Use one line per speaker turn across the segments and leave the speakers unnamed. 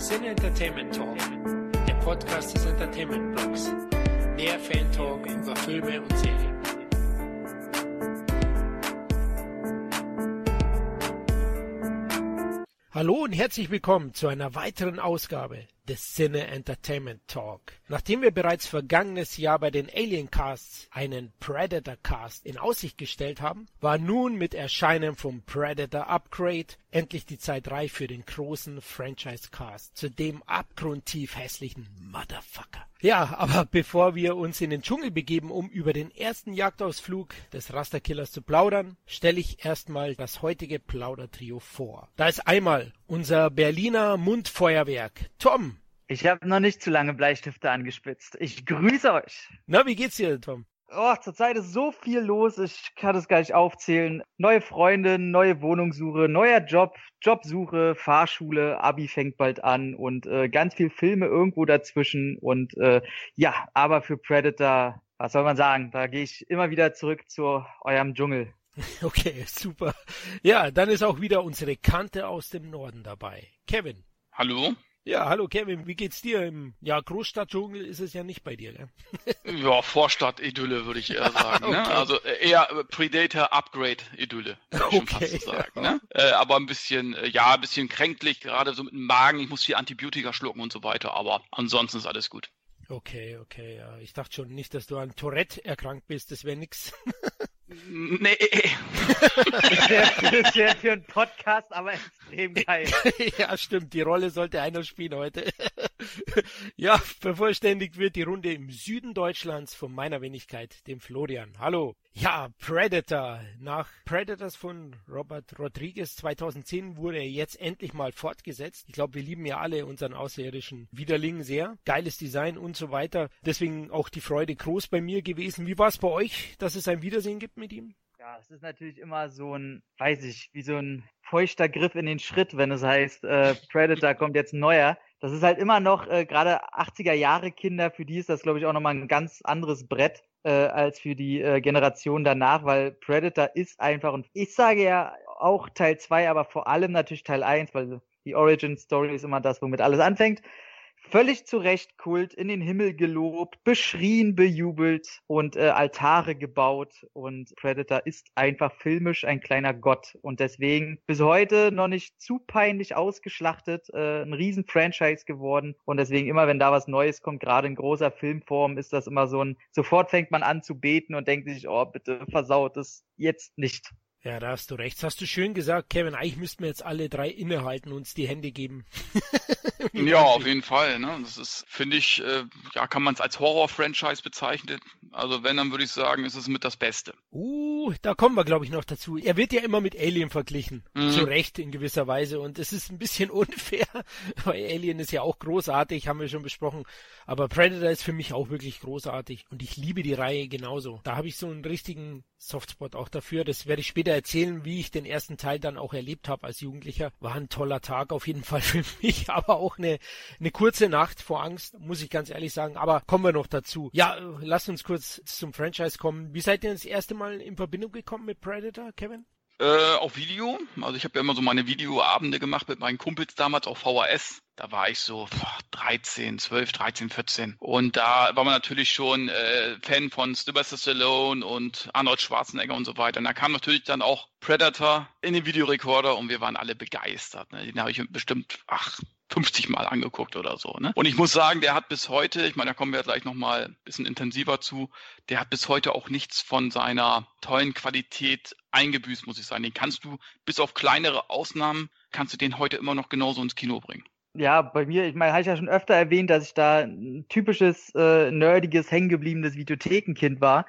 Sin Entertainment Talk, der Podcast des Entertainment Blogs. Mehr Fan Talk über Filme und Serien. Hallo und herzlich willkommen zu einer weiteren Ausgabe des Cine Entertainment Talk. Nachdem wir bereits vergangenes Jahr bei den Alien Casts einen Predator Cast in Aussicht gestellt haben, war nun mit Erscheinen vom Predator Upgrade endlich die Zeit reif für den großen Franchise Cast, zu dem abgrundtief hässlichen Motherfucker. Ja, aber bevor wir uns in den Dschungel begeben, um über den ersten Jagdausflug des Rasterkillers zu plaudern, stelle ich erstmal das heutige Plaudertrio vor. Da ist einmal unser Berliner Mundfeuerwerk. Tom,
ich habe noch nicht zu lange Bleistifte angespitzt. Ich grüße euch.
Na, wie geht's dir, Tom?
Oh, zurzeit ist so viel los, ich kann es gar nicht aufzählen. Neue Freunde, neue Wohnungssuche, neuer Job, Jobsuche, Fahrschule, Abi fängt bald an und äh, ganz viel Filme irgendwo dazwischen. Und äh, ja, aber für Predator, was soll man sagen, da gehe ich immer wieder zurück zu eurem Dschungel.
Okay, super. Ja, dann ist auch wieder unsere Kante aus dem Norden dabei. Kevin.
Hallo.
Ja, hallo Kevin, wie geht's dir? Im ja, Großstadtdschungel ist es ja nicht bei dir, gell?
ja, Vorstadt-Idylle würde ich eher sagen. Ne? okay. ne? Also äh, eher Predator-Upgrade-Idylle, würde ich okay. schon fast so sagen. Ne? Äh, aber ein bisschen, äh, ja, ein bisschen kränklich, gerade so mit dem Magen. Ich muss viel Antibiotika schlucken und so weiter, aber ansonsten ist alles gut.
Okay, okay, ja. Ich dachte schon nicht, dass du an Tourette erkrankt bist, das wäre nix.
Nee.
das wäre für einen Podcast aber extrem geil.
ja, stimmt. Die Rolle sollte einer spielen heute. ja, vervollständigt wird die Runde im Süden Deutschlands von meiner Wenigkeit, dem Florian. Hallo. Ja, Predator. Nach Predators von Robert Rodriguez 2010 wurde er jetzt endlich mal fortgesetzt. Ich glaube, wir lieben ja alle unseren außerirdischen Widerling sehr. Geiles Design und so weiter. Deswegen auch die Freude groß bei mir gewesen. Wie war es bei euch, dass es ein Wiedersehen gibt mit ihm?
Ja, es ist natürlich immer so ein, weiß ich, wie so ein feuchter Griff in den Schritt, wenn es heißt, äh, Predator kommt jetzt neuer. Das ist halt immer noch, äh, gerade 80er Jahre Kinder, für die ist das, glaube ich, auch nochmal ein ganz anderes Brett äh, als für die äh, Generation danach, weil Predator ist einfach, und ich sage ja auch Teil 2, aber vor allem natürlich Teil 1, weil die Origin Story ist immer das, womit alles anfängt völlig zu Recht Kult in den Himmel gelobt, beschrien, bejubelt und äh, Altare gebaut. Und Predator ist einfach filmisch ein kleiner Gott. Und deswegen bis heute noch nicht zu peinlich ausgeschlachtet, äh, ein riesen Franchise geworden. Und deswegen immer, wenn da was Neues kommt, gerade in großer Filmform, ist das immer so ein, sofort fängt man an zu beten und denkt sich, oh, bitte versaut es jetzt nicht.
Ja, da hast du recht. Das hast du schön gesagt, Kevin. Eigentlich müssten wir jetzt alle drei innehalten und uns die Hände geben.
ja, auf jeden Fall. Ne? Das ist, finde ich, äh, ja, kann man es als Horror-Franchise bezeichnen. Also wenn, dann würde ich sagen, ist es mit das Beste.
Uh, da kommen wir, glaube ich, noch dazu. Er wird ja immer mit Alien verglichen. Mhm. Zu Recht in gewisser Weise. Und es ist ein bisschen unfair, weil Alien ist ja auch großartig, haben wir schon besprochen. Aber Predator ist für mich auch wirklich großartig. Und ich liebe die Reihe genauso. Da habe ich so einen richtigen Softspot auch dafür. Das werde ich später erzählen, wie ich den ersten Teil dann auch erlebt habe als Jugendlicher. War ein toller Tag auf jeden Fall für mich, aber auch eine, eine kurze Nacht vor Angst, muss ich ganz ehrlich sagen. Aber kommen wir noch dazu. Ja, lasst uns kurz zum Franchise kommen. Wie seid ihr das erste Mal in Verbindung gekommen mit Predator, Kevin?
Äh, auf Video. Also ich habe ja immer so meine Videoabende gemacht mit meinen Kumpels damals auf VHS. Da war ich so boah, 13, 12, 13, 14. Und da war man natürlich schon äh, Fan von Sylvester Stallone und Arnold Schwarzenegger und so weiter. Und da kam natürlich dann auch Predator in den Videorekorder und wir waren alle begeistert. Ne? Den habe ich bestimmt, ach, 50 Mal angeguckt oder so. Ne? Und ich muss sagen, der hat bis heute, ich meine, da kommen wir gleich nochmal ein bisschen intensiver zu, der hat bis heute auch nichts von seiner tollen Qualität eingebüßt, muss ich sagen. Den kannst du, bis auf kleinere Ausnahmen, kannst du den heute immer noch genauso ins Kino bringen.
Ja, bei mir, ich meine, habe ich ja schon öfter erwähnt, dass ich da ein typisches, äh, nerdiges, hängengebliebenes Videothekenkind war.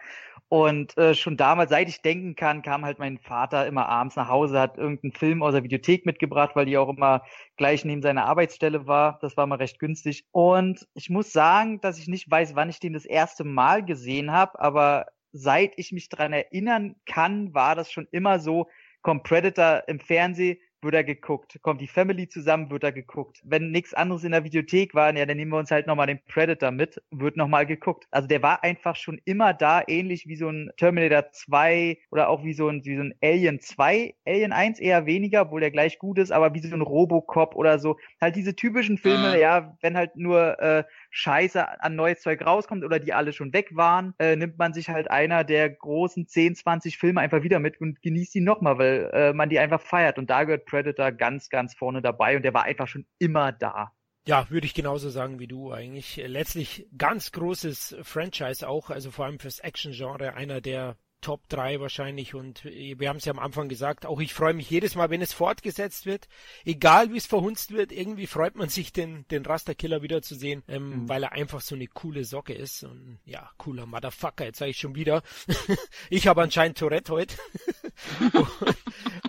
Und äh, schon damals, seit ich denken kann, kam halt mein Vater immer abends nach Hause, hat irgendeinen Film aus der Videothek mitgebracht, weil die auch immer gleich neben seiner Arbeitsstelle war. Das war mal recht günstig. Und ich muss sagen, dass ich nicht weiß, wann ich den das erste Mal gesehen habe, aber seit ich mich dran erinnern kann, war das schon immer so, kommt Predator im Fernsehen, wird er geguckt. Kommt die Family zusammen, wird er geguckt. Wenn nichts anderes in der Videothek war, ja, dann nehmen wir uns halt nochmal den Predator mit, wird nochmal geguckt. Also der war einfach schon immer da, ähnlich wie so ein Terminator 2 oder auch wie so ein, wie so ein Alien 2. Alien 1 eher weniger, obwohl der gleich gut ist, aber wie so ein Robocop oder so. Halt diese typischen Filme, mhm. ja, wenn halt nur äh, Scheiße an neues Zeug rauskommt oder die alle schon weg waren, äh, nimmt man sich halt einer der großen 10, 20 Filme einfach wieder mit und genießt die nochmal, weil äh, man die einfach feiert. Und da gehört Predator ganz, ganz vorne dabei und der war einfach schon immer da.
Ja, würde ich genauso sagen wie du eigentlich. Letztlich ganz großes Franchise auch, also vor allem fürs Action-Genre, einer der Top 3 wahrscheinlich. Und wir haben es ja am Anfang gesagt, auch ich freue mich jedes Mal, wenn es fortgesetzt wird, egal wie es verhunzt wird, irgendwie freut man sich den, den Rasterkiller wieder zu sehen, ähm, mhm. weil er einfach so eine coole Socke ist und ja, cooler Motherfucker, jetzt sage ich schon wieder. ich habe anscheinend Tourette heute.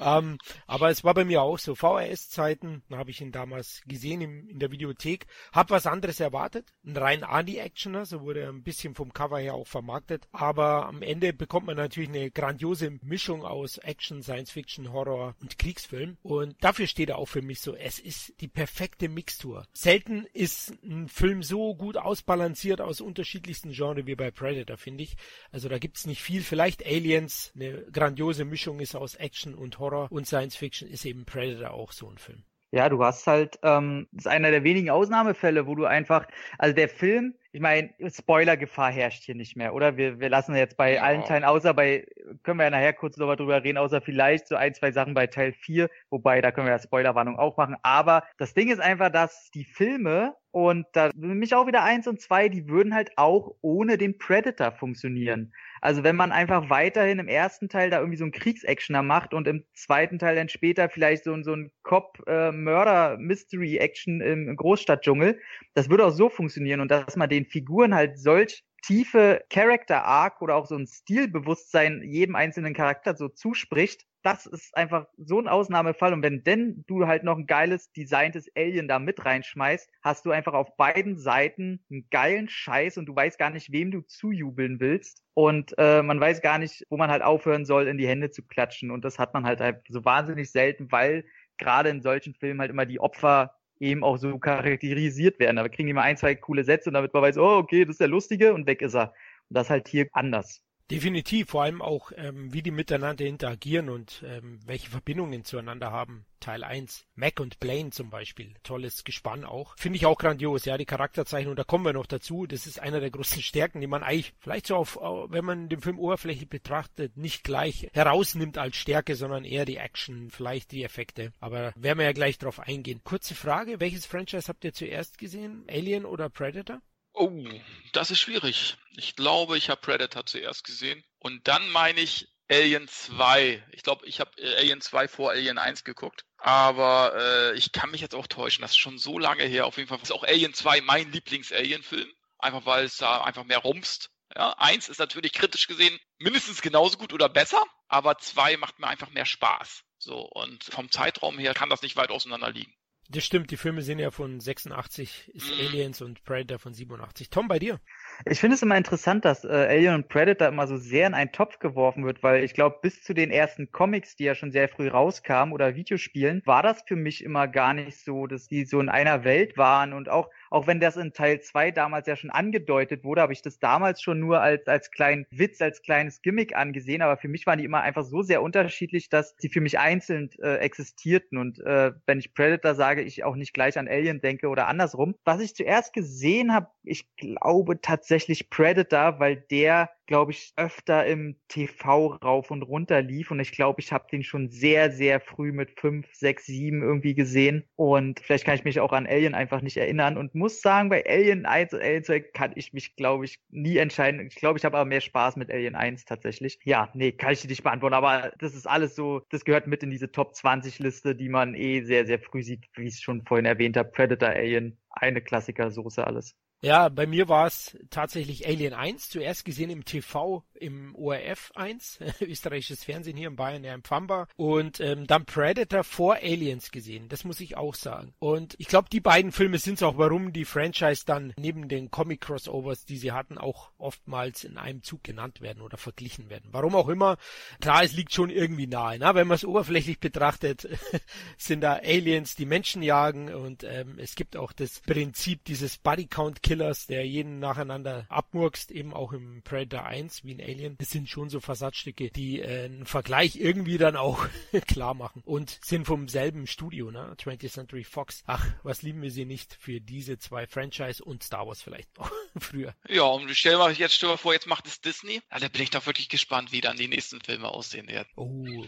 ähm, aber es war bei mir auch so, VHS-Zeiten, da habe ich ihn damals gesehen im, in der Videothek, habe was anderes erwartet, ein rein Adi-Actioner, so wurde er ein bisschen vom Cover her auch vermarktet, aber am Ende bekommt man natürlich eine grandiose Mischung aus Action, Science Fiction, Horror und Kriegsfilm. Und dafür steht er auch für mich so. Es ist die perfekte Mixtur. Selten ist ein Film so gut ausbalanciert aus unterschiedlichsten Genres wie bei Predator, finde ich. Also da gibt's nicht viel. Vielleicht Aliens, eine grandiose Mischung ist aus Action und Horror und Science Fiction ist eben Predator auch so ein Film.
Ja, du hast halt, ähm, das ist einer der wenigen Ausnahmefälle, wo du einfach, also der Film, ich meine, Spoilergefahr herrscht hier nicht mehr, oder? Wir, wir lassen jetzt bei ja. allen Teilen, außer bei, können wir ja nachher kurz nochmal drüber reden, außer vielleicht so ein, zwei Sachen bei Teil 4, wobei da können wir ja Spoilerwarnung auch machen. Aber das Ding ist einfach, dass die Filme und da mich auch wieder eins und zwei, die würden halt auch ohne den Predator funktionieren. Also wenn man einfach weiterhin im ersten Teil da irgendwie so einen Kriegsactioner macht und im zweiten Teil dann später vielleicht so, so ein Cop-Murder-Mystery-Action äh, im Großstadtdschungel, das würde auch so funktionieren und dass man den Figuren halt solch tiefe Character Arc oder auch so ein Stilbewusstsein jedem einzelnen Charakter so zuspricht, das ist einfach so ein Ausnahmefall. Und wenn denn du halt noch ein geiles designtes Alien da mit reinschmeißt, hast du einfach auf beiden Seiten einen geilen Scheiß und du weißt gar nicht, wem du zujubeln willst. Und äh, man weiß gar nicht, wo man halt aufhören soll, in die Hände zu klatschen. Und das hat man halt, halt so wahnsinnig selten, weil gerade in solchen Filmen halt immer die Opfer eben auch so charakterisiert werden. Da kriegen die mal ein, zwei coole Sätze und damit man weiß, oh, okay, das ist der Lustige und weg ist er. Und das halt hier anders.
Definitiv, vor allem auch, ähm, wie die miteinander interagieren und ähm, welche Verbindungen zueinander haben. Teil 1. Mac und Blaine zum Beispiel. Tolles Gespann auch. Finde ich auch grandios, ja, die Charakterzeichnung, da kommen wir noch dazu. Das ist einer der großen Stärken, die man eigentlich vielleicht so auf, wenn man den Film oberflächlich betrachtet, nicht gleich herausnimmt als Stärke, sondern eher die Action, vielleicht die Effekte. Aber werden wir ja gleich drauf eingehen. Kurze Frage, welches Franchise habt ihr zuerst gesehen? Alien oder Predator?
Oh, das ist schwierig. Ich glaube, ich habe Predator zuerst gesehen. Und dann meine ich Alien 2. Ich glaube, ich habe äh, Alien 2 vor Alien 1 geguckt. Aber äh, ich kann mich jetzt auch täuschen. Das ist schon so lange her. Auf jeden Fall ist auch Alien 2 mein Lieblings-Alien-Film. Einfach weil es da einfach mehr rumst. Ja, eins ist natürlich kritisch gesehen mindestens genauso gut oder besser, aber zwei macht mir einfach mehr Spaß. So, und vom Zeitraum her kann das nicht weit auseinander liegen.
Das stimmt, die Filme sind ja von 86, ist mhm. Aliens und Predator von 87. Tom, bei dir?
Ich finde es immer interessant, dass äh, Alien und Predator immer so sehr in einen Topf geworfen wird, weil ich glaube, bis zu den ersten Comics, die ja schon sehr früh rauskamen oder Videospielen, war das für mich immer gar nicht so, dass die so in einer Welt waren und auch auch wenn das in Teil 2 damals ja schon angedeutet wurde, habe ich das damals schon nur als, als kleinen Witz, als kleines Gimmick angesehen. Aber für mich waren die immer einfach so sehr unterschiedlich, dass sie für mich einzeln äh, existierten. Und äh, wenn ich Predator sage, ich auch nicht gleich an Alien denke oder andersrum. Was ich zuerst gesehen habe, ich glaube tatsächlich Predator, weil der glaube ich, öfter im TV rauf und runter lief. Und ich glaube, ich habe den schon sehr, sehr früh mit fünf, sechs, sieben irgendwie gesehen. Und vielleicht kann ich mich auch an Alien einfach nicht erinnern. Und muss sagen, bei Alien 1 und Alien 2 kann ich mich, glaube ich, nie entscheiden. Ich glaube, ich habe aber mehr Spaß mit Alien 1 tatsächlich. Ja, nee, kann ich dir nicht beantworten. Aber das ist alles so, das gehört mit in diese Top 20 Liste, die man eh sehr, sehr früh sieht, wie ich es schon vorhin erwähnt habe. Predator, Alien, eine Klassiker-Soße alles.
Ja, bei mir war es tatsächlich Alien 1, zuerst gesehen im TV im ORF 1, österreichisches Fernsehen hier in Bayern, ja empfangbar. Und ähm, dann Predator vor Aliens gesehen, das muss ich auch sagen. Und ich glaube, die beiden Filme sind es auch, warum die Franchise dann neben den Comic-Crossovers, die sie hatten, auch oftmals in einem Zug genannt werden oder verglichen werden. Warum auch immer, klar, es liegt schon irgendwie nahe. Ne? Wenn man es oberflächlich betrachtet, sind da Aliens, die Menschen jagen und ähm, es gibt auch das Prinzip dieses Body Count Killers, der jeden nacheinander abmurkst, eben auch im Predator 1 wie ein Alien. Das sind schon so Versatzstücke, die äh, einen Vergleich irgendwie dann auch klar machen und sind vom selben Studio, ne? 20th Century Fox. Ach, was lieben wir sie nicht für diese zwei Franchise und Star Wars vielleicht noch früher.
Ja, und stell mal jetzt stell mal vor, jetzt macht es Disney. Ja, da bin ich doch wirklich gespannt, wie dann die nächsten Filme aussehen werden.
Oh.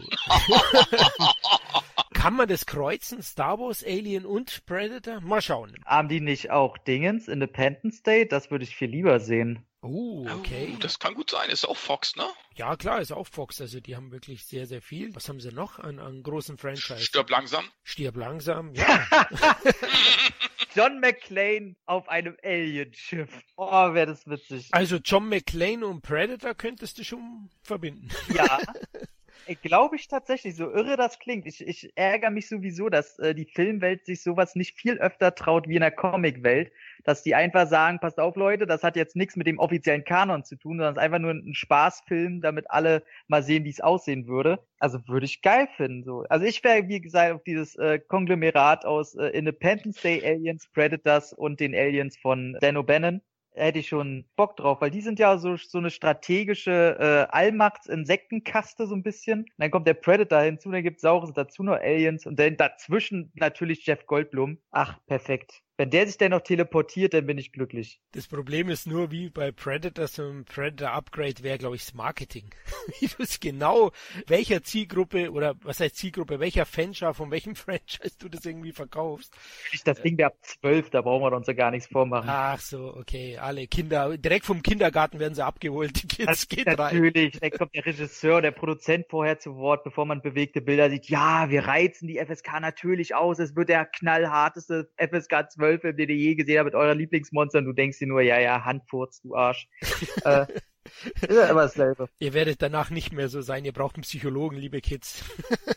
Kann man das kreuzen? Star Wars, Alien und Predator? Mal schauen.
Haben die nicht auch Dingens, Independence Day? Das würde ich viel lieber sehen.
Oh, okay.
Oh, das kann gut sein. Ist auch Fox, ne?
Ja, klar, ist auch Fox. Also die haben wirklich sehr, sehr viel. Was haben sie noch an, an großen Franchise?
Stirb langsam.
Stirb langsam, ja.
John McClane auf einem Alien-Schiff. Oh, wäre das witzig.
Also John McClane und Predator könntest du schon verbinden.
Ja. Glaube ich tatsächlich, so irre das klingt. Ich, ich ärgere mich sowieso, dass äh, die Filmwelt sich sowas nicht viel öfter traut wie in der Comicwelt. Dass die einfach sagen, passt auf Leute, das hat jetzt nichts mit dem offiziellen Kanon zu tun, sondern es ist einfach nur ein Spaßfilm, damit alle mal sehen, wie es aussehen würde. Also würde ich geil finden. So. Also ich wäre, wie gesagt, auf dieses äh, Konglomerat aus äh, Independence Day Aliens, Predators und den Aliens von Dan O'Bannon hätte ich schon Bock drauf, weil die sind ja so, so eine strategische äh, Allmachts-Insektenkaste so ein bisschen. Und dann kommt der Predator hinzu, dann gibt's Saures, dazu noch Aliens und dann dazwischen natürlich Jeff Goldblum. Ach, perfekt. Wenn der sich denn noch teleportiert, dann bin ich glücklich.
Das Problem ist nur, wie bei Predator, so ein Predator-Upgrade wäre, glaube ich, das Marketing. wie du es genau, welcher Zielgruppe oder was heißt Zielgruppe, welcher Fanschar von welchem Franchise du das irgendwie verkaufst.
Das Ding wäre ab zwölf, da brauchen wir uns ja gar nichts vormachen.
Ach so, okay. Alle Kinder, direkt vom Kindergarten werden sie abgeholt. Die Kids
das
geht
natürlich. Rein. Dann kommt der Regisseur, der Produzent vorher zu Wort, bevor man bewegte Bilder sieht. Ja, wir reizen die FSK natürlich aus. Es wird der knallharteste FSK 12 Zwölf-Film, den ihr je gesehen habt mit eurer Lieblingsmonster und du denkst dir nur, ja, ja, Handfurz, du Arsch. äh, ist ja immer dasselbe.
Ihr werdet danach nicht mehr so sein. Ihr braucht einen Psychologen, liebe Kids.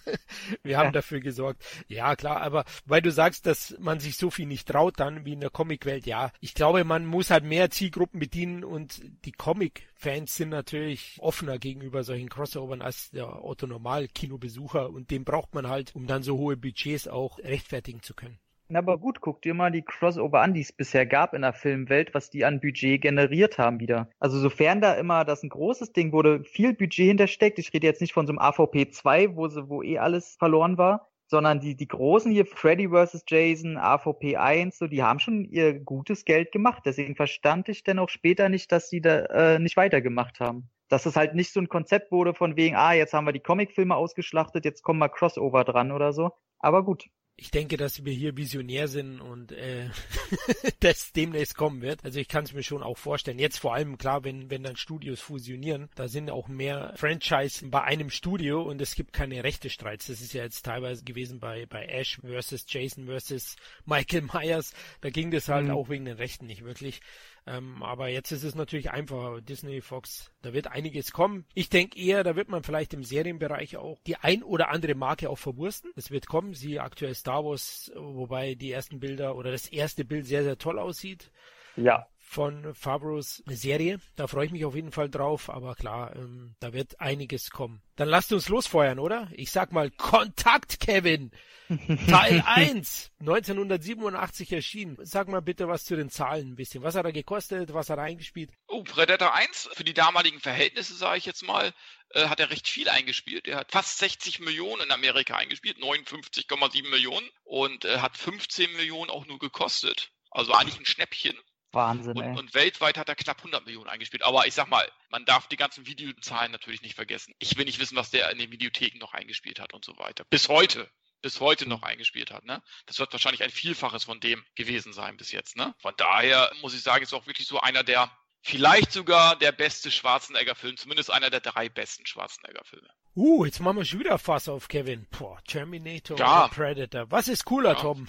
Wir haben ja. dafür gesorgt. Ja, klar, aber weil du sagst, dass man sich so viel nicht traut dann wie in der Comicwelt, ja. Ich glaube, man muss halt mehr Zielgruppen bedienen und die Comic-Fans sind natürlich offener gegenüber solchen Crossovern als der Otto-Normal-Kinobesucher und den braucht man halt, um dann so hohe Budgets auch rechtfertigen zu können.
Na, aber gut, guck dir mal die Crossover an, die es bisher gab in der Filmwelt, was die an Budget generiert haben wieder. Also sofern da immer das ein großes Ding wurde, viel Budget hintersteckt. Ich rede jetzt nicht von so einem AVP 2, wo sie, wo eh alles verloren war, sondern die, die großen hier, Freddy vs. Jason, AVP 1, so, die haben schon ihr gutes Geld gemacht. Deswegen verstand ich denn auch später nicht, dass sie da äh, nicht weitergemacht haben. Dass es halt nicht so ein Konzept wurde von wegen, ah, jetzt haben wir die Comicfilme ausgeschlachtet, jetzt kommen mal Crossover dran oder so. Aber gut,
ich denke, dass wir hier visionär sind und äh, das demnächst kommen wird. Also ich kann es mir schon auch vorstellen. Jetzt vor allem klar, wenn wenn dann Studios fusionieren, da sind auch mehr Franchise bei einem Studio und es gibt keine rechte Streits. Das ist ja jetzt teilweise gewesen bei bei Ash versus Jason versus Michael Myers. Da ging das halt mhm. auch wegen den Rechten nicht wirklich. Ähm, aber jetzt ist es natürlich einfacher. Disney, Fox, da wird einiges kommen. Ich denke eher, da wird man vielleicht im Serienbereich auch die ein oder andere Marke auch verwursten. Es wird kommen, sie aktuell Star Wars, wobei die ersten Bilder oder das erste Bild sehr, sehr toll aussieht.
Ja
von Favros Serie. Da freue ich mich auf jeden Fall drauf, aber klar, ähm, da wird einiges kommen. Dann lasst uns losfeuern, oder? Ich sag mal Kontakt, Kevin. Teil 1, 1987 erschienen. Sag mal bitte was zu den Zahlen ein bisschen. Was hat er gekostet? Was hat er eingespielt?
Oh, Predator 1, für die damaligen Verhältnisse, sage ich jetzt mal, äh, hat er recht viel eingespielt. Er hat fast 60 Millionen in Amerika eingespielt, 59,7 Millionen und äh, hat 15 Millionen auch nur gekostet. Also eigentlich ein Schnäppchen.
Wahnsinn,
und,
ey.
und weltweit hat er knapp 100 Millionen eingespielt. Aber ich sag mal, man darf die ganzen Videozahlen natürlich nicht vergessen. Ich will nicht wissen, was der in den Videotheken noch eingespielt hat und so weiter. Bis heute bis heute noch eingespielt hat. Ne? Das wird wahrscheinlich ein Vielfaches von dem gewesen sein bis jetzt. Ne? Von daher muss ich sagen, ist auch wirklich so einer der, vielleicht sogar der beste Schwarzenegger-Film, zumindest einer der drei besten Schwarzenegger-Filme.
Uh, jetzt machen wir schon wieder Fass auf Kevin. Boah, Terminator ja. oder Predator. Was ist cooler, ja. Tom?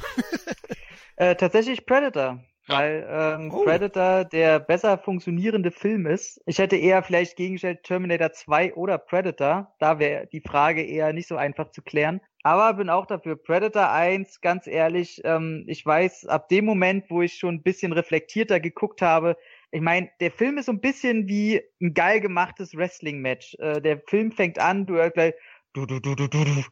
äh, tatsächlich Predator. Weil ähm, oh. Predator der besser funktionierende Film ist. Ich hätte eher vielleicht gegengestellt Terminator 2 oder Predator. Da wäre die Frage eher nicht so einfach zu klären. Aber bin auch dafür. Predator 1, ganz ehrlich, ähm, ich weiß, ab dem Moment, wo ich schon ein bisschen reflektierter geguckt habe, ich meine, der Film ist so ein bisschen wie ein geil gemachtes Wrestling-Match. Äh, der Film fängt an, du hörst gleich du, du, du, du, du, du,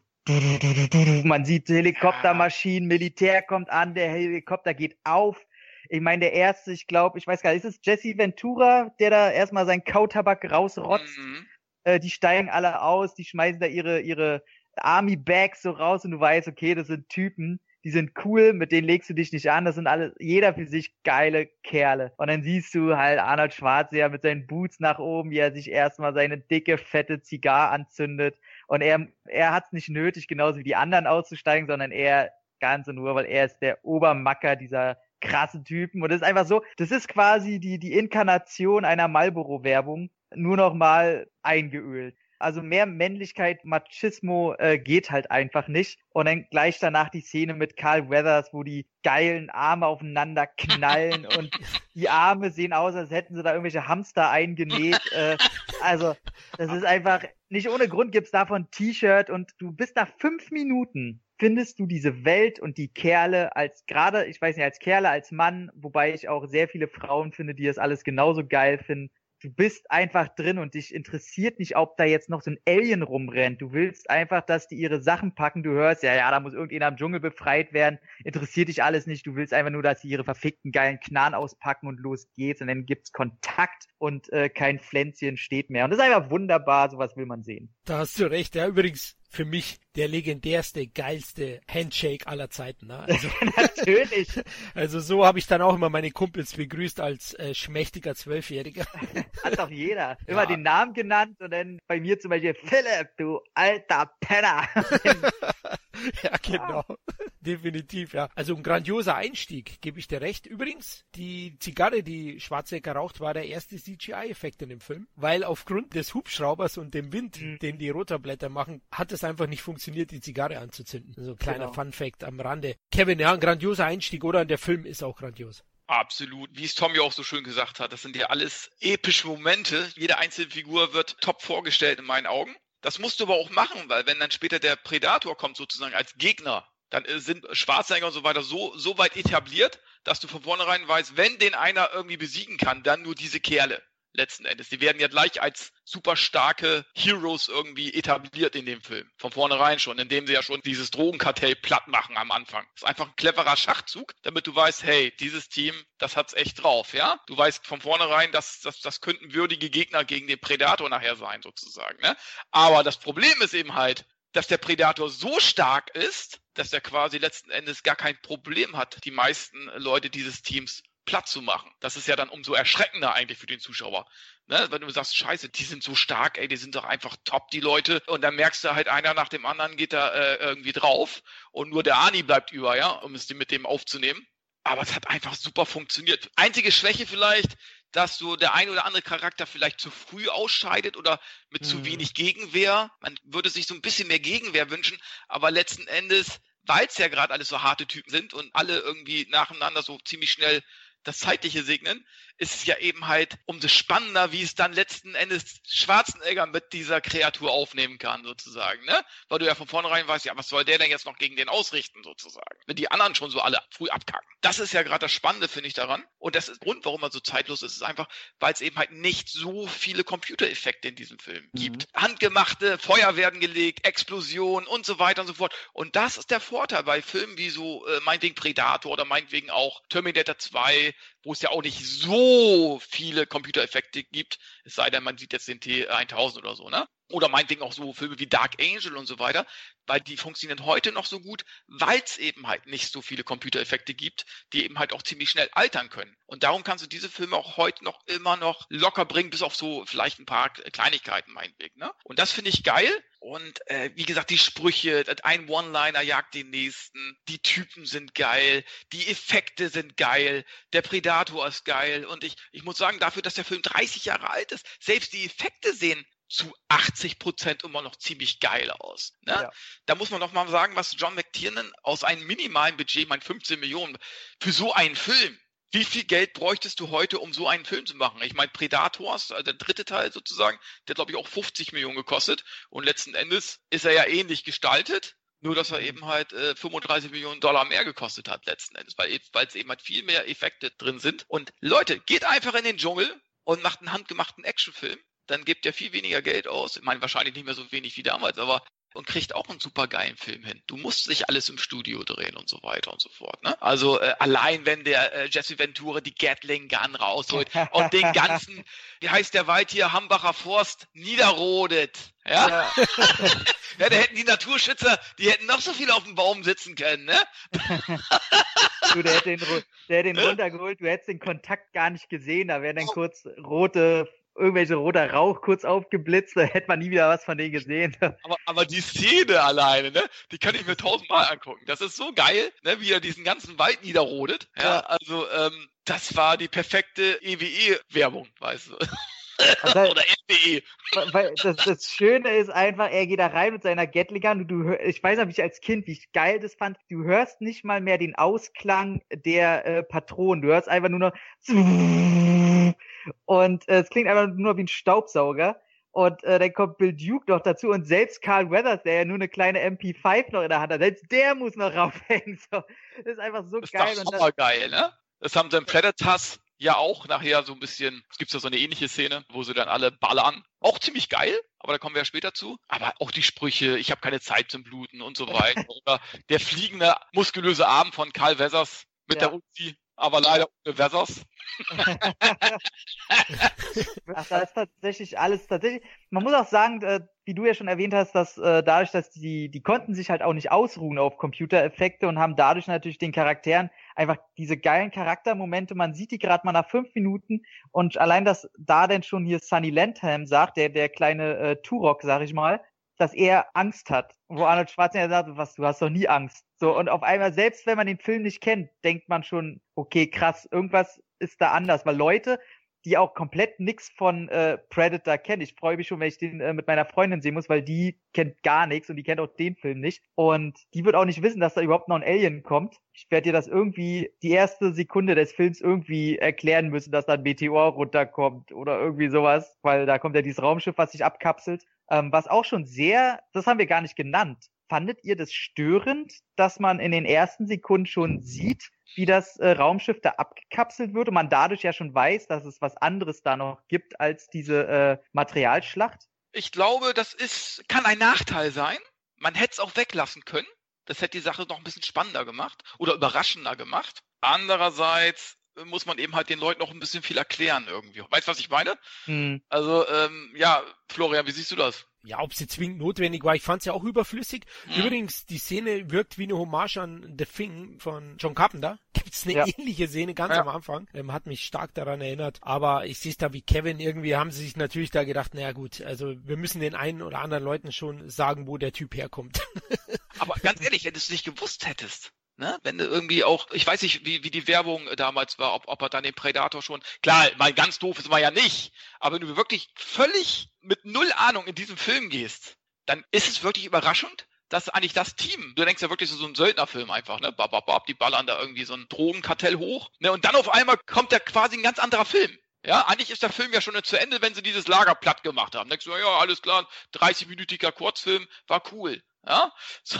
man sieht Helikoptermaschinen, Militär kommt an, der Helikopter geht auf. Ich meine, der erste, ich glaube, ich weiß gar nicht, ist es Jesse Ventura, der da erstmal seinen Kautabak rausrotzt? Mhm. Äh, die steigen alle aus, die schmeißen da ihre, ihre Army-Bags so raus und du weißt, okay, das sind Typen, die sind cool, mit denen legst du dich nicht an, das sind alle, jeder für sich geile Kerle. Und dann siehst du halt Arnold Schwarzenegger mit seinen Boots nach oben, wie er sich erstmal seine dicke, fette Zigarre anzündet und er, er hat es nicht nötig, genauso wie die anderen auszusteigen, sondern er ganz in Ruhe, weil er ist der Obermacker dieser krassen Typen. Und das ist einfach so, das ist quasi die, die Inkarnation einer Marlboro-Werbung, nur noch mal eingeölt. Also mehr Männlichkeit, Machismo äh, geht halt einfach nicht. Und dann gleich danach die Szene mit Carl Weathers, wo die geilen Arme aufeinander knallen und die Arme sehen aus, als hätten sie da irgendwelche Hamster eingenäht. Äh, also, das ist einfach, nicht ohne Grund gibt's davon ein T-Shirt und du bist nach fünf Minuten findest du diese Welt und die Kerle als gerade, ich weiß nicht, als Kerle, als Mann, wobei ich auch sehr viele Frauen finde, die das alles genauso geil finden du bist einfach drin und dich interessiert nicht, ob da jetzt noch so ein Alien rumrennt. Du willst einfach, dass die ihre Sachen packen. Du hörst, ja, ja, da muss irgendjemand am Dschungel befreit werden. Interessiert dich alles nicht. Du willst einfach nur, dass sie ihre verfickten geilen Knarren auspacken und los geht's. Und dann gibt's Kontakt und äh, kein Pflänzchen steht mehr. Und das ist einfach wunderbar. Sowas will man sehen.
Da hast du recht. Ja, übrigens, für mich der legendärste, geilste Handshake aller Zeiten. Ne?
Also, Natürlich.
Also so habe ich dann auch immer meine Kumpels begrüßt als äh, schmächtiger Zwölfjähriger.
Hat doch jeder. Immer ja. den Namen genannt und dann bei mir zum Beispiel Philipp, du alter Penner.
ja, genau. Definitiv, ja. Also ein grandioser Einstieg, gebe ich dir recht. Übrigens, die Zigarre, die Schwarzenegger raucht, war der erste CGI-Effekt in dem Film, weil aufgrund des Hubschraubers und dem Wind, mhm. den die Rotorblätter machen, hat es einfach nicht funktioniert, die Zigarre anzuzünden. Also kleiner genau. Fun-Fact am Rande. Kevin, ja, ein grandioser Einstieg, oder? Der Film ist auch grandios.
Absolut. Wie es Tommy auch so schön gesagt hat, das sind ja alles epische Momente. Jede einzelne Figur wird top vorgestellt in meinen Augen. Das musst du aber auch machen, weil wenn dann später der Predator kommt sozusagen als Gegner, dann äh, sind Schwarzenegger und so weiter so, so weit etabliert, dass du von vornherein weißt, wenn den einer irgendwie besiegen kann, dann nur diese Kerle letzten Endes. Die werden ja gleich als super starke Heroes irgendwie etabliert in dem Film. Von vornherein schon, indem sie ja schon dieses Drogenkartell platt machen am Anfang. Das ist einfach ein cleverer Schachzug, damit du weißt, hey, dieses Team, das hat's echt drauf, ja? Du weißt von vornherein, dass das, das könnten würdige Gegner gegen den Predator nachher sein, sozusagen, ne? Aber das Problem ist eben halt, dass der Predator so stark ist, dass er quasi letzten Endes gar kein Problem hat, die meisten Leute dieses Teams platt zu machen. Das ist ja dann umso erschreckender eigentlich für den Zuschauer. Ne? Wenn du sagst, scheiße, die sind so stark, ey, die sind doch einfach top, die Leute. Und dann merkst du halt, einer nach dem anderen geht da äh, irgendwie drauf und nur der Ani bleibt über, ja, um es mit dem aufzunehmen. Aber es hat einfach super funktioniert. Einzige Schwäche vielleicht, dass so der ein oder andere Charakter vielleicht zu früh ausscheidet oder mit mhm. zu wenig Gegenwehr. Man würde sich so ein bisschen mehr Gegenwehr wünschen, aber letzten Endes, weil es ja gerade alles so harte Typen sind und alle irgendwie nacheinander so ziemlich schnell das Zeitliche segnen, ist es ja eben halt umso spannender, wie es dann letzten Endes Schwarzenegger mit dieser Kreatur aufnehmen kann, sozusagen, ne? Weil du ja von vornherein weißt, ja, was soll der denn jetzt noch gegen den ausrichten, sozusagen? Wenn die anderen schon so alle früh abkacken. Das ist ja gerade das Spannende, finde ich, daran. Und das ist der Grund, warum er so zeitlos ist, ist einfach, weil es eben halt nicht so viele Computereffekte in diesem Film mhm. gibt. Handgemachte, Feuer werden gelegt, Explosionen und so weiter und so fort. Und das ist der Vorteil bei Filmen wie so, äh, meinetwegen Predator oder meinetwegen auch Terminator 2, wo es ja auch nicht so viele Computereffekte gibt, es sei denn, man sieht jetzt den T1000 oder so, ne? Oder meinetwegen auch so Filme wie Dark Angel und so weiter, weil die funktionieren heute noch so gut, weil es eben halt nicht so viele Computereffekte gibt, die eben halt auch ziemlich schnell altern können. Und darum kannst du diese Filme auch heute noch immer noch locker bringen, bis auf so vielleicht ein paar Kleinigkeiten meinetwegen. Ne? Und das finde ich geil. Und äh, wie gesagt, die Sprüche, ein One-Liner jagt den nächsten, die Typen sind geil, die Effekte sind geil, der Predator ist geil. Und ich, ich muss sagen, dafür, dass der Film 30 Jahre alt ist, selbst die Effekte sehen zu 80 Prozent immer noch ziemlich geil aus. Ne? Ja. Da muss man noch mal sagen, was John McTiernan aus einem minimalen Budget, mein 15 Millionen, für so einen Film wie viel Geld bräuchtest du heute, um so einen Film zu machen? Ich meine, Predators, also der dritte Teil sozusagen, der glaube ich auch 50 Millionen gekostet und letzten Endes ist er ja ähnlich gestaltet. Nur, dass er eben halt äh, 35 Millionen Dollar mehr gekostet hat letzten Endes, weil es eben halt viel mehr Effekte drin sind. Und Leute, geht einfach in den Dschungel und macht einen handgemachten Actionfilm. Dann gebt ihr viel weniger Geld aus. Ich meine, wahrscheinlich nicht mehr so wenig wie damals, aber und kriegt auch einen super geilen Film hin. Du musst nicht alles im Studio drehen und so weiter und so fort. Ne? Also äh, allein wenn der äh, Jesse Ventura die Gatling Gun rausholt und den ganzen, wie heißt der Wald hier, Hambacher Forst niederrodet. Ja? ja. ja, da hätten die Naturschützer, die hätten noch so viel auf dem Baum sitzen können, ne?
du, der hätte den, der hätte den runtergeholt, du hättest den Kontakt gar nicht gesehen, da wären dann oh. kurz rote irgendwelche roter Rauch kurz aufgeblitzt, da hätte man nie wieder was von denen gesehen.
Aber, aber die Szene alleine, ne, die kann ich mir tausendmal angucken. Das ist so geil, ne, wie er diesen ganzen Wald niederrodet. Ja, ja. also ähm, das war die perfekte EWE-Werbung, weißt du.
Also, Oder FDE. Weil das, das, Schöne ist einfach, er geht da rein mit seiner Gatlinger und du ich weiß noch, wie ich als Kind, wie ich geil das fand, du hörst nicht mal mehr den Ausklang der äh, Patronen, du hörst einfach nur noch und äh, es klingt einfach nur wie ein Staubsauger. Und äh, dann kommt Bill Duke noch dazu und selbst Carl Weathers, der ja nur eine kleine MP5 noch in der Hand hat, selbst der muss noch raufhängen. So. Das ist einfach so
das
geil.
Ist doch geil, ne? Das haben sie im Predators ja auch nachher so ein bisschen, es gibt ja so eine ähnliche Szene, wo sie dann alle ballern. Auch ziemlich geil, aber da kommen wir ja später zu. Aber auch die Sprüche, ich habe keine Zeit zum Bluten und so weiter. Oder der fliegende, muskulöse Arm von Karl Wessers mit ja. der Uzi, aber leider ohne Wessers.
Ach, da ist tatsächlich alles tatsächlich. Man muss auch sagen, äh, wie du ja schon erwähnt hast, dass äh, dadurch, dass die, die konnten sich halt auch nicht ausruhen auf Computereffekte und haben dadurch natürlich den Charakteren einfach diese geilen Charaktermomente. Man sieht die gerade mal nach fünf Minuten und allein, dass da denn schon hier Sunny Landham sagt, der, der kleine äh, Turok, sag ich mal, dass er Angst hat. Wo Arnold Schwarzenegger sagt, was, du hast doch nie Angst. So, und auf einmal, selbst wenn man den Film nicht kennt, denkt man schon, okay, krass, irgendwas ist da anders, weil Leute, die auch komplett nix von äh, Predator kennen. Ich freue mich schon, wenn ich den äh, mit meiner Freundin sehen muss, weil die kennt gar nichts und die kennt auch den Film nicht. Und die wird auch nicht wissen, dass da überhaupt noch ein Alien kommt. Ich werde dir das irgendwie die erste Sekunde des Films irgendwie erklären müssen, dass da ein Meteor runterkommt oder irgendwie sowas, weil da kommt ja dieses Raumschiff, was sich abkapselt. Ähm, was auch schon sehr, das haben wir gar nicht genannt. Fandet ihr das störend, dass man in den ersten Sekunden schon sieht, wie das äh, Raumschiff da abgekapselt wird und man dadurch ja schon weiß, dass es was anderes da noch gibt als diese äh, Materialschlacht?
Ich glaube, das ist, kann ein Nachteil sein. Man hätte es auch weglassen können. Das hätte die Sache noch ein bisschen spannender gemacht oder überraschender gemacht. Andererseits muss man eben halt den Leuten noch ein bisschen viel erklären irgendwie. Weißt du, was ich meine? Hm. Also, ähm, ja, Florian, wie siehst du das?
Ja, ob sie zwingend notwendig war, ich fand sie ja auch überflüssig. Mhm. Übrigens, die Szene wirkt wie eine Hommage an The Thing von John Carpenter. Gibt's eine ja. ähnliche Szene ganz ja. am Anfang. Ähm, hat mich stark daran erinnert. Aber ich sehe es da wie Kevin. Irgendwie haben sie sich natürlich da gedacht, naja gut, also wir müssen den einen oder anderen Leuten schon sagen, wo der Typ herkommt.
Aber ganz ehrlich, wenn du es nicht gewusst hättest, Ne? Wenn irgendwie auch, ich weiß nicht, wie, wie die Werbung damals war, ob, ob er dann den Predator schon, klar, mal ganz doof ist man ja nicht, aber wenn du wirklich völlig mit null Ahnung in diesen Film gehst, dann ist es wirklich überraschend, dass eigentlich das Team, du denkst ja wirklich so, so ein Söldnerfilm einfach, ne? Bab, bab, bab, die ballern da irgendwie so ein Drogenkartell hoch, ne? Und dann auf einmal kommt da quasi ein ganz anderer Film. Ja, eigentlich ist der Film ja schon zu Ende, wenn sie dieses Lager platt gemacht haben. Denkst du, ja, alles klar, 30-minütiger Kurzfilm, war cool. Ja? So,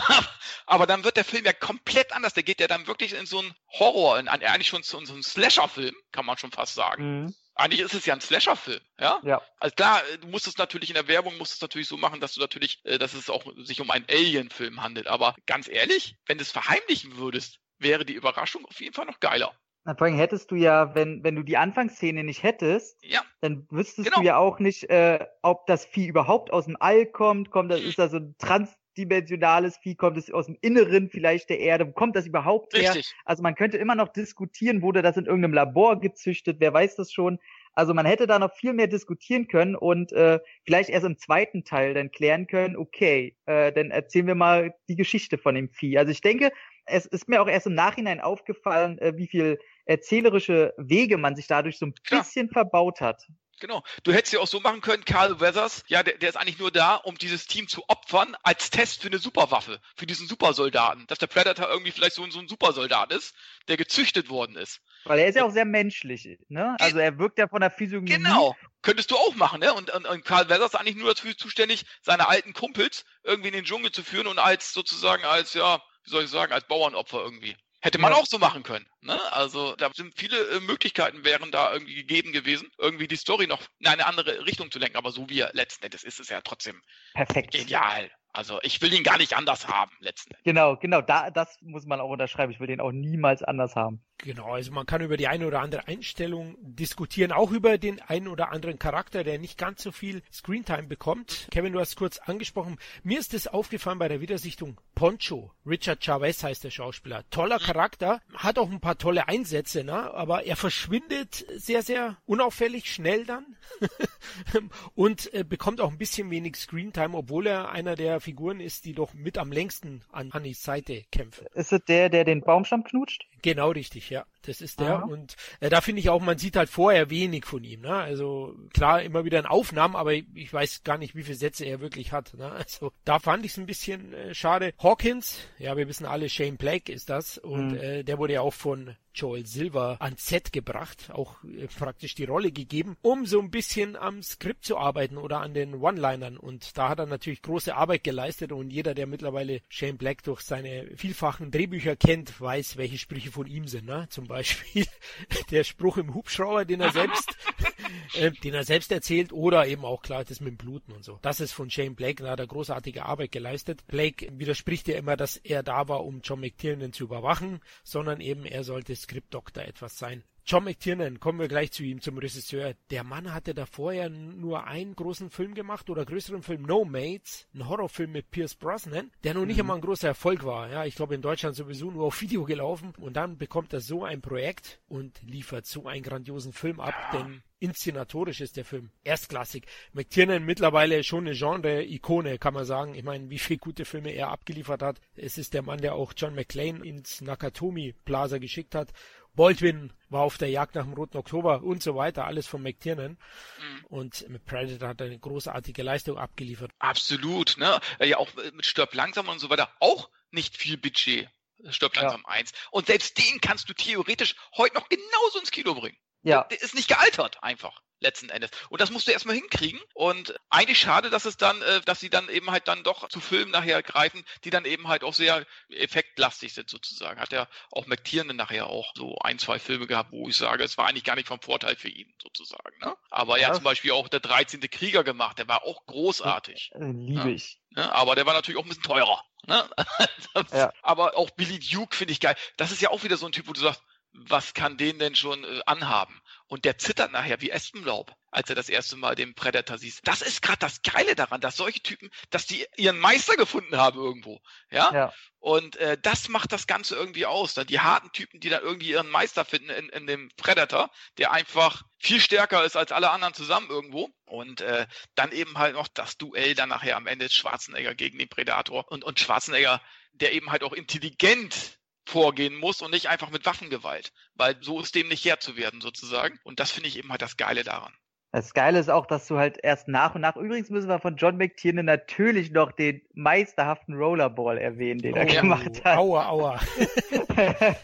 aber dann wird der Film ja komplett anders. Der geht ja dann wirklich in so einen Horror, in, eigentlich schon zu so einen Slasher-Film, kann man schon fast sagen. Mhm. Eigentlich ist es ja ein Slasher-Film, ja? Ja. Also klar, du musst es natürlich in der Werbung musst es natürlich so machen, dass du natürlich, äh, dass es auch sich um einen Alien-Film handelt. Aber ganz ehrlich, wenn du es verheimlichen würdest, wäre die Überraschung auf jeden Fall noch geiler.
Na, vor allem hättest du ja, wenn, wenn du die Anfangsszene nicht hättest, ja. dann wüsstest genau. du ja auch nicht, äh, ob das Vieh überhaupt aus dem All kommt, kommt das, mhm. ist da so ein Trans dimensionales Vieh? Kommt es aus dem Inneren vielleicht der Erde? Kommt das überhaupt her? Richtig. Also man könnte immer noch diskutieren, wurde das in irgendeinem Labor gezüchtet? Wer weiß das schon? Also man hätte da noch viel mehr diskutieren können und äh, vielleicht erst im zweiten Teil dann klären können, okay, äh, dann erzählen wir mal die Geschichte von dem Vieh. Also ich denke, es ist mir auch erst im Nachhinein aufgefallen, äh, wie viel erzählerische Wege man sich dadurch so ein bisschen Klar. verbaut hat.
Genau. Du hättest ja auch so machen können, Carl Weathers, ja, der, der ist eigentlich nur da, um dieses Team zu opfern als Test für eine Superwaffe, für diesen Supersoldaten. Dass der Predator irgendwie vielleicht so, so ein Supersoldat ist, der gezüchtet worden ist.
Weil er ist ja auch sehr menschlich, ne? Also er wirkt ja von der Physiognomie.
Genau. Könntest du auch machen, ne? Und, und, und Carl Weathers ist eigentlich nur dafür zuständig, seine alten Kumpels irgendwie in den Dschungel zu führen und als sozusagen als, ja, wie soll ich sagen, als Bauernopfer irgendwie. Hätte man ja. auch so machen können. Ne? Also da sind viele äh, Möglichkeiten wären da irgendwie gegeben gewesen, irgendwie die Story noch in eine andere Richtung zu lenken. Aber so wie er letzten Endes ist es ja trotzdem
perfekt.
Genial. Also ich will ihn gar nicht anders haben letzten Endes.
Genau, genau. Da, das muss man auch unterschreiben. Ich will den auch niemals anders haben.
Genau, also man kann über die eine oder andere Einstellung diskutieren, auch über den einen oder anderen Charakter, der nicht ganz so viel Screentime bekommt. Kevin, du hast kurz angesprochen. Mir ist es aufgefallen bei der Wiedersichtung. Poncho, Richard Chavez heißt der Schauspieler. Toller mhm. Charakter, hat auch ein paar tolle Einsätze, ne? aber er verschwindet sehr, sehr unauffällig schnell dann und äh, bekommt auch ein bisschen wenig Screentime, obwohl er einer der Figuren ist, die doch mit am längsten an Hannis Seite kämpfen.
Ist es der, der den Baumstamm knutscht?
Genau richtig, ja. Das ist der. Aha. Und äh, da finde ich auch, man sieht halt vorher wenig von ihm. Ne? Also klar, immer wieder in Aufnahmen, aber ich, ich weiß gar nicht, wie viele Sätze er wirklich hat. Ne? Also da fand ich es ein bisschen äh, schade. Hawkins, ja, wir wissen alle, Shane Blake ist das. Und mhm. äh, der wurde ja auch von Joel Silver ans Set gebracht, auch äh, praktisch die Rolle gegeben, um so ein bisschen am Skript zu arbeiten oder an den One-Linern. Und da hat er natürlich große Arbeit geleistet und jeder, der mittlerweile Shane Black durch seine vielfachen Drehbücher kennt, weiß, welche Sprüche von ihm sind. Ne? Zum Beispiel der Spruch im Hubschrauber, den er selbst, äh, den er selbst erzählt, oder eben auch klar das mit dem Bluten und so. Das ist von Shane Blake, da hat er großartige Arbeit geleistet. Blake widerspricht ja immer, dass er da war, um John McTiernan zu überwachen, sondern eben er sollte Skriptdoktor etwas sein. John McTiernan, kommen wir gleich zu ihm, zum Regisseur. Der Mann hatte davor ja nur einen großen Film gemacht oder größeren Film, No Mates, ein Horrorfilm mit Pierce Brosnan, der noch nicht mhm. einmal ein großer Erfolg war. Ja, ich glaube in Deutschland sowieso nur auf Video gelaufen. Und dann bekommt er so ein Projekt und liefert so einen grandiosen Film ab, denn inszenatorisch ist der Film erstklassig. McTiernan mittlerweile schon eine Genre-Ikone, kann man sagen. Ich meine, wie viele gute Filme er abgeliefert hat. Es ist der Mann, der auch John McClane ins Nakatomi Plaza geschickt hat Baldwin war auf der Jagd nach dem Roten Oktober und so weiter, alles von McTiernan. Mhm. Und mit Predator hat er eine großartige Leistung abgeliefert.
Absolut, ne? Ja, auch mit Stirb langsam und so weiter, auch nicht viel Budget. Stirb langsam ja. eins. Und selbst den kannst du theoretisch heute noch genauso ins Kino bringen. Ja. Der ist nicht gealtert, einfach letzten Endes. Und das musst du erstmal hinkriegen. Und eigentlich schade, dass es dann, äh, dass sie dann eben halt dann doch zu Filmen nachher greifen, die dann eben halt auch sehr effektlastig sind sozusagen. Hat er auch McTiernan nachher auch so ein, zwei Filme gehabt, wo ich sage, es war eigentlich gar nicht vom Vorteil für ihn sozusagen. Ne? Aber er hat zum Beispiel auch der 13. Krieger gemacht, der war auch großartig.
Äh, liebe ich.
Ne? Aber der war natürlich auch ein bisschen teurer. Ne? ja. Aber auch Billy Duke finde ich geil. Das ist ja auch wieder so ein Typ, wo du sagst, was kann den denn schon äh, anhaben? Und der zittert nachher wie Espenlaub, als er das erste Mal den Predator sieht. Das ist gerade das Geile daran, dass solche Typen, dass die ihren Meister gefunden haben irgendwo. Ja. ja. Und äh, das macht das Ganze irgendwie aus. Dann die harten Typen, die dann irgendwie ihren Meister finden in, in dem Predator, der einfach viel stärker ist als alle anderen zusammen irgendwo. Und äh, dann eben halt noch das Duell dann nachher am Ende Schwarzenegger gegen den Predator. Und, und Schwarzenegger, der eben halt auch intelligent vorgehen muss und nicht einfach mit Waffengewalt, weil so ist dem nicht Herr zu werden sozusagen. Und das finde ich eben halt das Geile daran.
Das Geile ist auch, dass du halt erst nach und nach, übrigens müssen wir von John McTiernan natürlich noch den meisterhaften Rollerball erwähnen, den oh, er gemacht hat.
Aua, aua.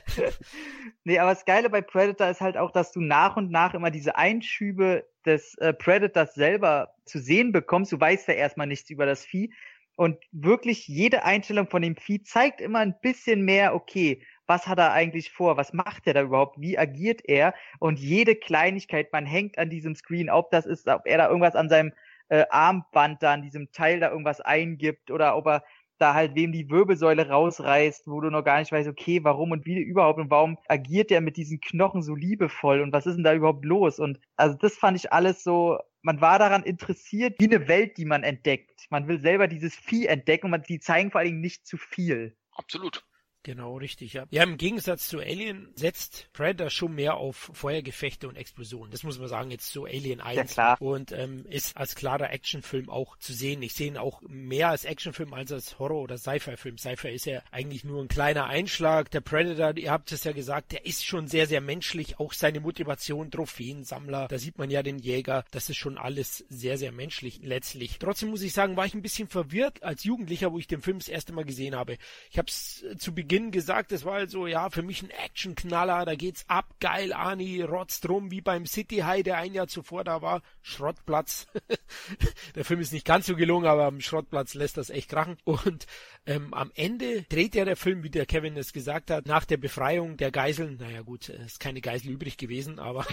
nee, aber das Geile bei Predator ist halt auch, dass du nach und nach immer diese Einschübe des äh, Predators selber zu sehen bekommst. Du weißt ja erstmal nichts über das Vieh, und wirklich jede Einstellung von dem Vieh zeigt immer ein bisschen mehr, okay, was hat er eigentlich vor? Was macht er da überhaupt? Wie agiert er? Und jede Kleinigkeit, man hängt an diesem Screen, ob das ist, ob er da irgendwas an seinem äh, Armband da, an diesem Teil da irgendwas eingibt oder ob er da halt wem die Wirbelsäule rausreißt, wo du noch gar nicht weißt, okay, warum und wie überhaupt und warum agiert er mit diesen Knochen so liebevoll und was ist denn da überhaupt los? Und also das fand ich alles so man war daran interessiert, wie eine Welt, die man entdeckt. Man will selber dieses Vieh entdecken und man, die zeigen vor allen Dingen nicht zu viel.
Absolut.
Genau, richtig, ja. Ja, im Gegensatz zu Alien setzt Predator schon mehr auf Feuergefechte und Explosionen. Das muss man sagen, jetzt so Alien 1. Ja,
klar.
Und ähm, ist als klarer Actionfilm auch zu sehen. Ich sehe ihn auch mehr als Actionfilm als als Horror- oder Sci-Fi-Film. Sci-Fi ist ja eigentlich nur ein kleiner Einschlag. Der Predator, ihr habt es ja gesagt, der ist schon sehr, sehr menschlich. Auch seine Motivation, Trophäensammler, da sieht man ja den Jäger. Das ist schon alles sehr, sehr menschlich letztlich. Trotzdem muss ich sagen, war ich ein bisschen verwirrt als Jugendlicher, wo ich den Film das erste Mal gesehen habe. Ich habe es zu Beginn Beginn gesagt, es war halt so, ja, für mich ein Actionknaller, da geht's ab, geil, Ani, rotzt rum, wie beim City High, der ein Jahr zuvor da war, Schrottplatz. der Film ist nicht ganz so gelungen, aber am Schrottplatz lässt das echt krachen. Und ähm, am Ende dreht ja der Film, wie der Kevin es gesagt hat, nach der Befreiung der Geiseln, naja gut, es ist keine Geisel übrig gewesen, aber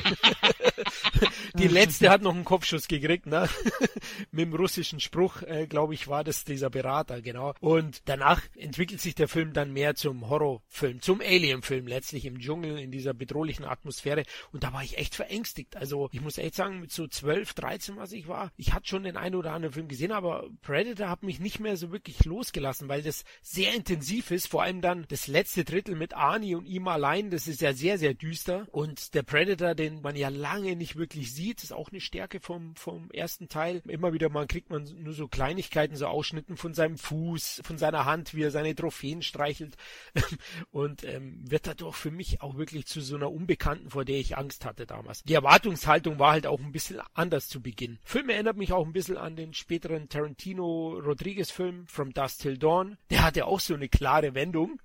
die letzte hat noch einen Kopfschuss gekriegt, ne? Mit dem russischen Spruch, äh, glaube ich, war das dieser Berater, genau. Und danach entwickelt sich der Film dann mehr zum zum Horrorfilm, zum Alien-Film letztlich im Dschungel in dieser bedrohlichen Atmosphäre und da war ich echt verängstigt. Also ich muss echt sagen, mit so 12, 13, was ich war, ich hatte schon den einen oder anderen Film gesehen, aber Predator hat mich nicht mehr so wirklich losgelassen, weil das sehr intensiv ist, vor allem dann das letzte Drittel mit Arnie und ihm allein, das ist ja sehr, sehr düster und der Predator, den man ja lange nicht wirklich sieht, ist auch eine Stärke vom, vom ersten Teil. Immer wieder mal kriegt man nur so Kleinigkeiten, so Ausschnitten von seinem Fuß, von seiner Hand, wie er seine Trophäen streichelt. und ähm, wird dadurch für mich auch wirklich zu so einer Unbekannten, vor der ich Angst hatte damals. Die Erwartungshaltung war halt auch ein bisschen anders zu Beginn. Film erinnert mich auch ein bisschen an den späteren Tarantino-Rodriguez-Film From Dust Till Dawn. Der hatte auch so eine klare Wendung.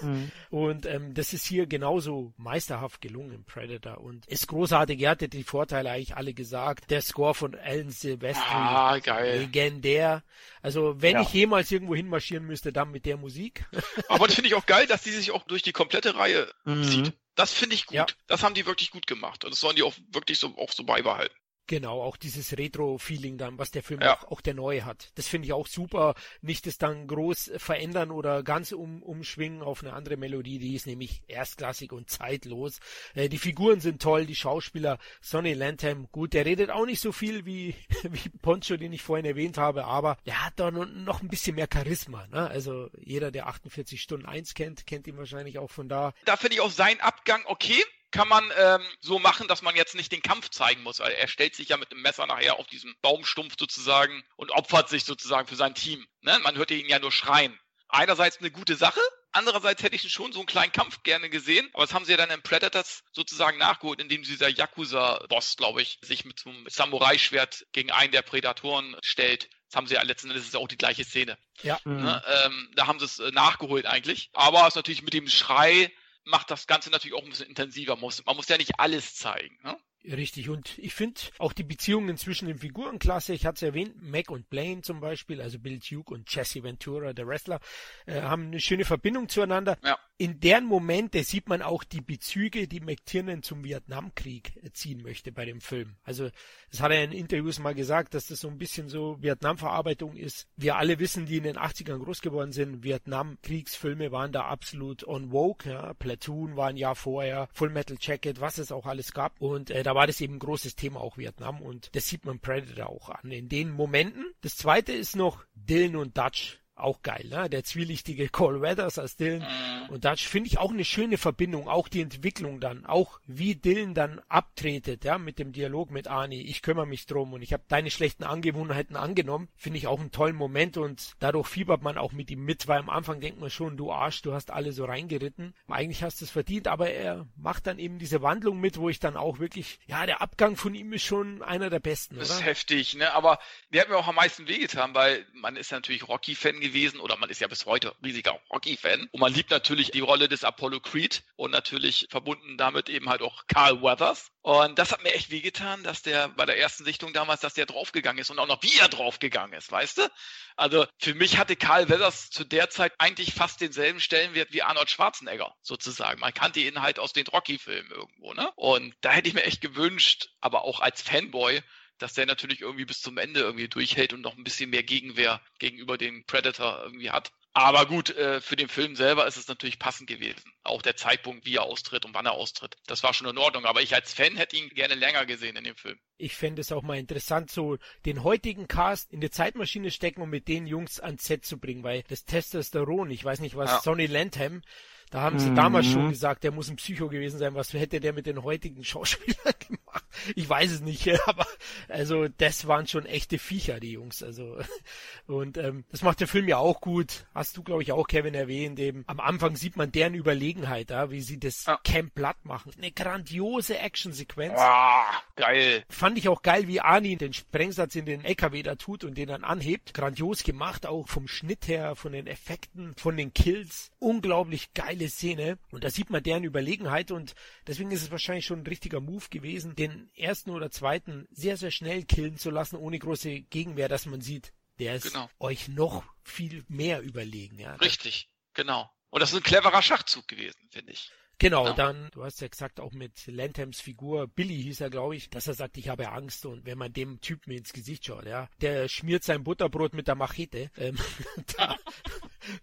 mhm. Und ähm, das ist hier genauso meisterhaft gelungen im Predator und ist großartig. Er hatte die Vorteile eigentlich alle gesagt. Der Score von Alan Silvestri,
ah, geil.
legendär. Also wenn ja. ich jemals irgendwo hinmarschieren müsste, dann mit der Musik.
Aber das finde ich auch geil, dass die sich auch durch die komplette Reihe mhm. zieht. Das finde ich gut. Ja. Das haben die wirklich gut gemacht. Und das sollen die auch wirklich so, auch so beibehalten.
Genau, auch dieses Retro-Feeling dann, was der Film ja. auch, auch der neue hat. Das finde ich auch super. Nicht es dann groß verändern oder ganz um, umschwingen auf eine andere Melodie. Die ist nämlich erstklassig und zeitlos. Äh, die Figuren sind toll, die Schauspieler. Sonny Lantham, gut, der redet auch nicht so viel wie, wie Poncho, den ich vorhin erwähnt habe, aber der hat da noch ein bisschen mehr Charisma. Ne? Also jeder, der 48 Stunden 1 kennt, kennt ihn wahrscheinlich auch von da.
Da finde ich auch seinen Abgang okay kann man ähm, so machen, dass man jetzt nicht den Kampf zeigen muss. Weil er stellt sich ja mit dem Messer nachher auf diesen Baumstumpf sozusagen und opfert sich sozusagen für sein Team. Ne? Man hört ihn ja nur schreien. Einerseits eine gute Sache, andererseits hätte ich schon so einen kleinen Kampf gerne gesehen, aber das haben sie ja dann in Predators sozusagen nachgeholt, indem dieser Yakuza-Boss, glaube ich, sich mit so einem Samurai-Schwert gegen einen der Prädatoren stellt. Das haben sie ja letzten Endes ist auch die gleiche Szene.
Ja.
Ne? Ähm, da haben sie es äh, nachgeholt eigentlich. Aber es ist natürlich mit dem Schrei macht das Ganze natürlich auch ein bisschen intensiver. Man muss, man muss ja nicht alles zeigen. Ne?
Richtig, und ich finde auch die Beziehungen zwischen den Figuren klasse. Ich hatte es erwähnt, Mac und Blaine zum Beispiel, also Bill Duke und Jesse Ventura, der Wrestler, äh, haben eine schöne Verbindung zueinander.
Ja
in deren Momente sieht man auch die Bezüge, die McTiernan zum Vietnamkrieg ziehen möchte bei dem Film. Also, das hat er in Interviews mal gesagt, dass das so ein bisschen so Vietnam-Verarbeitung ist. Wir alle wissen, die in den 80ern groß geworden sind, Vietnam-Kriegsfilme waren da absolut on vogue. Ja. Platoon war ein Jahr vorher, Full Metal Jacket, was es auch alles gab. Und äh, da war das eben ein großes Thema auch Vietnam und das sieht man Predator auch an in den Momenten. Das zweite ist noch Dylan und Dutch auch geil, ne? Der zwielichtige Cole Weathers als Dylan. Mhm. Und da finde ich auch eine schöne Verbindung, auch die Entwicklung dann, auch wie Dylan dann abtretet, ja, mit dem Dialog mit Arnie. Ich kümmere mich drum und ich habe deine schlechten Angewohnheiten angenommen. Finde ich auch einen tollen Moment und dadurch fiebert man auch mit ihm mit, weil am Anfang denkt man schon, du Arsch, du hast alle so reingeritten. Eigentlich hast du es verdient, aber er macht dann eben diese Wandlung mit, wo ich dann auch wirklich, ja, der Abgang von ihm ist schon einer der besten,
Das ist heftig, ne? Aber der hat mir auch am meisten wehgetan, weil man ist natürlich Rocky-Fan gewesen gewesen oder man ist ja bis heute riesiger Hockey-Fan und man liebt natürlich die Rolle des Apollo Creed und natürlich verbunden damit eben halt auch Carl Weathers. Und das hat mir echt wehgetan, dass der bei der ersten Sichtung damals, dass der draufgegangen ist und auch noch wie er draufgegangen ist, weißt du? Also für mich hatte Carl Weathers zu der Zeit eigentlich fast denselben Stellenwert wie Arnold Schwarzenegger sozusagen. Man kannte ihn halt aus den Rocky-Filmen irgendwo, ne? Und da hätte ich mir echt gewünscht, aber auch als Fanboy, dass der natürlich irgendwie bis zum Ende irgendwie durchhält und noch ein bisschen mehr Gegenwehr gegenüber dem Predator irgendwie hat. Aber gut, äh, für den Film selber ist es natürlich passend gewesen. Auch der Zeitpunkt, wie er austritt und wann er austritt. Das war schon in Ordnung. Aber ich als Fan hätte ihn gerne länger gesehen in dem Film.
Ich fände es auch mal interessant, so den heutigen Cast in die Zeitmaschine stecken und mit den Jungs ans Set zu bringen, weil das Testosteron, ich weiß nicht, was ja. Sonny Landham da haben sie mhm. damals schon gesagt, der muss ein Psycho gewesen sein. Was hätte der mit den heutigen Schauspielern gemacht? Ich weiß es nicht, aber also das waren schon echte Viecher, die Jungs. Also und ähm, das macht der Film ja auch gut. Hast du, glaube ich, auch Kevin erwähnt. Eben am Anfang sieht man deren Überlegenheit, ja, wie sie das ja. Camp platt machen. Eine grandiose Actionsequenz.
Ah, geil.
Fand ich auch geil, wie Arnie den Sprengsatz in den LKW da tut und den dann anhebt. Grandios gemacht, auch vom Schnitt her, von den Effekten, von den Kills. Unglaublich geil geile Szene und da sieht man deren Überlegenheit und deswegen ist es wahrscheinlich schon ein richtiger Move gewesen, den ersten oder zweiten sehr, sehr schnell killen zu lassen, ohne große Gegenwehr, dass man sieht, der ist genau. euch noch viel mehr überlegen. Ja.
Richtig, genau. Und das ist ein cleverer Schachzug gewesen, finde ich.
Genau, ja. dann, du hast ja gesagt, auch mit Lanthams Figur, Billy hieß er, glaube ich, dass er sagt, ich habe Angst und wenn man dem Typen ins Gesicht schaut, ja, der schmiert sein Butterbrot mit der Machete, ähm, da,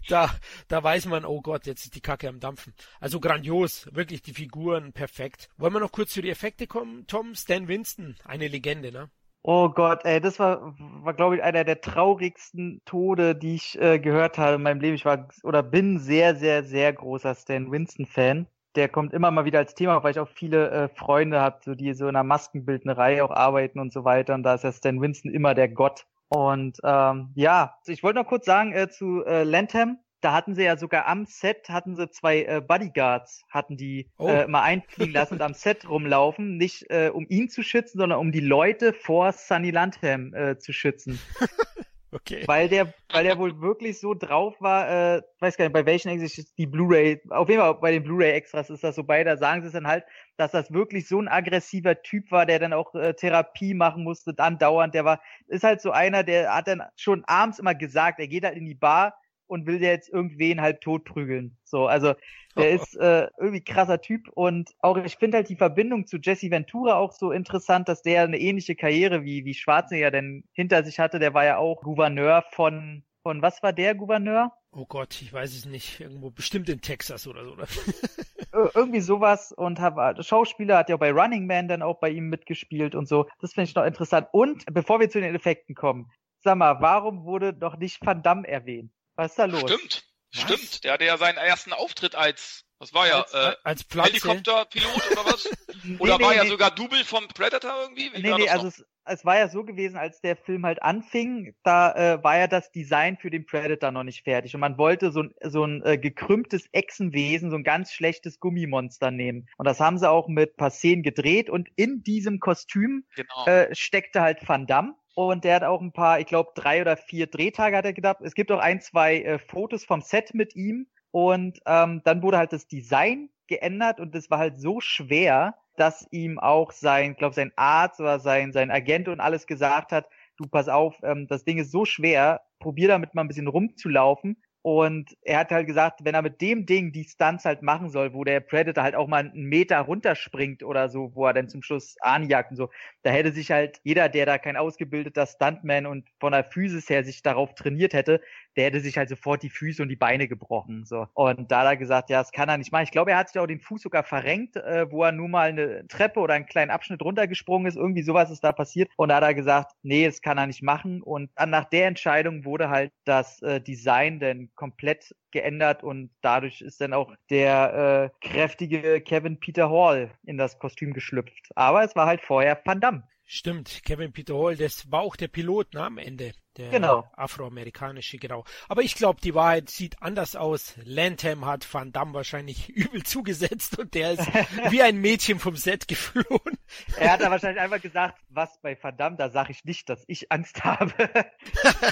da, da weiß man, oh Gott, jetzt ist die Kacke am Dampfen. Also grandios, wirklich die Figuren perfekt. Wollen wir noch kurz zu die Effekte kommen, Tom? Stan Winston, eine Legende, ne?
Oh Gott, ey, das war, war glaube ich, einer der traurigsten Tode, die ich äh, gehört habe in meinem Leben. Ich war oder bin sehr, sehr, sehr großer Stan Winston-Fan der kommt immer mal wieder als Thema, weil ich auch viele äh, Freunde habe, so, die so in einer Maskenbildnerei auch arbeiten und so weiter. Und da ist ja Stan Winston immer der Gott. Und ähm, ja, ich wollte noch kurz sagen äh, zu äh, Lantham. Da hatten sie ja sogar am Set hatten sie zwei äh, Bodyguards, hatten die oh. äh, mal einfliegen lassen und am Set rumlaufen, nicht äh, um ihn zu schützen, sondern um die Leute vor Sunny Landham äh, zu schützen. Okay. Weil der, weil der wohl wirklich so drauf war, äh, weiß gar nicht, bei welchen Extras ist die Blu-ray, auf jeden Fall bei den Blu-ray-Extras ist das so bei, da sagen sie es dann halt, dass das wirklich so ein aggressiver Typ war, der dann auch äh, Therapie machen musste, dann dauernd, der war, ist halt so einer, der hat dann schon abends immer gesagt, er geht halt in die Bar und will jetzt irgendwen halt tot prügeln. So, also der ist äh, irgendwie krasser Typ und auch ich finde halt die Verbindung zu Jesse Ventura auch so interessant, dass der eine ähnliche Karriere wie wie Schwarzenegger denn hinter sich hatte. Der war ja auch Gouverneur von von was war der Gouverneur?
Oh Gott, ich weiß es nicht. Irgendwo bestimmt in Texas oder so. Oder?
Irgendwie sowas und hab, Schauspieler hat ja bei Running Man dann auch bei ihm mitgespielt und so. Das finde ich noch interessant. Und bevor wir zu den Effekten kommen, sag mal, warum wurde doch nicht Van Damme erwähnt? Was ist da los?
Stimmt. Was? Stimmt, der hatte ja seinen ersten Auftritt als, was war ja, als, äh, als Helikopterpilot oder was? oder nee, war nee, ja nee. sogar Double vom Predator irgendwie?
Wie nee, nee, also es, es, war ja so gewesen, als der Film halt anfing, da äh, war ja das Design für den Predator noch nicht fertig und man wollte so ein, so ein äh, gekrümmtes Echsenwesen, so ein ganz schlechtes Gummimonster nehmen. Und das haben sie auch mit paar Szenen gedreht und in diesem Kostüm genau. äh, steckte halt Van Damme und der hat auch ein paar, ich glaube, drei oder vier Drehtage hat er gedacht. Es gibt auch ein, zwei äh, Fotos vom Set mit ihm. Und ähm, dann wurde halt das Design geändert und das war halt so schwer, dass ihm auch sein, glaube sein Arzt oder sein, sein Agent und alles gesagt hat, du pass auf, ähm, das Ding ist so schwer, probier damit mal ein bisschen rumzulaufen. Und er hat halt gesagt, wenn er mit dem Ding die Stunts halt machen soll, wo der Predator halt auch mal einen Meter runterspringt oder so, wo er dann zum Schluss anjagt und so, da hätte sich halt jeder, der da kein ausgebildeter Stuntman und von der Physis her sich darauf trainiert hätte, der hätte sich halt sofort die Füße und die Beine gebrochen. So. Und da hat er gesagt, ja, das kann er nicht machen. Ich glaube, er hat sich auch den Fuß sogar verrenkt, äh, wo er nur mal eine Treppe oder einen kleinen Abschnitt runtergesprungen ist. Irgendwie sowas ist da passiert. Und da hat er gesagt, nee, das kann er nicht machen. Und nach der Entscheidung wurde halt das äh, Design dann komplett geändert und dadurch ist dann auch der äh, kräftige Kevin Peter Hall in das Kostüm geschlüpft. Aber es war halt vorher Van Damme.
Stimmt, Kevin Peter Hall, das war auch der Pilot ne, am Ende. Der genau. afroamerikanische, genau. Aber ich glaube, die Wahrheit sieht anders aus. Lantham hat Van Damme wahrscheinlich übel zugesetzt und der ist wie ein Mädchen vom Set geflohen.
Er hat da wahrscheinlich einfach gesagt, was bei Van Damme, da sage ich nicht, dass ich Angst habe.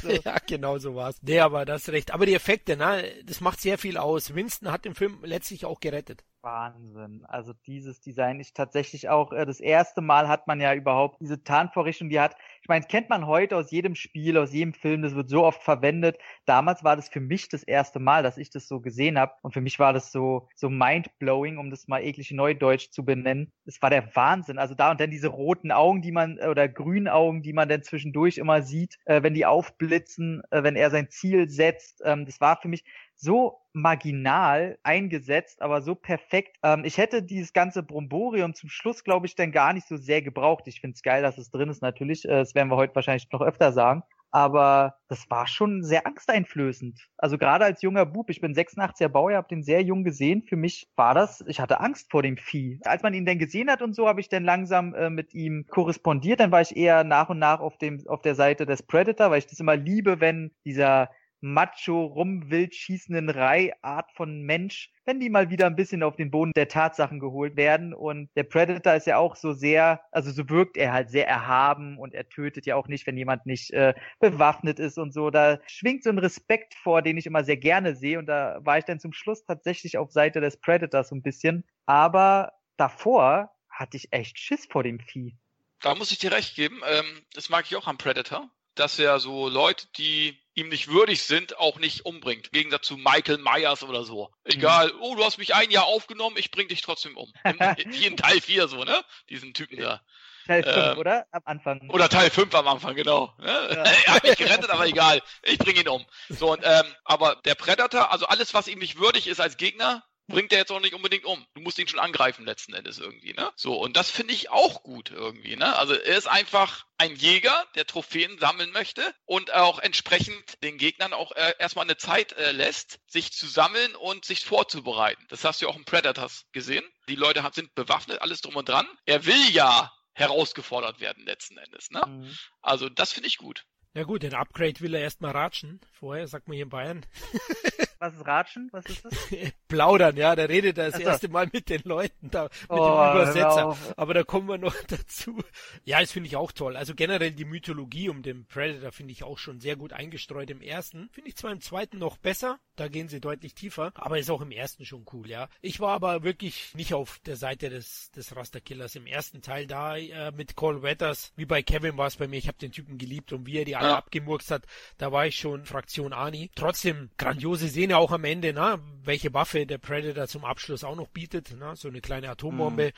so. ja, genau so war's. Nee, aber das recht. Aber die Effekte, ne, das macht sehr viel aus. Winston hat den Film letztlich auch gerettet.
Wahnsinn. Also dieses Design ist tatsächlich auch äh, das erste Mal hat man ja überhaupt diese Tarnvorrichtung, die hat, ich meine, kennt man heute aus jedem Spiel, aus jedem Film, das wird so oft verwendet. Damals war das für mich das erste Mal, dass ich das so gesehen habe und für mich war das so so mindblowing, um das mal eklig neudeutsch zu benennen. Es war der Wahnsinn. Also da und dann diese roten Augen, die man oder grünen Augen, die man dann zwischendurch immer sieht, äh, wenn die aufblitzen, äh, wenn er sein Ziel setzt. Ähm, das war für mich so marginal eingesetzt, aber so perfekt. Ähm, ich hätte dieses ganze Bromborium zum Schluss, glaube ich, dann gar nicht so sehr gebraucht. Ich finde es geil, dass es drin ist, natürlich. Äh, das werden wir heute wahrscheinlich noch öfter sagen. Aber das war schon sehr angsteinflößend. Also gerade als junger Bub, ich bin 86er Baujahr, habe den sehr jung gesehen. Für mich war das, ich hatte Angst vor dem Vieh. Als man ihn dann gesehen hat und so, habe ich dann langsam äh, mit ihm korrespondiert. Dann war ich eher nach und nach auf dem auf der Seite des Predator, weil ich das immer liebe, wenn dieser macho, rumwild schießenden Reihart von Mensch, wenn die mal wieder ein bisschen auf den Boden der Tatsachen geholt werden. Und der Predator ist ja auch so sehr, also so wirkt er halt sehr erhaben und er tötet ja auch nicht, wenn jemand nicht äh, bewaffnet ist und so. Da schwingt so ein Respekt vor, den ich immer sehr gerne sehe. Und da war ich dann zum Schluss tatsächlich auf Seite des Predators so ein bisschen. Aber davor hatte ich echt Schiss vor dem Vieh.
Da muss ich dir recht geben. Ähm, das mag ich auch am Predator, dass er so Leute, die ihm nicht würdig sind, auch nicht umbringt. Im Gegensatz zu Michael Myers oder so. Egal, mhm. oh, du hast mich ein Jahr aufgenommen, ich bring dich trotzdem um. Wie in Teil 4 so, ne? Diesen Typen da.
Teil 5, ähm, oder? Am Anfang.
Oder Teil 5 am Anfang, genau. Ne? Ja. er hat mich gerettet, aber egal. Ich bring ihn um. So, und, ähm, aber der Predator, also alles, was ihm nicht würdig ist als Gegner, bringt er jetzt auch nicht unbedingt um. Du musst ihn schon angreifen letzten Endes irgendwie, ne? So, und das finde ich auch gut irgendwie, ne? Also er ist einfach ein Jäger, der Trophäen sammeln möchte und auch entsprechend den Gegnern auch äh, erstmal eine Zeit äh, lässt, sich zu sammeln und sich vorzubereiten. Das hast du ja auch im Predators gesehen. Die Leute sind bewaffnet, alles drum und dran. Er will ja herausgefordert werden letzten Endes, ne? Mhm. Also das finde ich gut.
Ja gut, den Upgrade will er erstmal ratschen. Vorher, sagt man hier in Bayern.
Was ist Ratschen? Was ist das?
Plaudern, ja, der redet das so. erste Mal mit den Leuten da, mit oh, dem Übersetzer. Aber da kommen wir noch dazu. Ja, das finde ich auch toll. Also generell die Mythologie um den Predator finde ich auch schon sehr gut eingestreut im ersten. Finde ich zwar im zweiten noch besser, da gehen sie deutlich tiefer, aber ist auch im ersten schon cool, ja. Ich war aber wirklich nicht auf der Seite des, des Rasterkillers im ersten Teil da, äh, mit Cole Wetters, wie bei Kevin war es bei mir, ich habe den Typen geliebt und wie er die alle ja. abgemurkst hat, da war ich schon Fraktion Ani. Trotzdem grandiose Szene auch am Ende, na, welche Waffe der Predator zum Abschluss auch noch bietet, na, so eine kleine Atombombe.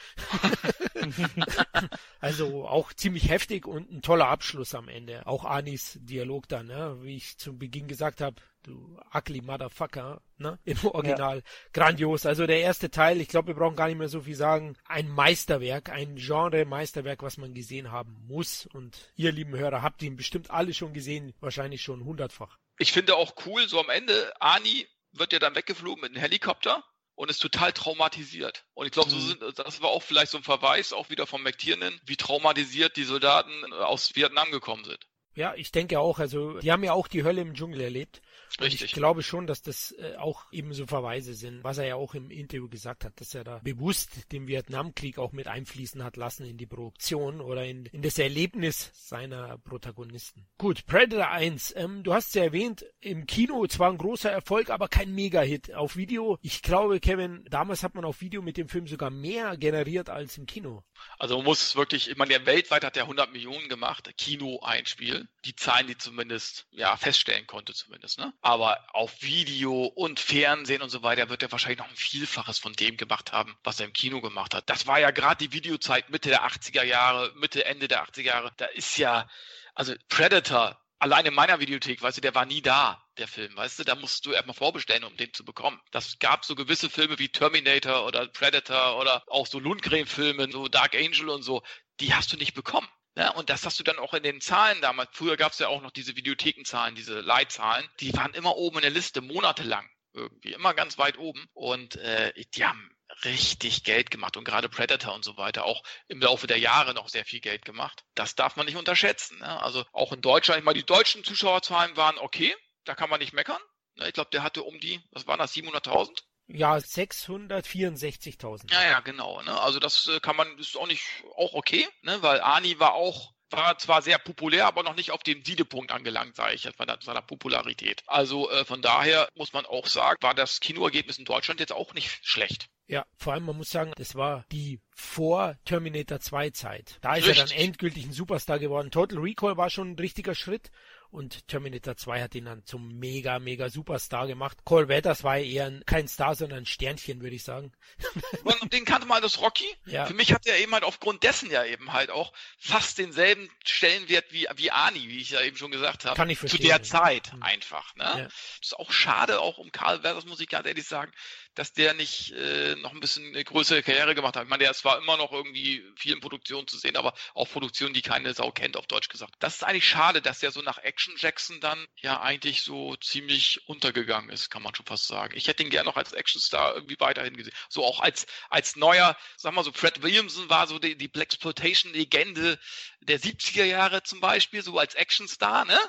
Mhm. also auch ziemlich heftig und ein toller Abschluss am Ende. Auch Anis Dialog dann, ne, wie ich zu Beginn gesagt habe, du ugly motherfucker, ne? Im Original. Ja. Grandios. Also der erste Teil, ich glaube, wir brauchen gar nicht mehr so viel sagen. Ein Meisterwerk, ein Genre-Meisterwerk, was man gesehen haben muss. Und ihr lieben Hörer habt ihn bestimmt alle schon gesehen, wahrscheinlich schon hundertfach.
Ich finde auch cool, so am Ende, Ani wird ja dann weggeflogen mit einem Helikopter und ist total traumatisiert. Und ich glaube, so mhm. sind, das war auch vielleicht so ein Verweis auch wieder von McTiernan, wie traumatisiert die Soldaten aus Vietnam gekommen sind.
Ja, ich denke auch. Also, die haben ja auch die Hölle im Dschungel erlebt. Richtig. ich glaube schon, dass das äh, auch eben so Verweise sind, was er ja auch im Interview gesagt hat, dass er da bewusst den Vietnamkrieg auch mit einfließen hat lassen in die Produktion oder in, in das Erlebnis seiner Protagonisten. Gut, Predator 1, ähm, du hast ja erwähnt, im Kino zwar ein großer Erfolg, aber kein Mega-Hit. Auf Video, ich glaube, Kevin, damals hat man auf Video mit dem Film sogar mehr generiert als im Kino.
Also man muss wirklich, ich meine, der weltweit hat er 100 Millionen gemacht, Kino-Einspiel. Die Zahlen, die zumindest, ja, feststellen konnte zumindest, ne? Aber auf Video und Fernsehen und so weiter wird er wahrscheinlich noch ein Vielfaches von dem gemacht haben, was er im Kino gemacht hat. Das war ja gerade die Videozeit Mitte der 80er Jahre, Mitte, Ende der 80er Jahre. Da ist ja, also Predator, allein in meiner Videothek, weißt du, der war nie da, der Film, weißt du, da musst du erstmal vorbestellen, um den zu bekommen. Das gab so gewisse Filme wie Terminator oder Predator oder auch so Lundgren-Filme, so Dark Angel und so, die hast du nicht bekommen. Ja, und das hast du dann auch in den Zahlen damals. Früher gab es ja auch noch diese Videothekenzahlen, diese Leitzahlen. Die waren immer oben in der Liste, monatelang irgendwie, immer ganz weit oben. Und äh, die haben richtig Geld gemacht und gerade Predator und so weiter auch im Laufe der Jahre noch sehr viel Geld gemacht. Das darf man nicht unterschätzen. Ne? Also auch in Deutschland, ich meine, die deutschen Zuschauerzahlen waren okay, da kann man nicht meckern. Ne? Ich glaube, der hatte um die, was waren das, 700.000?
Ja, 664.000.
Ja, ja, genau. Ne? Also das äh, kann man, ist auch nicht, auch okay, ne? weil Ani war auch war zwar sehr populär, aber noch nicht auf dem Siedepunkt angelangt, sage ich jetzt bei seiner Popularität. Also äh, von daher muss man auch sagen, war das Kinoergebnis in Deutschland jetzt auch nicht schlecht.
Ja, vor allem, man muss sagen, das war die vor Terminator 2 Zeit. Da ist Richtig. er dann endgültig ein Superstar geworden. Total Recall war schon ein richtiger Schritt und Terminator 2 hat ihn dann zum mega, mega Superstar gemacht. Cole Weathers war eher ein, kein Star, sondern ein Sternchen, würde ich sagen.
Und den kannte mal das Rocky. Ja. Für mich hat er eben halt aufgrund dessen ja eben halt auch fast denselben Stellenwert wie, wie Ani, wie ich ja eben schon gesagt habe.
Kann ich verstehen.
Zu der Zeit mhm. einfach. Ne? Ja. Das ist auch schade, auch um Karl Weathers, muss ich ganz ehrlich sagen, dass der nicht äh, noch ein bisschen eine größere Karriere gemacht hat. Ich meine, der ist zwar immer noch irgendwie viel in Produktion zu sehen, aber auch Produktionen, die keine Sau kennt, auf Deutsch gesagt. Das ist eigentlich schade, dass der so nach Action Jackson dann ja eigentlich so ziemlich untergegangen ist, kann man schon fast sagen. Ich hätte ihn gerne noch als Actionstar irgendwie weiterhin gesehen. So auch als, als neuer, sag mal so, Fred Williamson war so die, die Blaxploitation-Legende der 70er Jahre zum Beispiel, so als Actionstar, ne?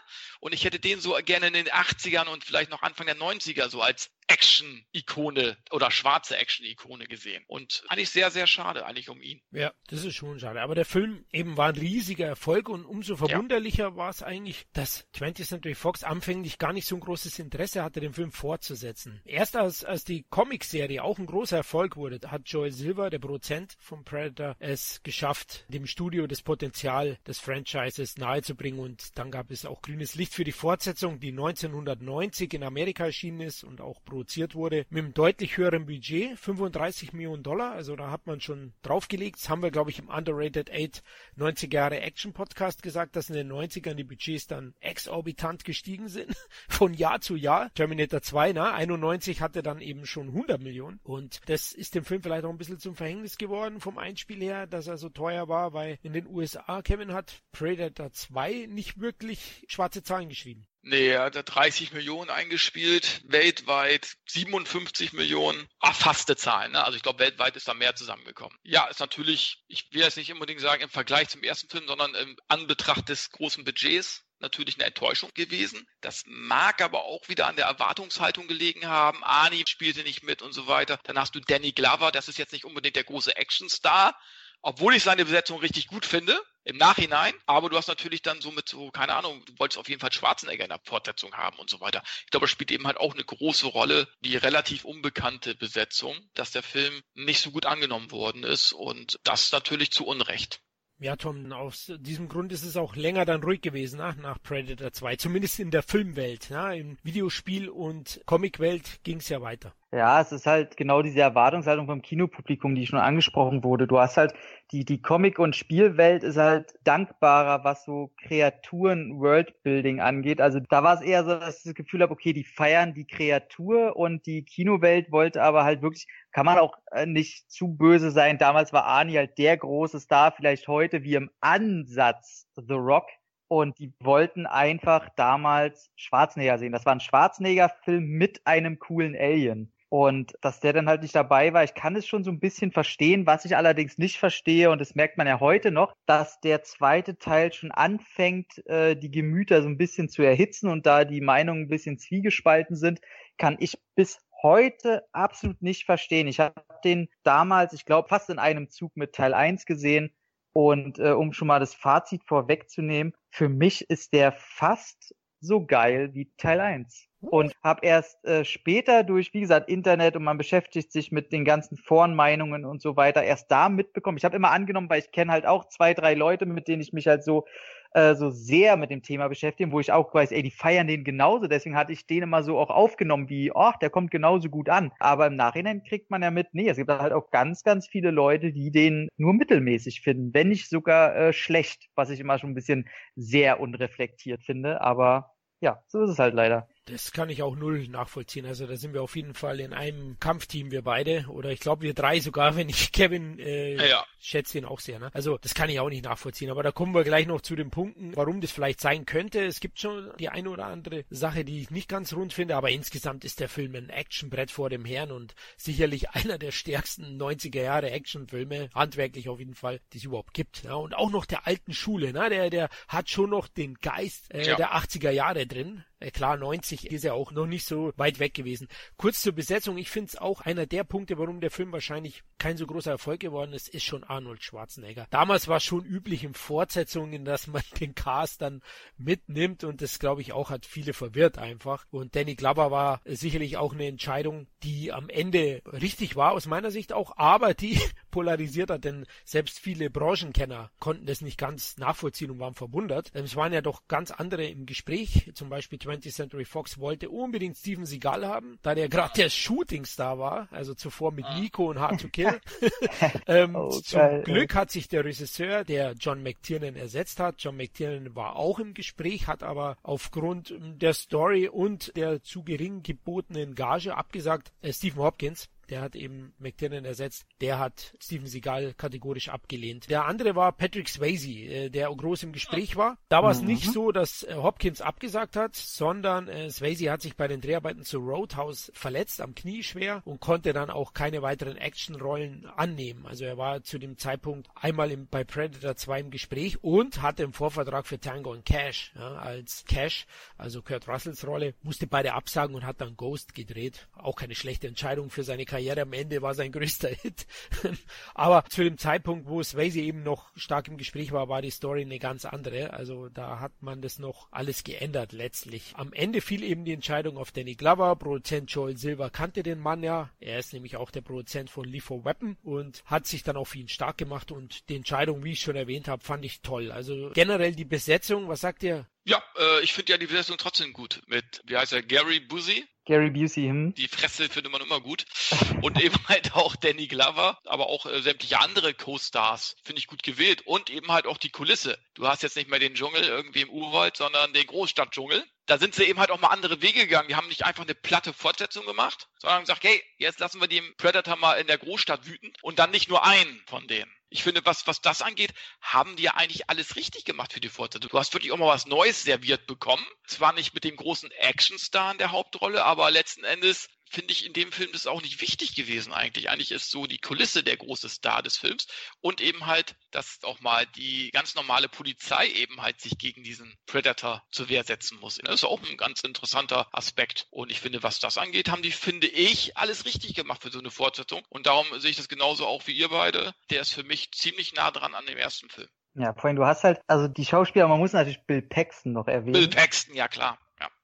Und ich hätte den so gerne in den 80ern und vielleicht noch Anfang der 90er so als Action-Ikone oder schwarze Action-Ikone gesehen. Und eigentlich sehr, sehr schade eigentlich um ihn.
Ja, das ist schon schade. Aber der Film eben war ein riesiger Erfolg und umso verwunderlicher ja. war es eigentlich, dass 20th Century Fox anfänglich gar nicht so ein großes Interesse hatte, den Film fortzusetzen. Erst als, als die Comic-Serie auch ein großer Erfolg wurde, hat Joel Silver, der Produzent von Predator, es geschafft, dem Studio das Potenzial des Franchises nahezubringen und dann gab es auch grünes Licht für die Fortsetzung, die 1990 in Amerika erschienen ist und auch produziert wurde, mit einem deutlich höheren Budget, 35 Millionen Dollar, also da hat man schon draufgelegt. Das haben wir, glaube ich, im Underrated 8 90 Jahre Action Podcast gesagt, dass in den 90ern die Budgets dann exorbitant gestiegen sind, von Jahr zu Jahr. Terminator 2, na, 91 hatte dann eben schon 100 Millionen und das ist dem Film vielleicht auch ein bisschen zum Verhängnis geworden vom Einspiel her, dass er so teuer war, weil in den USA, Kevin hat Predator 2 nicht wirklich schwarze Zahlen geschrieben.
Nee, er hat 30 Millionen eingespielt, weltweit 57 Millionen, erfasste Zahlen. Ne? Also ich glaube, weltweit ist da mehr zusammengekommen. Ja, ist natürlich, ich will jetzt nicht unbedingt sagen im Vergleich zum ersten Film, sondern im Anbetracht des großen Budgets natürlich eine Enttäuschung gewesen. Das mag aber auch wieder an der Erwartungshaltung gelegen haben. Arnie spielte nicht mit und so weiter. Dann hast du Danny Glover, das ist jetzt nicht unbedingt der große Actionstar, obwohl ich seine Besetzung richtig gut finde, im Nachhinein, aber du hast natürlich dann so mit so, keine Ahnung, du wolltest auf jeden Fall Schwarzenegger in der Fortsetzung haben und so weiter. Ich glaube, es spielt eben halt auch eine große Rolle, die relativ unbekannte Besetzung, dass der Film nicht so gut angenommen worden ist und das natürlich zu Unrecht.
Ja, Tom, aus diesem Grund ist es auch länger dann ruhig gewesen nach, nach Predator 2, zumindest in der Filmwelt. Ja, Im Videospiel- und Comicwelt ging es ja weiter.
Ja, es ist halt genau diese Erwartungshaltung vom Kinopublikum, die schon angesprochen wurde. Du hast halt die, die Comic- und Spielwelt ist halt dankbarer, was so Kreaturen Worldbuilding angeht. Also da war es eher so, dass ich das Gefühl habe, okay, die feiern die Kreatur und die Kinowelt wollte aber halt wirklich, kann man auch äh, nicht zu böse sein. Damals war Arnie halt der große Star, vielleicht heute wie im Ansatz The Rock. Und die wollten einfach damals Schwarzenegger sehen. Das war ein Schwarzenegger-Film mit einem coolen Alien. Und dass der dann halt nicht dabei war, ich kann es schon so ein bisschen verstehen. Was ich allerdings nicht verstehe, und das merkt man ja heute noch, dass der zweite Teil schon anfängt, äh, die Gemüter so ein bisschen zu erhitzen und da die Meinungen ein bisschen zwiegespalten sind, kann ich bis heute absolut nicht verstehen. Ich habe den damals, ich glaube, fast in einem Zug mit Teil 1 gesehen. Und äh, um schon mal das Fazit vorwegzunehmen, für mich ist der fast so geil wie Teil 1 und habe erst äh, später durch, wie gesagt, Internet und man beschäftigt sich mit den ganzen Forenmeinungen und so weiter, erst da mitbekommen. Ich habe immer angenommen, weil ich kenne halt auch zwei, drei Leute, mit denen ich mich halt so äh, so sehr mit dem Thema beschäftige, wo ich auch weiß, ey, die feiern den genauso. Deswegen hatte ich den immer so auch aufgenommen, wie, ach, der kommt genauso gut an. Aber im Nachhinein kriegt man ja mit, nee, es gibt halt auch ganz, ganz viele Leute, die den nur mittelmäßig finden, wenn nicht sogar äh, schlecht, was ich immer schon ein bisschen sehr unreflektiert finde. Aber ja, so ist es halt leider.
Das kann ich auch null nachvollziehen. Also da sind wir auf jeden Fall in einem Kampfteam, wir beide. Oder ich glaube, wir drei sogar, wenn ich Kevin äh, ja. schätze ihn auch sehr. Ne? Also das kann ich auch nicht nachvollziehen. Aber da kommen wir gleich noch zu den Punkten, warum das vielleicht sein könnte. Es gibt schon die eine oder andere Sache, die ich nicht ganz rund finde. Aber insgesamt ist der Film ein Actionbrett vor dem Herrn und sicherlich einer der stärksten 90er Jahre Actionfilme, handwerklich auf jeden Fall, die es überhaupt gibt. Ja? Und auch noch der alten Schule. Ne? Der, der hat schon noch den Geist äh, ja. der 80er Jahre drin. Äh, klar, 90 ist ja auch noch nicht so weit weg gewesen. Kurz zur Besetzung, ich finde es auch einer der Punkte, warum der Film wahrscheinlich kein so großer Erfolg geworden ist, ist schon Arnold Schwarzenegger. Damals war schon üblich in Fortsetzungen, dass man den Cast dann mitnimmt und das glaube ich auch hat viele verwirrt einfach. Und Danny Glover war sicherlich auch eine Entscheidung, die am Ende richtig war aus meiner Sicht auch, aber die polarisiert hat, denn selbst viele Branchenkenner konnten das nicht ganz nachvollziehen und waren verwundert. Es waren ja doch ganz andere im Gespräch, zum Beispiel 20th Century Fox wollte unbedingt Steven Seagal haben, da der gerade der Shootingstar war, also zuvor mit ah. Nico und Hard to Kill. ähm, oh, zum geil, Glück hat sich der Regisseur, der John McTiernan ersetzt hat, John McTiernan war auch im Gespräch, hat aber aufgrund der Story und der zu gering gebotenen Gage abgesagt. Äh, Stephen Hopkins, der hat eben McTiernan ersetzt, der hat Steven Seagal kategorisch abgelehnt. Der andere war Patrick Swayze, äh, der groß im Gespräch war. Da war es mhm. nicht so, dass äh, Hopkins abgesagt hat, sondern äh, Swayze hat sich bei den Dreharbeiten zu Roadhouse verletzt, am Knie schwer und konnte dann auch keine weiteren Actionrollen annehmen. Also er war zu dem Zeitpunkt einmal im, bei Predator 2 im Gespräch und hatte im Vorvertrag für Tango und Cash ja, als Cash, also Kurt Russells Rolle, musste beide absagen und hat dann Ghost gedreht. Auch keine schlechte Entscheidung für seine Karriere Karriere am Ende war sein größter Hit. Aber zu dem Zeitpunkt, wo Swayze eben noch stark im Gespräch war, war die Story eine ganz andere. Also da hat man das noch alles geändert letztlich. Am Ende fiel eben die Entscheidung auf Danny Glover. Produzent Joel Silver kannte den Mann ja. Er ist nämlich auch der Produzent von Lethal Weapon und hat sich dann auf ihn stark gemacht und die Entscheidung, wie ich schon erwähnt habe, fand ich toll. Also generell die Besetzung, was sagt ihr?
Ja, äh, ich finde ja die Besetzung trotzdem gut mit, wie heißt er, Gary Busey,
Gary Busey, hm.
Die Fresse findet man immer gut. Und eben halt auch Danny Glover, aber auch äh, sämtliche andere Co-Stars finde ich gut gewählt. Und eben halt auch die Kulisse. Du hast jetzt nicht mehr den Dschungel irgendwie im Urwald, sondern den Großstadtdschungel. Da sind sie eben halt auch mal andere Wege gegangen. Die haben nicht einfach eine platte Fortsetzung gemacht, sondern haben gesagt, hey, jetzt lassen wir den Predator mal in der Großstadt wüten und dann nicht nur einen von denen. Ich finde, was, was das angeht, haben die ja eigentlich alles richtig gemacht für die Fortsetzung. Du hast wirklich auch mal was Neues serviert bekommen. Zwar nicht mit dem großen Actionstar in der Hauptrolle, aber letzten Endes finde ich in dem Film das auch nicht wichtig gewesen eigentlich. Eigentlich ist so die Kulisse der große Star des Films und eben halt, dass auch mal die ganz normale Polizei eben halt sich gegen diesen Predator zur Wehr setzen muss. Das ist auch ein ganz interessanter Aspekt. Und ich finde, was das angeht, haben die, finde ich, alles richtig gemacht für so eine Fortsetzung. Und darum sehe ich das genauso auch wie ihr beide. Der ist für mich ziemlich nah dran an dem ersten Film.
Ja, vorhin, du hast halt, also die Schauspieler, man muss natürlich Bill Paxton noch erwähnen.
Bill Paxton, ja klar.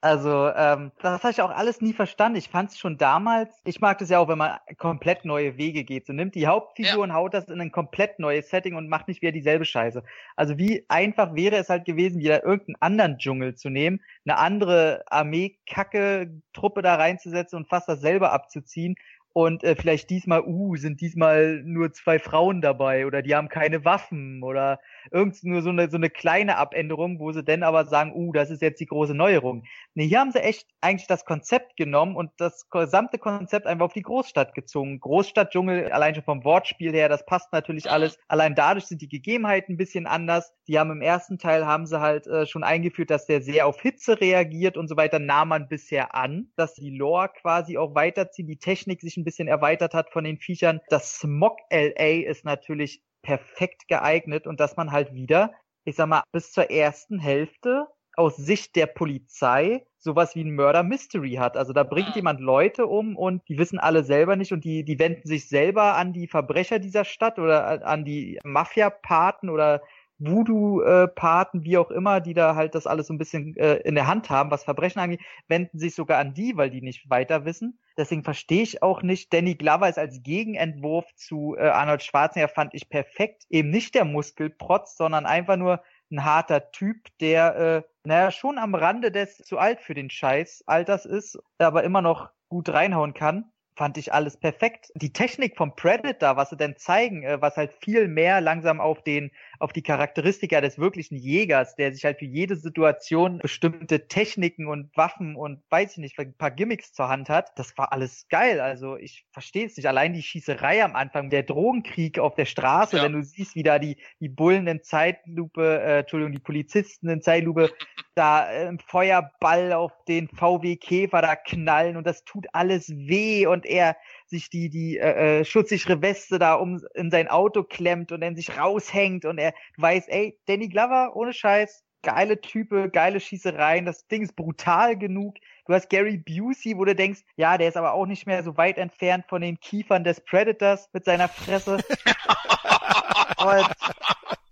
Also, ähm, das habe ich auch alles nie verstanden. Ich fand es schon damals, ich mag das ja auch, wenn man komplett neue Wege geht. So nimmt die Hauptfigur ja. und haut das in ein komplett neues Setting und macht nicht wieder dieselbe Scheiße. Also wie einfach wäre es halt gewesen, wieder irgendeinen anderen Dschungel zu nehmen, eine andere Armee-Kacke-Truppe da reinzusetzen und fast dasselbe abzuziehen und äh, vielleicht diesmal, uh, sind diesmal nur zwei Frauen dabei oder die haben keine Waffen oder irgend nur so eine, so eine kleine Abänderung, wo sie dann aber sagen, uh, das ist jetzt die große Neuerung. Nee, hier haben sie echt eigentlich das Konzept genommen und das gesamte Konzept einfach auf die Großstadt gezogen. Großstadtdschungel, allein schon vom Wortspiel her, das passt natürlich alles. Allein dadurch sind die Gegebenheiten ein bisschen anders. Die haben im ersten Teil haben sie halt äh, schon eingeführt, dass der sehr auf Hitze reagiert und so weiter, nahm man bisher an, dass die Lore quasi auch weiterzieht, die Technik sich ein bisschen erweitert hat von den Viechern. Das Smog LA ist natürlich perfekt geeignet und dass man halt wieder, ich sag mal, bis zur ersten Hälfte aus Sicht der Polizei sowas wie ein Murder Mystery hat. Also da bringt jemand Leute um und die wissen alle selber nicht und die, die wenden sich selber an die Verbrecher dieser Stadt oder an die Mafia-Paten oder Voodoo-Paten, wie auch immer, die da halt das alles so ein bisschen äh, in der Hand haben, was Verbrechen angeht, wenden sich sogar an die, weil die nicht weiter wissen. Deswegen verstehe ich auch nicht, Danny Glover ist als Gegenentwurf zu äh, Arnold Schwarzenegger, fand ich perfekt. Eben nicht der Muskelprotz, sondern einfach nur ein harter Typ, der, äh, naja, schon am Rande des zu alt für den Scheiß Alters ist, aber immer noch gut reinhauen kann fand ich alles perfekt. Die Technik vom Predator, was sie denn zeigen, äh, was halt viel mehr langsam auf den, auf die Charakteristika des wirklichen Jägers, der sich halt für jede Situation bestimmte Techniken und Waffen und weiß ich nicht, ein paar Gimmicks zur Hand hat, das war alles geil. Also ich verstehe es nicht. Allein die Schießerei am Anfang, der Drogenkrieg auf der Straße, ja. wenn du siehst, wie da die, die Bullen in Zeitlupe, äh, Entschuldigung, die Polizisten in Zeitlupe da äh, im Feuerball auf den VW Käfer da knallen und das tut alles weh und er sich die die äh, äh, schutzsichere Weste da um in sein Auto klemmt und dann sich raushängt und er weiß, ey, Danny Glover ohne Scheiß, geile Type, geile Schießereien, das Ding ist brutal genug. Du hast Gary Busey, wo du denkst, ja, der ist aber auch nicht mehr so weit entfernt von den Kiefern des Predators mit seiner Fresse.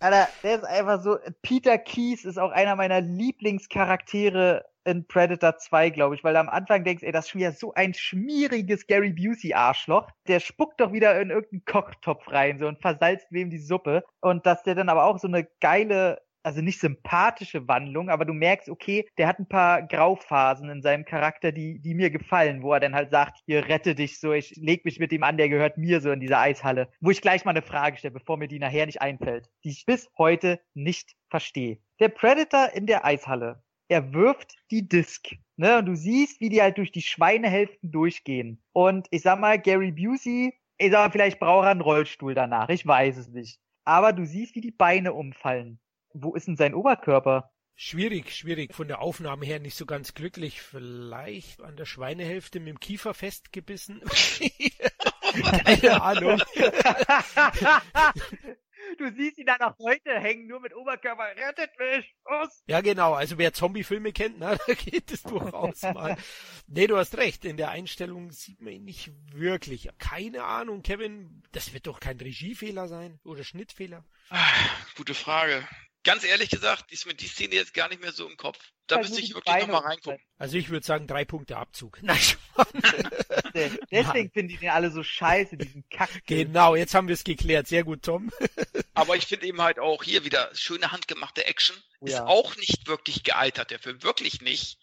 Der ist einfach so, Peter Keys ist auch einer meiner Lieblingscharaktere in Predator 2, glaube ich, weil du am Anfang denkst, ey, das ist schon wieder so ein schmieriges Gary Busey-Arschloch. Der spuckt doch wieder in irgendeinen Kochtopf rein so und versalzt wem die Suppe. Und dass der dann aber auch so eine geile also nicht sympathische Wandlung, aber du merkst, okay, der hat ein paar Grauphasen in seinem Charakter, die, die mir gefallen, wo er dann halt sagt, hier rette dich so, ich leg mich mit ihm an, der gehört mir so in dieser Eishalle. Wo ich gleich mal eine Frage stelle, bevor mir die nachher nicht einfällt, die ich bis heute nicht verstehe. Der Predator in der Eishalle, er wirft die Disc. Ne? Und du siehst, wie die halt durch die Schweinehälften durchgehen. Und ich sag mal, Gary Busey, ich sag mal, vielleicht braucht er einen Rollstuhl danach, ich weiß es nicht. Aber du siehst, wie die Beine umfallen wo ist denn sein Oberkörper?
Schwierig, schwierig. Von der Aufnahme her nicht so ganz glücklich. Vielleicht an der Schweinehälfte mit dem Kiefer festgebissen. Keine Ahnung.
Du siehst ihn dann auch heute hängen, nur mit Oberkörper. Rettet mich! Los!
Ja, genau. Also wer Zombie-Filme kennt, na, da geht es durchaus mal. Nee, du hast recht. In der Einstellung sieht man ihn nicht wirklich. Keine Ahnung, Kevin. Das wird doch kein Regiefehler sein oder Schnittfehler.
Ah, gute Frage ganz ehrlich gesagt, ist mir die Szene jetzt gar nicht mehr so im Kopf. Da müsste ich wirklich nochmal reingucken.
Also ich würde sagen, drei Punkte Abzug.
Nein, Deswegen finden die den alle so scheiße, diesen Kack.
Genau, jetzt haben wir es geklärt. Sehr gut, Tom.
Aber ich finde eben halt auch hier wieder schöne handgemachte Action. Oh ja. Ist auch nicht wirklich gealtert, der Film. Wirklich nicht.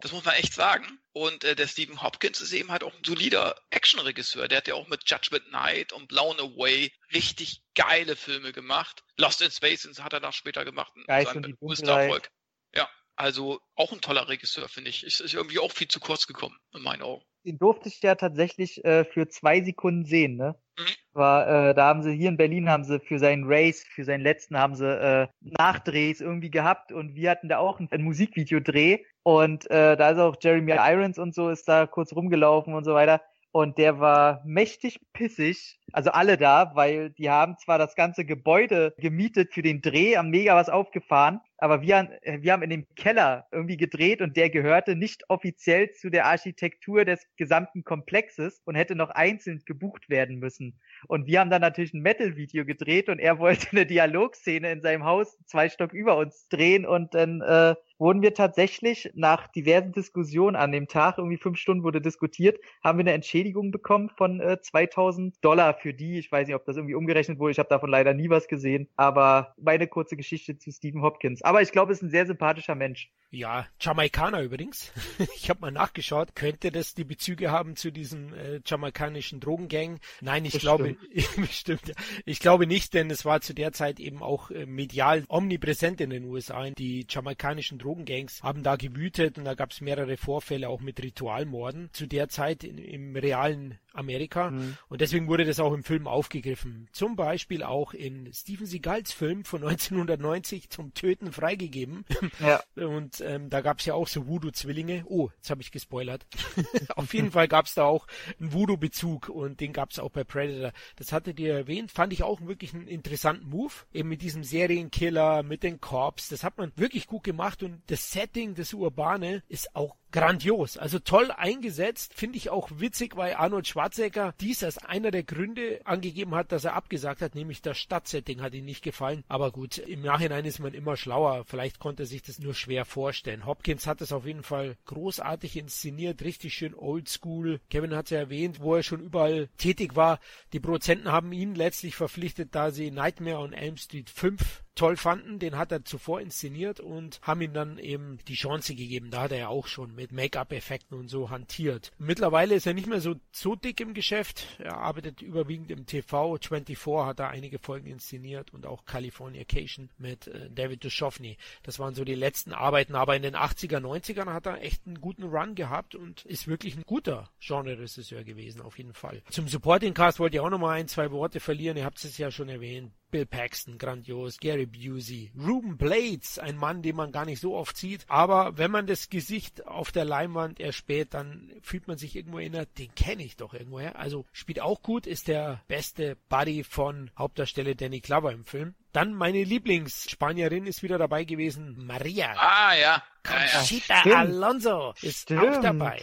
Das muss man echt sagen. Und äh, der Stephen Hopkins ist eben halt auch ein solider Actionregisseur. Der hat ja auch mit Judgment Night und Blown Away richtig geile Filme gemacht. Lost in Space hat er da später gemacht.
Geist und die Erfolg.
Ja, also auch ein toller Regisseur, finde ich. Ist, ist irgendwie auch viel zu kurz gekommen, in meinen Augen.
Den durfte ich ja tatsächlich äh, für zwei Sekunden sehen, ne? Mhm. War, äh, da haben sie hier in Berlin haben sie für seinen Race, für seinen letzten haben sie äh, Nachdrehs irgendwie gehabt und wir hatten da auch ein, ein Musikvideodreh und äh, da ist auch Jeremy Irons und so ist da kurz rumgelaufen und so weiter. Und der war mächtig pissig, also alle da, weil die haben zwar das ganze Gebäude gemietet für den Dreh, haben mega was aufgefahren, aber wir, haben, äh, wir haben in dem Keller irgendwie gedreht und der gehörte nicht offiziell zu der Architektur des gesamten Komplexes und hätte noch einzeln gebucht werden müssen. Und wir haben dann natürlich ein Metal-Video gedreht und er wollte eine Dialogszene in seinem Haus zwei Stock über uns drehen und dann äh, wurden wir tatsächlich nach diversen Diskussionen an dem Tag, irgendwie fünf Stunden wurde diskutiert, haben wir eine Entschädigung bekommen von äh, 2000 Dollar für die. Ich weiß nicht, ob das irgendwie umgerechnet wurde. Ich habe davon leider nie was gesehen. Aber meine kurze Geschichte zu Stephen Hopkins. Aber ich glaube, es ist ein sehr sympathischer Mensch.
Ja, Jamaikaner übrigens. ich habe mal nachgeschaut. Könnte das die Bezüge haben zu diesem äh, jamaikanischen Drogengang? Nein, ich Bestimmt. glaube, bestimmt. Ja. Ich glaube nicht, denn es war zu der Zeit eben auch äh, medial omnipräsent in den USA. Die jamaikanischen Drogengangs haben da gewütet und da gab es mehrere Vorfälle auch mit Ritualmorden. Zu der Zeit in, im realen Amerika. Mhm. Und deswegen wurde das auch im Film aufgegriffen. Zum Beispiel auch in Steven Seagals Film von 1990 zum Töten freigegeben. Ja. Und ähm, da gab es ja auch so Voodoo-Zwillinge. Oh, jetzt habe ich gespoilert. Auf jeden Fall gab es da auch einen Voodoo-Bezug und den gab es auch bei Predator. Das hattet ihr erwähnt. Fand ich auch wirklich einen interessanten Move. Eben mit diesem Serienkiller, mit den Korps. Das hat man wirklich gut gemacht und das Setting, das Urbane, ist auch grandios. Also toll eingesetzt, finde ich auch witzig, weil Arnold Schwarzenegger dies als einer der Gründe angegeben hat, dass er abgesagt hat, nämlich das Stadtsetting hat ihm nicht gefallen. Aber gut, im Nachhinein ist man immer schlauer. Vielleicht konnte er sich das nur schwer vorstellen. Hopkins hat es auf jeden Fall großartig inszeniert, richtig schön oldschool. Kevin hat es ja erwähnt, wo er schon überall tätig war. Die Produzenten haben ihn letztlich verpflichtet, da sie Nightmare on Elm Street 5 toll fanden. Den hat er zuvor inszeniert und haben ihm dann eben die Chance gegeben. Da hat er ja auch schon mit Make-up-Effekten und so hantiert. Mittlerweile ist er nicht mehr so, so dick im Geschäft. Er arbeitet überwiegend im TV. 24 hat er einige Folgen inszeniert und auch Californication mit äh, David Duchovny. Das waren so die letzten Arbeiten. Aber in den 80er, 90ern hat er echt einen guten Run gehabt und ist wirklich ein guter Genre-Regisseur gewesen, auf jeden Fall. Zum Supporting Cast wollte ich auch noch mal ein, zwei Worte verlieren. Ihr habt es ja schon erwähnt. Bill Paxton, grandios, Gary Busey, Ruben Blades, ein Mann, den man gar nicht so oft sieht, aber wenn man das Gesicht auf der Leinwand erspäht, dann fühlt man sich irgendwo erinnert, den kenne ich doch irgendwoher. Also spielt auch gut, ist der beste Buddy von Hauptdarsteller Danny Glover im Film. Dann meine Lieblingsspanierin ist wieder dabei gewesen, Maria.
Ah, ja.
Conchita ja, Alonso ist stimmt. auch dabei.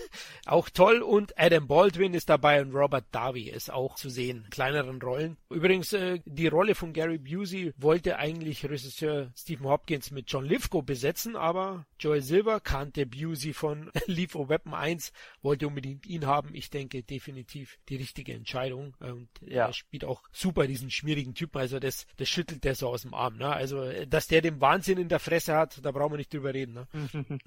auch toll und Adam Baldwin ist dabei und Robert Darby ist auch zu sehen. Kleineren Rollen. Übrigens, äh, die Rolle von Gary Busey wollte eigentlich Regisseur Stephen Hopkins mit John Lithgow besetzen, aber Joel Silver kannte Busey von Lethal Weapon 1, wollte unbedingt ihn haben. Ich denke definitiv die richtige Entscheidung. Und ja. er spielt auch super diesen schmierigen Typen. Also das, das schüttelt der so aus dem Arm. Ne? Also, dass der den Wahnsinn in der Fresse hat, da brauchen wir nicht drüber reden. Ne?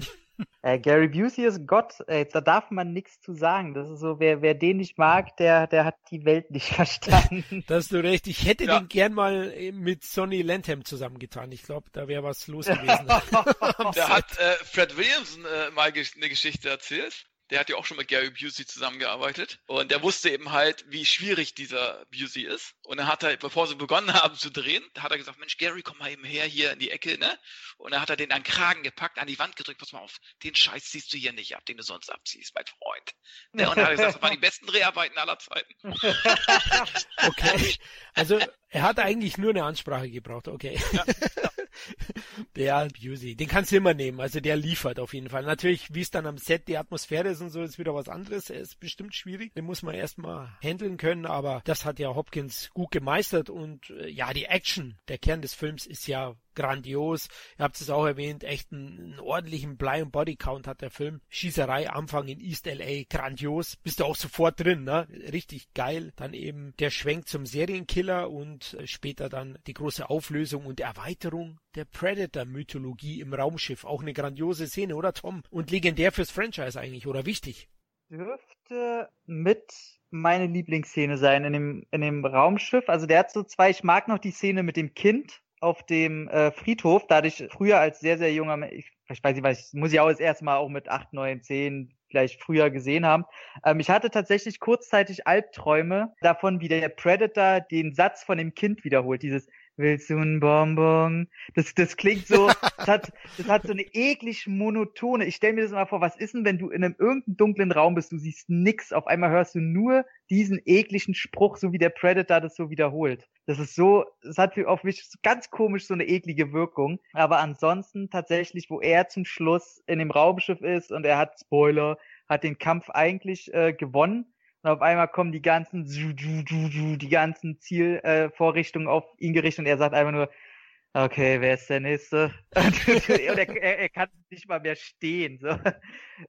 äh, Gary Busey ist Gott. Ey, da darf man nichts zu sagen. Das ist so, wer, wer den nicht mag, der, der hat die Welt nicht verstanden.
da hast du recht. Ich hätte ja. den gern mal mit Sonny Lantham zusammengetan. Ich glaube, da wäre was los gewesen.
der hat äh, Fred Williamson äh, mal eine Geschichte erzählt der hat ja auch schon mit Gary Busey zusammengearbeitet und der wusste eben halt, wie schwierig dieser Busey ist. Und dann hat er, bevor sie begonnen haben zu drehen, hat er gesagt, Mensch, Gary, komm mal eben her hier in die Ecke, ne? Und dann hat er den an den Kragen gepackt, an die Wand gedrückt, pass mal auf, den Scheiß ziehst du hier nicht ab, den du sonst abziehst, mein Freund. Ne? Und dann hat er gesagt, das waren die besten Dreharbeiten aller Zeiten.
okay. Also er hat eigentlich nur eine Ansprache gebraucht, okay. Ja, ja. Der Busey, den kannst du immer nehmen, also der liefert auf jeden Fall. Natürlich, wie es dann am Set die Atmosphäre ist und so, ist wieder was anderes. Er ist bestimmt schwierig, den muss man erstmal handeln können, aber das hat ja Hopkins gut gemeistert und äh, ja, die Action, der Kern des Films ist ja grandios. Ihr habt es auch erwähnt, echt einen, einen ordentlichen Bly- und Bodycount hat der Film. Schießerei, Anfang in East LA, grandios. Bist du auch sofort drin, ne? Richtig geil. Dann eben der Schwenk zum Serienkiller und äh, später dann die große Auflösung und Erweiterung der Predator-Mythologie im Raumschiff. Auch eine grandiose Szene, oder Tom? Und legendär fürs Franchise eigentlich, oder wichtig?
Dürfte mit meine Lieblingsszene sein in dem, in dem Raumschiff. Also der hat so zwei, ich mag noch die Szene mit dem Kind, auf dem äh, Friedhof, da ich früher als sehr, sehr junger, ich, ich weiß nicht, was, muss ich auch das erste Mal auch mit acht, neun, zehn vielleicht früher gesehen haben. Ähm, ich hatte tatsächlich kurzzeitig Albträume davon, wie der Predator den Satz von dem Kind wiederholt. Dieses Willst du einen Bonbon? Das, das klingt so, das hat, das hat so eine eklig monotone. Ich stelle mir das mal vor, was ist denn, wenn du in einem irgendeinem dunklen Raum bist, du siehst nix, auf einmal hörst du nur diesen ekligen Spruch, so wie der Predator das so wiederholt. Das ist so, es hat auf mich ganz komisch so eine eklige Wirkung. Aber ansonsten tatsächlich, wo er zum Schluss in dem Raumschiff ist und er hat Spoiler, hat den Kampf eigentlich äh, gewonnen und auf einmal kommen die ganzen, die ganzen Zielvorrichtungen äh, auf ihn gerichtet und er sagt einfach nur, okay, wer ist der Nächste? und er, er, er, kann nicht mal mehr stehen. So.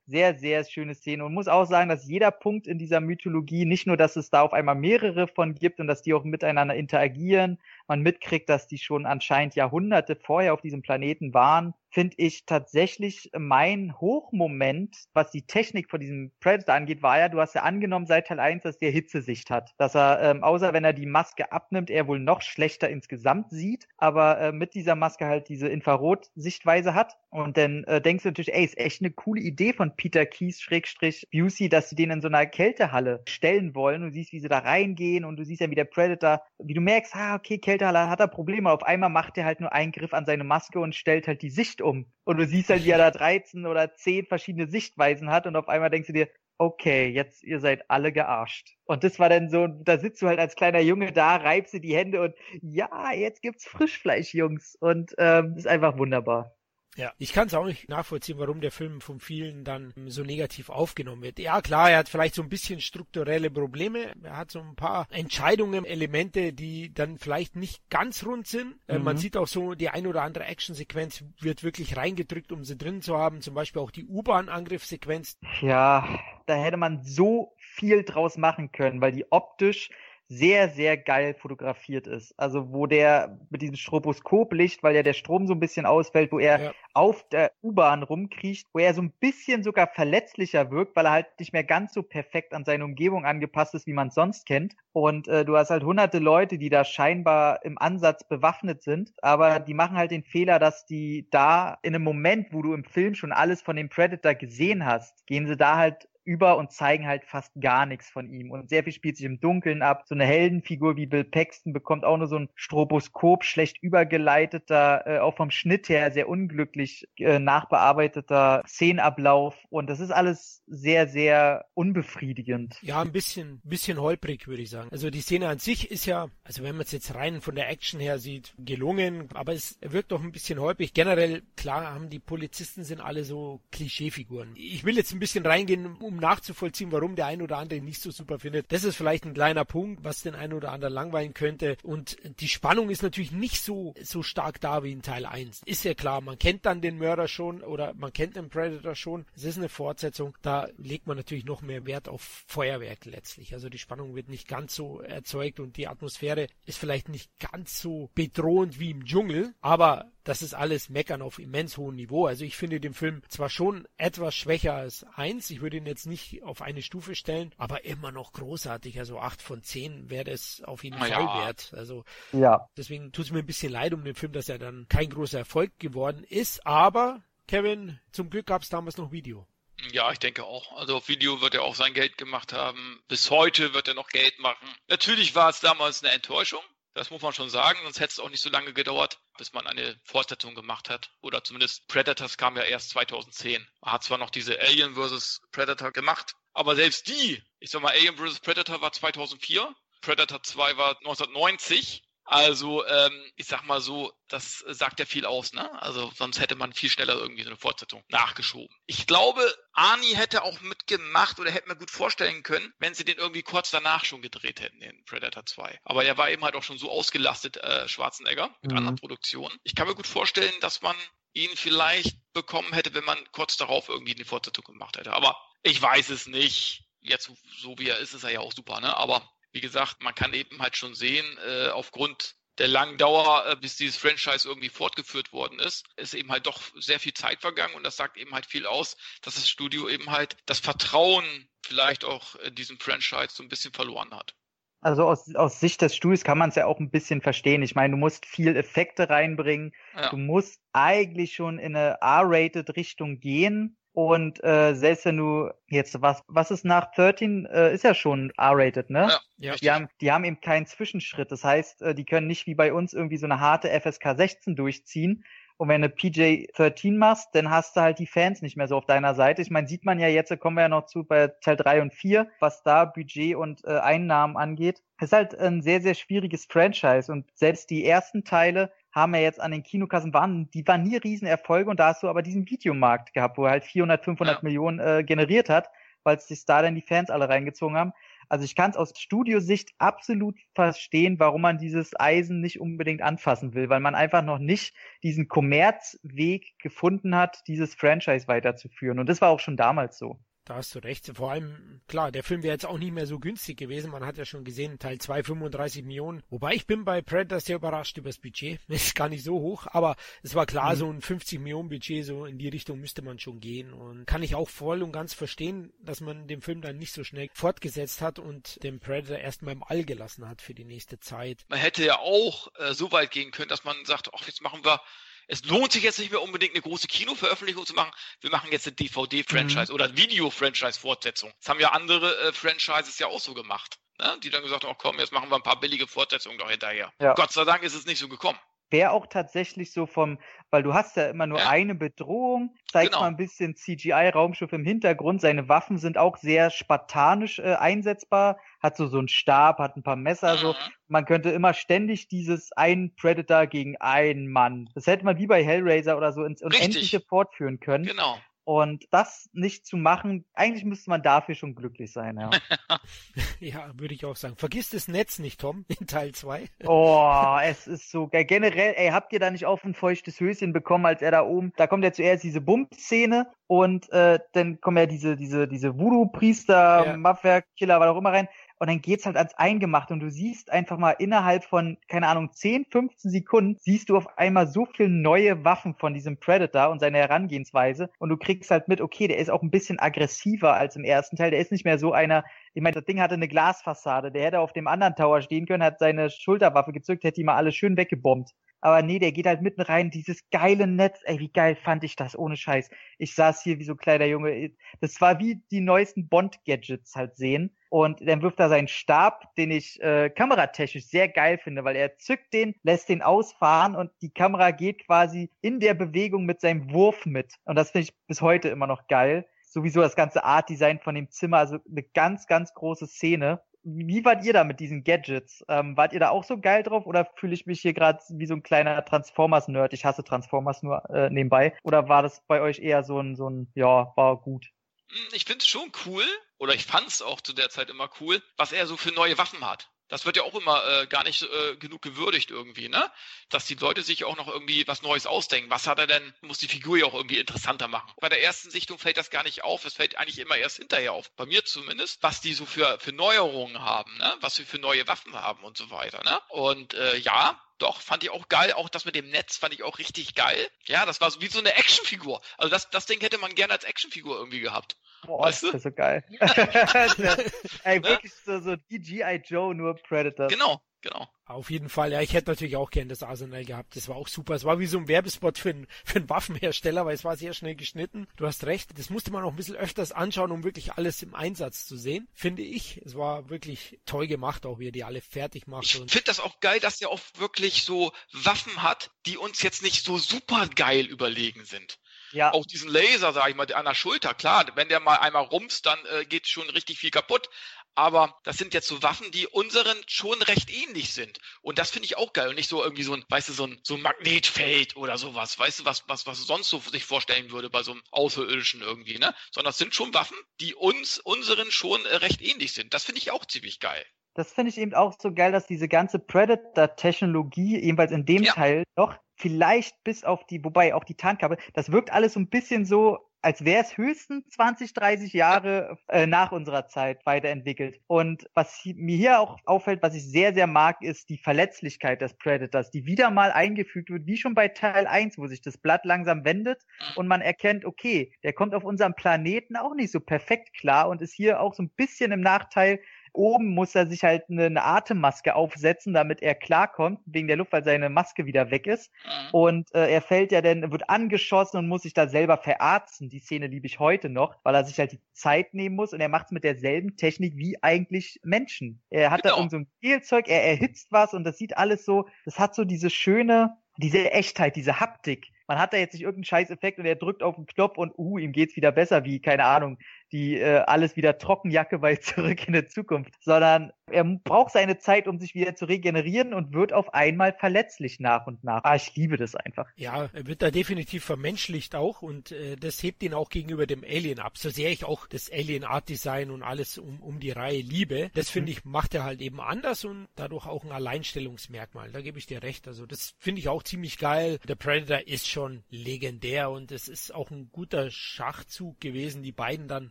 Sehr, sehr schöne Szene. Und muss auch sagen, dass jeder Punkt in dieser Mythologie, nicht nur, dass es da auf einmal mehrere von gibt und dass die auch miteinander interagieren, man mitkriegt, dass die schon anscheinend Jahrhunderte vorher auf diesem Planeten waren, finde ich tatsächlich mein Hochmoment, was die Technik von diesem Predator angeht, war ja, du hast ja angenommen seit Teil 1, dass der Hitzesicht hat. Dass er, ähm, außer wenn er die Maske abnimmt, er wohl noch schlechter insgesamt sieht, aber äh, mit dieser Maske halt diese Infrarot-Sichtweise hat. Und dann äh, denkst du natürlich, ey, ist echt eine coole Idee von Peter Keys, Schrägstrich Busey, dass sie den in so einer Kältehalle stellen wollen. Du siehst, wie sie da reingehen und du siehst ja, wie der Predator, wie du merkst, ah, okay, Kältehalle hat er Probleme. Auf einmal macht er halt nur einen Griff an seine Maske und stellt halt die Sicht um. Und du siehst halt, wie er da 13 oder 10 verschiedene Sichtweisen hat und auf einmal denkst du dir, okay, jetzt ihr seid alle gearscht. Und das war dann so, da sitzt du halt als kleiner Junge da, reibst dir die Hände und ja, jetzt gibt's Frischfleisch, Jungs. Und ähm, ist einfach wunderbar.
Ja, ich kann es auch nicht nachvollziehen, warum der Film von vielen dann so negativ aufgenommen wird. Ja, klar, er hat vielleicht so ein bisschen strukturelle Probleme. Er hat so ein paar Entscheidungen, Elemente, die dann vielleicht nicht ganz rund sind. Äh, mhm. Man sieht auch so, die ein oder andere Actionsequenz wird wirklich reingedrückt, um sie drin zu haben. Zum Beispiel auch die U-Bahn-Angriffssequenz.
Ja, da hätte man so viel draus machen können, weil die optisch sehr, sehr geil fotografiert ist. Also wo der mit diesem Stroboskoplicht, weil ja der Strom so ein bisschen ausfällt, wo er ja. auf der U-Bahn rumkriecht, wo er so ein bisschen sogar verletzlicher wirkt, weil er halt nicht mehr ganz so perfekt an seine Umgebung angepasst ist, wie man es sonst kennt. Und äh, du hast halt hunderte Leute, die da scheinbar im Ansatz bewaffnet sind, aber die machen halt den Fehler, dass die da in einem Moment, wo du im Film schon alles von dem Predator gesehen hast, gehen sie da halt über und zeigen halt fast gar nichts von ihm. Und sehr viel spielt sich im Dunkeln ab. So eine Heldenfigur wie Bill Paxton bekommt auch nur so ein Stroboskop, schlecht übergeleiteter, äh, auch vom Schnitt her sehr unglücklich äh, nachbearbeiteter Szenenablauf. Und das ist alles sehr, sehr unbefriedigend.
Ja, ein bisschen, bisschen holprig, würde ich sagen. Also die Szene an sich ist ja, also wenn man es jetzt rein von der Action her sieht, gelungen, aber es wirkt doch ein bisschen holprig. Generell, klar, haben die Polizisten sind alle so Klischeefiguren. Ich will jetzt ein bisschen reingehen, um nachzuvollziehen, warum der ein oder andere nicht so super findet. Das ist vielleicht ein kleiner Punkt, was den einen oder anderen langweilen könnte. Und die Spannung ist natürlich nicht so, so stark da wie in Teil 1. Ist ja klar, man kennt dann den Mörder schon oder man kennt den Predator schon. Es ist eine Fortsetzung. Da legt man natürlich noch mehr Wert auf Feuerwerk letztlich. Also die Spannung wird nicht ganz so erzeugt und die Atmosphäre ist vielleicht nicht ganz so bedrohend wie im Dschungel, aber das ist alles Meckern auf immens hohem Niveau. Also ich finde den Film zwar schon etwas schwächer als eins, ich würde ihn jetzt nicht auf eine Stufe stellen, aber immer noch großartig. Also acht von zehn wäre es auf jeden Fall ja. wert. Also ja. deswegen tut es mir ein bisschen leid um den Film, dass er dann kein großer Erfolg geworden ist. Aber Kevin, zum Glück gab es damals noch Video.
Ja, ich denke auch. Also auf Video wird er auch sein Geld gemacht haben. Bis heute wird er noch Geld machen. Natürlich war es damals eine Enttäuschung. Das muss man schon sagen, sonst hätte es auch nicht so lange gedauert, bis man eine Fortsetzung gemacht hat. Oder zumindest Predators kam ja erst 2010. Man hat zwar noch diese Alien vs. Predator gemacht, aber selbst die, ich sag mal, Alien vs. Predator war 2004, Predator 2 war 1990 also, ähm, ich sag mal so, das sagt ja viel aus, ne? Also sonst hätte man viel schneller irgendwie so eine Fortsetzung nachgeschoben. Ich glaube, Arnie hätte auch mitgemacht oder hätte mir gut vorstellen können, wenn sie den irgendwie kurz danach schon gedreht hätten, den Predator 2. Aber er war eben halt auch schon so ausgelastet, äh, Schwarzenegger, mit mhm. anderen Produktionen. Ich kann mir gut vorstellen, dass man ihn vielleicht bekommen hätte, wenn man kurz darauf irgendwie eine Fortsetzung gemacht hätte. Aber ich weiß es nicht. Jetzt, so wie er ist, ist er ja auch super, ne? Aber wie gesagt, man kann eben halt schon sehen, äh, aufgrund der langen Dauer, äh, bis dieses Franchise irgendwie fortgeführt worden ist, ist eben halt doch sehr viel Zeit vergangen und das sagt eben halt viel aus, dass das Studio eben halt das Vertrauen vielleicht auch in diesem Franchise so ein bisschen verloren hat.
Also aus, aus Sicht des Studios kann man es ja auch ein bisschen verstehen. Ich meine, du musst viel Effekte reinbringen. Ja. Du musst eigentlich schon in eine R-rated Richtung gehen. Und äh, selbst wenn du jetzt was, was ist nach 13, äh, ist ja schon R-rated, ne? Ja, ja. Die haben, die haben eben keinen Zwischenschritt. Das heißt, äh, die können nicht wie bei uns irgendwie so eine harte FSK 16 durchziehen. Und wenn du PJ 13 machst, dann hast du halt die Fans nicht mehr so auf deiner Seite. Ich meine, sieht man ja jetzt, kommen wir ja noch zu bei Teil 3 und 4, was da Budget und äh, Einnahmen angeht. ist halt ein sehr, sehr schwieriges Franchise. Und selbst die ersten Teile haben ja jetzt an den Kinokassen waren, die waren nie Riesenerfolge und da hast du aber diesen Videomarkt gehabt, wo er halt 400, 500 ja. Millionen äh, generiert hat, weil sich da dann die Fans alle reingezogen haben. Also ich kann es aus Studiosicht absolut verstehen, warum man dieses Eisen nicht unbedingt anfassen will, weil man einfach noch nicht diesen Kommerzweg gefunden hat, dieses Franchise weiterzuführen. Und das war auch schon damals so.
Da hast du recht. Vor allem, klar, der Film wäre jetzt auch nicht mehr so günstig gewesen. Man hat ja schon gesehen, Teil 2 35 Millionen. Wobei ich bin bei Predator sehr überrascht über das Budget. Ist gar nicht so hoch, aber es war klar, mhm. so ein 50 Millionen Budget, so in die Richtung müsste man schon gehen. Und kann ich auch voll und ganz verstehen, dass man den Film dann nicht so schnell fortgesetzt hat und den Predator erstmal im All gelassen hat für die nächste Zeit.
Man hätte ja auch äh, so weit gehen können, dass man sagt, ach, jetzt machen wir es lohnt sich jetzt nicht mehr unbedingt eine große Kinoveröffentlichung zu machen. Wir machen jetzt eine DVD-Franchise mhm. oder Video-Franchise-Fortsetzung. Das haben ja andere äh, Franchises ja auch so gemacht. Ne? Die dann gesagt haben, oh komm, jetzt machen wir ein paar billige Fortsetzungen doch hinterher. Ja. Gott sei Dank ist es nicht so gekommen
wäre auch tatsächlich so vom, weil du hast ja immer nur ja. eine Bedrohung, zeigt genau. mal ein bisschen CGI-Raumschiff im Hintergrund, seine Waffen sind auch sehr spartanisch äh, einsetzbar, hat so so einen Stab, hat ein paar Messer, mhm. so. Man könnte immer ständig dieses ein Predator gegen einen Mann. Das hätte man wie bei Hellraiser oder so ins Unendliche fortführen können. Genau. Und das nicht zu machen, eigentlich müsste man dafür schon glücklich sein, ja.
ja, würde ich auch sagen. Vergiss das Netz nicht, Tom, in Teil 2.
oh, es ist so geil. Generell, ey, habt ihr da nicht auf ein feuchtes Höschen bekommen, als er da oben, da kommt ja zuerst diese Bump-Szene und äh, dann kommen ja diese, diese, diese Voodoo-Priester, ja. Mafia-Killer, was auch immer rein und dann geht's halt ans Eingemachte. Und du siehst einfach mal innerhalb von, keine Ahnung, 10, 15 Sekunden siehst du auf einmal so viel neue Waffen von diesem Predator und seine Herangehensweise. Und du kriegst halt mit, okay, der ist auch ein bisschen aggressiver als im ersten Teil, der ist nicht mehr so einer, ich meine, das Ding hatte eine Glasfassade, der hätte auf dem anderen Tower stehen können, hat seine Schulterwaffe gezückt, hätte die mal alle schön weggebombt. Aber nee, der geht halt mitten rein, dieses geile Netz, ey, wie geil fand ich das, ohne Scheiß. Ich saß hier wie so ein kleiner Junge. Das war wie die neuesten Bond-Gadgets halt sehen. Und dann wirft er seinen Stab, den ich äh, kameratechnisch sehr geil finde, weil er zückt den, lässt den ausfahren und die Kamera geht quasi in der Bewegung mit seinem Wurf mit. Und das finde ich bis heute immer noch geil sowieso das ganze Art-Design von dem Zimmer, also eine ganz, ganz große Szene. Wie wart ihr da mit diesen Gadgets? Ähm, wart ihr da auch so geil drauf oder fühle ich mich hier gerade wie so ein kleiner Transformers-Nerd? Ich hasse Transformers nur äh, nebenbei. Oder war das bei euch eher so ein, so ein, ja, war gut?
Hm, ich finde es schon cool, oder ich fand es auch zu der Zeit immer cool, was er so für neue Waffen hat. Das wird ja auch immer äh, gar nicht äh, genug gewürdigt irgendwie, ne? Dass die Leute sich auch noch irgendwie was Neues ausdenken. Was hat er denn? Muss die Figur ja auch irgendwie interessanter machen. Bei der ersten Sichtung fällt das gar nicht auf. Es fällt eigentlich immer erst hinterher auf. Bei mir zumindest, was die so für, für Neuerungen haben, ne? Was sie für neue Waffen haben und so weiter, ne? Und äh, ja, doch, fand ich auch geil. Auch das mit dem Netz fand ich auch richtig geil. Ja, das war so wie so eine Actionfigur. Also das, das Ding hätte man gerne als Actionfigur irgendwie gehabt.
Boah, weißt ist das so geil. Ey, wirklich so, so die G.I. Joe, nur Predator.
Genau, genau.
Auf jeden Fall, ja, ich hätte natürlich auch gern das Arsenal gehabt. Das war auch super. Es war wie so ein Werbespot für einen, für einen Waffenhersteller, weil es war sehr schnell geschnitten. Du hast recht, das musste man auch ein bisschen öfters anschauen, um wirklich alles im Einsatz zu sehen, finde ich. Es war wirklich toll gemacht, auch wie er die alle fertig macht.
Ich finde das auch geil, dass er auch wirklich so Waffen hat, die uns jetzt nicht so super geil überlegen sind. Ja. Auch diesen Laser, sag ich mal, an der Schulter, klar, wenn der mal einmal rumst, dann äh, geht schon richtig viel kaputt. Aber das sind jetzt so Waffen, die unseren schon recht ähnlich sind. Und das finde ich auch geil. Und nicht so irgendwie so ein, weißt du, so ein, so ein Magnetfeld oder sowas. Weißt du, was, was, was sonst so sich vorstellen würde bei so einem Außerirdischen irgendwie, ne? Sondern das sind schon Waffen, die uns, unseren schon äh, recht ähnlich sind. Das finde ich auch ziemlich geil
das finde ich eben auch so geil, dass diese ganze Predator-Technologie ebenfalls in dem ja. Teil noch vielleicht bis auf die, wobei auch die Tarnkabel, das wirkt alles so ein bisschen so, als wäre es höchstens 20, 30 Jahre äh, nach unserer Zeit weiterentwickelt. Und was mir hier auch auffällt, was ich sehr, sehr mag, ist die Verletzlichkeit des Predators, die wieder mal eingefügt wird, wie schon bei Teil 1, wo sich das Blatt langsam wendet und man erkennt, okay, der kommt auf unserem Planeten auch nicht so perfekt klar und ist hier auch so ein bisschen im Nachteil, oben muss er sich halt eine, eine, Atemmaske aufsetzen, damit er klarkommt, wegen der Luft, weil seine Maske wieder weg ist. Mhm. Und äh, er fällt ja dann, wird angeschossen und muss sich da selber verarzten. Die Szene liebe ich heute noch, weil er sich halt die Zeit nehmen muss und er macht es mit derselben Technik wie eigentlich Menschen. Er hat genau. da irgend so ein Spielzeug, er erhitzt was und das sieht alles so, das hat so diese schöne, diese Echtheit, diese Haptik. Man hat da jetzt nicht irgendeinen Scheißeffekt und er drückt auf den Knopf und uh, ihm geht's wieder besser, wie, keine Ahnung, die äh, alles wieder Trockenjacke bei Zurück in der Zukunft, sondern er braucht seine Zeit, um sich wieder zu regenerieren und wird auf einmal verletzlich nach und nach. Ah, ich liebe das einfach.
Ja, er wird da definitiv vermenschlicht auch und äh, das hebt ihn auch gegenüber dem Alien ab. So sehr ich auch das Alien Art Design und alles um, um die Reihe liebe, das finde mhm. ich, macht er halt eben anders und dadurch auch ein Alleinstellungsmerkmal. Da gebe ich dir recht. Also das finde ich auch ziemlich geil. Der Predator ist schon legendär und es ist auch ein guter Schachzug gewesen, die beiden dann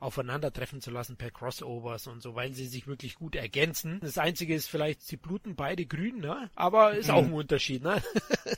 aufeinandertreffen zu lassen per Crossovers und so, weil sie sich wirklich gut ergänzen. Das Einzige ist vielleicht, sie bluten beide grün, ne? aber ist auch ein Unterschied. Ne?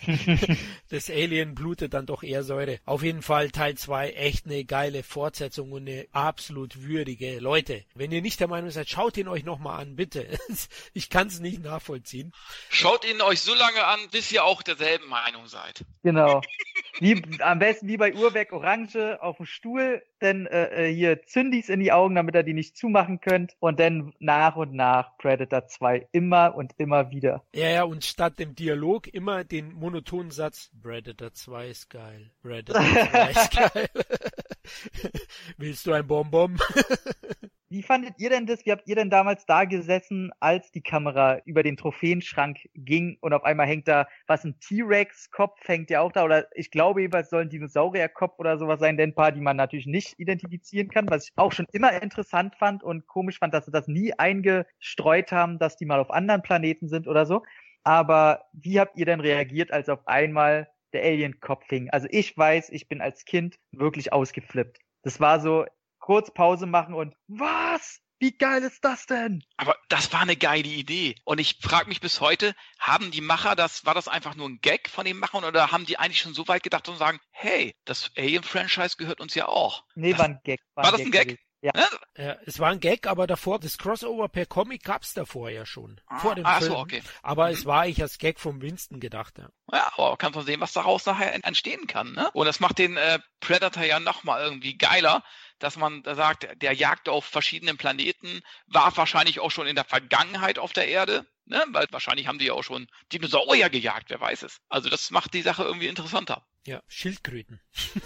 das Alien blutet dann doch eher Säure. Auf jeden Fall Teil 2 echt eine geile Fortsetzung und eine absolut würdige. Leute, wenn ihr nicht der Meinung seid, schaut ihn euch nochmal an, bitte. ich kann es nicht nachvollziehen.
Schaut ihn euch so lange an, bis ihr auch derselben Meinung seid.
Genau. Wie, am besten wie bei Urwerk Orange auf dem Stuhl, dann äh, äh hier Zündis in die Augen, damit ihr die nicht zumachen könnt. Und dann nach und nach Predator 2 immer und immer wieder.
Ja, ja, und statt dem Dialog immer den monotonen Satz, Predator 2 ist geil. Predator 2 ist geil. Willst du ein Bonbon?
Wie fandet ihr denn das? Wie habt ihr denn damals da gesessen, als die Kamera über den Trophäenschrank ging und auf einmal hängt da, was ein T-Rex-Kopf hängt ja auch da oder ich glaube jeweils soll ein Dinosaurier-Kopf oder sowas sein, denn ein paar, die man natürlich nicht identifizieren kann, was ich auch schon immer interessant fand und komisch fand, dass sie das nie eingestreut haben, dass die mal auf anderen Planeten sind oder so. Aber wie habt ihr denn reagiert, als auf einmal der Alien-Kopf hing? Also ich weiß, ich bin als Kind wirklich ausgeflippt. Das war so, kurz Pause machen und was? Wie geil ist das denn?
Aber das war eine geile Idee. Und ich frage mich bis heute, haben die Macher das, war das einfach nur ein Gag von den Machern oder haben die eigentlich schon so weit gedacht und sagen, hey, das Alien-Franchise gehört uns ja auch?
Nee,
das,
war ein Gag.
War, war das ein Gag? Gag?
Ja.
Ja, es war ein Gag, aber davor, das Crossover per Comic gab's davor ja schon.
Ah,
vor dem
ah,
Film.
so, okay.
Aber
Mhm.
es war eigentlich als Gag vom Winston gedacht. Ja.
Ja, aber kannst du sehen, was daraus nachher en- entstehen kann. Ne? Und das macht den äh, Predator ja nochmal irgendwie geiler, dass man da sagt, der jagt auf verschiedenen Planeten, war wahrscheinlich auch schon in der Vergangenheit auf der Erde, ne? weil wahrscheinlich haben die ja auch schon Dinosaurier gejagt, wer weiß es. Also das macht die Sache irgendwie interessanter.
ja, Schildkröten.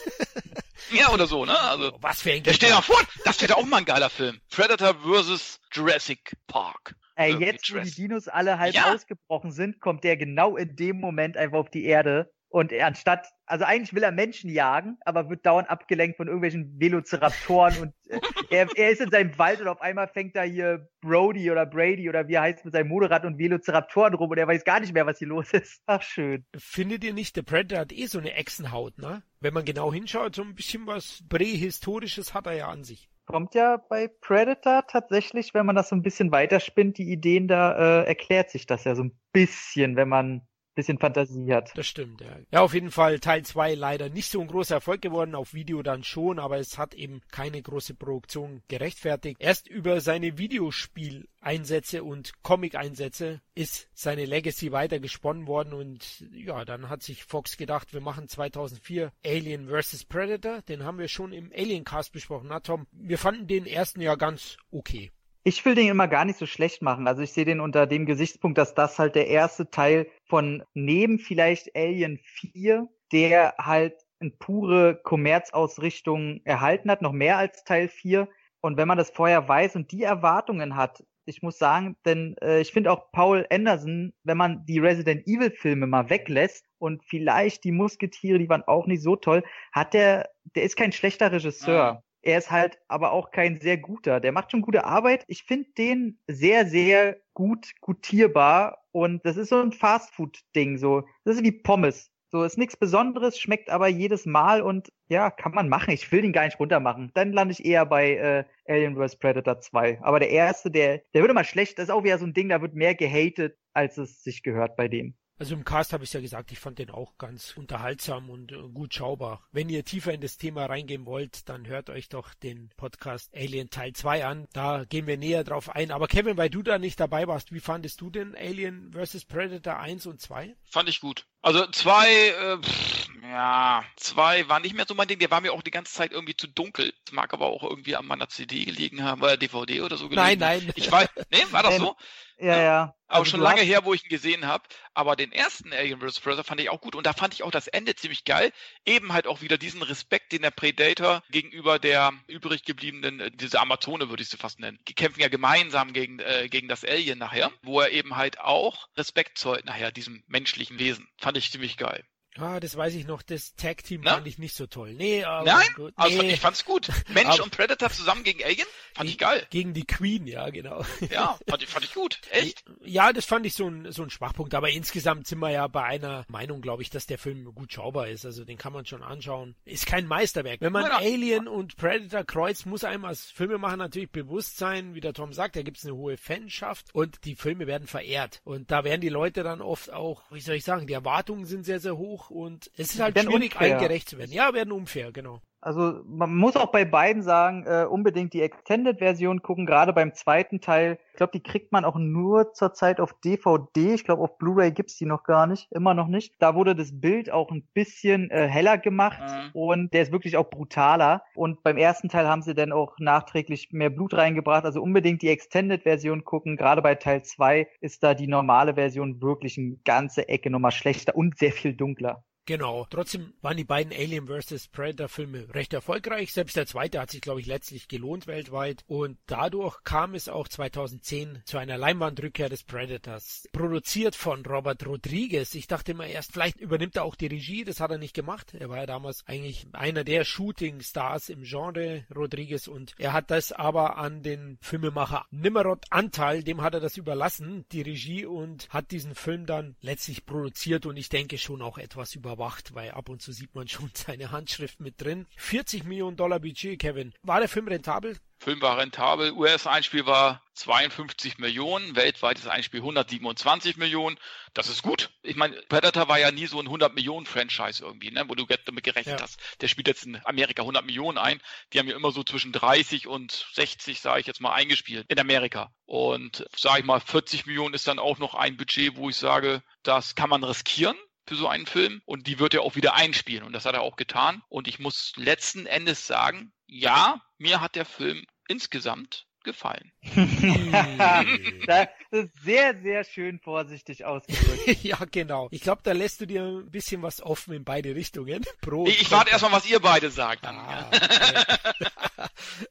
Ja, oder so, ne? Also,
Was für ein
stell dir mal vor, das wäre auch mal ein geiler Film. Predator vs. Jurassic Park.
Ey, jetzt, wo die Dinos alle halb
Ja.
ausgebrochen sind, kommt der genau in dem Moment einfach auf die Erde. Und er anstatt, also eigentlich will er Menschen jagen, aber wird dauernd abgelenkt von irgendwelchen Velociraptoren und äh, er, er ist in seinem Wald und auf einmal fängt da hier Brody oder Brady oder wie er heißt mit seinem Motorrad und Velociraptoren rum und er weiß gar nicht mehr, was hier los ist. Ach, schön.
Findet ihr nicht, der Predator hat eh so eine Echsenhaut, ne? Wenn man genau hinschaut, so ein bisschen was Prähistorisches hat er ja an sich.
Kommt ja bei Predator tatsächlich, wenn man das so ein bisschen weiterspinnt, die Ideen, da äh, erklärt sich das ja so ein bisschen, wenn man bisschen Fantasie hat.
Das stimmt, ja. Ja, auf jeden Fall Teil 2 leider nicht so ein großer Erfolg geworden, auf Video dann schon, aber es hat eben keine große Produktion gerechtfertigt. Erst über seine Videospieleinsätze und Comic-Einsätze ist seine Legacy weiter gesponnen worden und ja, dann hat sich Fox gedacht, wir machen 2004 Alien vs. Predator, den haben wir schon im Alien Cast besprochen, na Tom? Wir fanden den ersten ja ganz okay.
Ich will den immer gar nicht so schlecht machen. Also ich sehe den unter dem Gesichtspunkt, dass das halt der erste Teil von neben vielleicht Alien 4, der halt eine pure Kommerzausrichtung erhalten hat, noch mehr als Teil 4. Und wenn man das vorher weiß und die Erwartungen hat, ich muss sagen, denn äh, ich finde auch Paul Anderson, wenn man die Resident Evil Filme mal weglässt und vielleicht die Musketiere, die waren auch nicht so toll, hat der, der ist kein schlechter Regisseur.
Mhm.
Er ist halt aber auch kein sehr guter. Der macht schon gute Arbeit. Ich finde den sehr, sehr gut gutierbar. Und das ist so ein Fastfood-Ding. So, das ist wie Pommes. So, ist nichts Besonderes, schmeckt aber jedes Mal und ja, kann man machen. Ich will den gar nicht runtermachen. Dann lande ich eher bei äh, Alien vs. Predator 2. Aber der erste, der, der wird immer schlecht. Das ist auch wieder so ein Ding, da wird mehr gehatet, als es sich gehört bei dem.
Also im Cast habe ich ja gesagt, ich fand den auch ganz unterhaltsam und äh, gut schaubar. Wenn ihr tiefer in das Thema reingehen wollt, dann hört euch doch den Podcast Alien Teil 2 an. Da gehen wir näher drauf ein. Aber Kevin, weil du da nicht dabei warst, wie fandest du denn Alien vs. Predator 1 und 2?
Fand ich gut. Also zwei, äh, pff, ja, zwei war nicht mehr so mein Ding. Der war mir auch die ganze Zeit irgendwie zu dunkel. Das mag aber auch irgendwie an meiner CD gelegen haben oder DVD oder so gelegen.
Nein, nein.
Ich weiß, nee, war das so?
Ja, ja.
Aber
Also
schon lange
hast-
her, wo ich ihn gesehen habe. Aber den ersten Alien vs. Predator fand ich auch gut. Und da fand ich auch das Ende ziemlich geil. Eben halt auch wieder diesen Respekt, den der Predator gegenüber der übrig gebliebenen, äh, diese Amazone würde ich sie fast nennen. Die kämpfen ja gemeinsam gegen, äh, gegen das Alien nachher, wo er eben halt auch Respekt zollt nachher, diesem menschlichen Wesen. Fand ich ziemlich geil.
Ah, das weiß ich noch, das Tag-Team
Na?
fand ich nicht so toll. Nee, aber
Nein,
gut.
Also
nee.
ich fand's gut. Mensch und Predator zusammen gegen Alien? Fand ich geil.
Gegen die Queen, ja, genau.
Ja, fand ich, fand ich gut. Echt?
Ja, das fand ich so ein, so ein Schwachpunkt. Aber insgesamt sind wir ja bei einer Meinung, glaube ich, dass der Film gut schaubar ist. Also den kann man schon anschauen. Ist kein Meisterwerk. Wenn man
Ja.
Alien und Predator kreuzt, muss einem als Filmemacher natürlich bewusst sein, wie der Tom sagt, da gibt's eine hohe Fanschaft und die Filme werden verehrt. Und da werden die Leute dann oft auch, wie soll ich sagen, die Erwartungen sind sehr, sehr hoch und es ist halt
Werden
schwierig,
unfair.
allen gerecht zu werden. Ja, werden unfair, genau.
Also man muss auch bei beiden sagen, äh, unbedingt die Extended-Version gucken, gerade beim zweiten Teil. Ich glaube, die kriegt man auch nur zurzeit auf DVD. Ich glaube, auf Blu-ray gibt's die noch gar nicht, immer noch nicht. Da wurde das Bild auch ein bisschen äh, heller gemacht
Mhm.
und der ist wirklich auch brutaler. Und beim ersten Teil haben sie dann auch nachträglich mehr Blut reingebracht. Also unbedingt die Extended-Version gucken. Gerade bei Teil 2 ist da die normale Version wirklich eine ganze Ecke nochmal schlechter und sehr viel dunkler.
Genau. Trotzdem waren die beiden Alien vs. Predator Filme recht erfolgreich. Selbst der zweite hat sich, glaube ich, letztlich gelohnt weltweit. Und dadurch kam es auch 2010 zu einer Leinwandrückkehr des Predators. Produziert von Robert Rodriguez. Ich dachte immer erst, vielleicht übernimmt er auch die Regie. Das hat er nicht gemacht. Er war ja damals eigentlich einer der Shooting Stars im Genre Rodriguez. Und er hat das aber an den Filmemacher Nimmerod Antal, dem hat er das überlassen, die Regie, und hat diesen Film dann letztlich produziert und ich denke schon auch etwas überwacht, weil ab und zu sieht man schon seine Handschrift mit drin. 40 Millionen Dollar Budget, Kevin. War der Film rentabel?
Film war rentabel. US-Einspiel war 52 Millionen, weltweites Einspiel 127 Millionen. Das ist gut. Ich meine, Predator war ja nie so ein 100 Millionen Franchise irgendwie, ne, wo du damit gerechnet ja. hast. Der spielt jetzt in Amerika 100 Millionen ein. Die haben ja immer so zwischen 30 und 60, sage ich jetzt mal, eingespielt in Amerika. Und sage ich mal, 40 Millionen ist dann auch noch ein Budget, wo ich sage, das kann man riskieren für so einen Film und die wird er auch wieder einspielen und das hat er auch getan und ich muss letzten Endes sagen, ja, mir hat der Film insgesamt gefallen.
das ist sehr, sehr schön vorsichtig ausgedrückt.
ja, genau. Ich glaube, da lässt du dir ein bisschen was offen in beide Richtungen.
Pro ich, ich warte erstmal, was ihr beide sagt.
Ah, okay.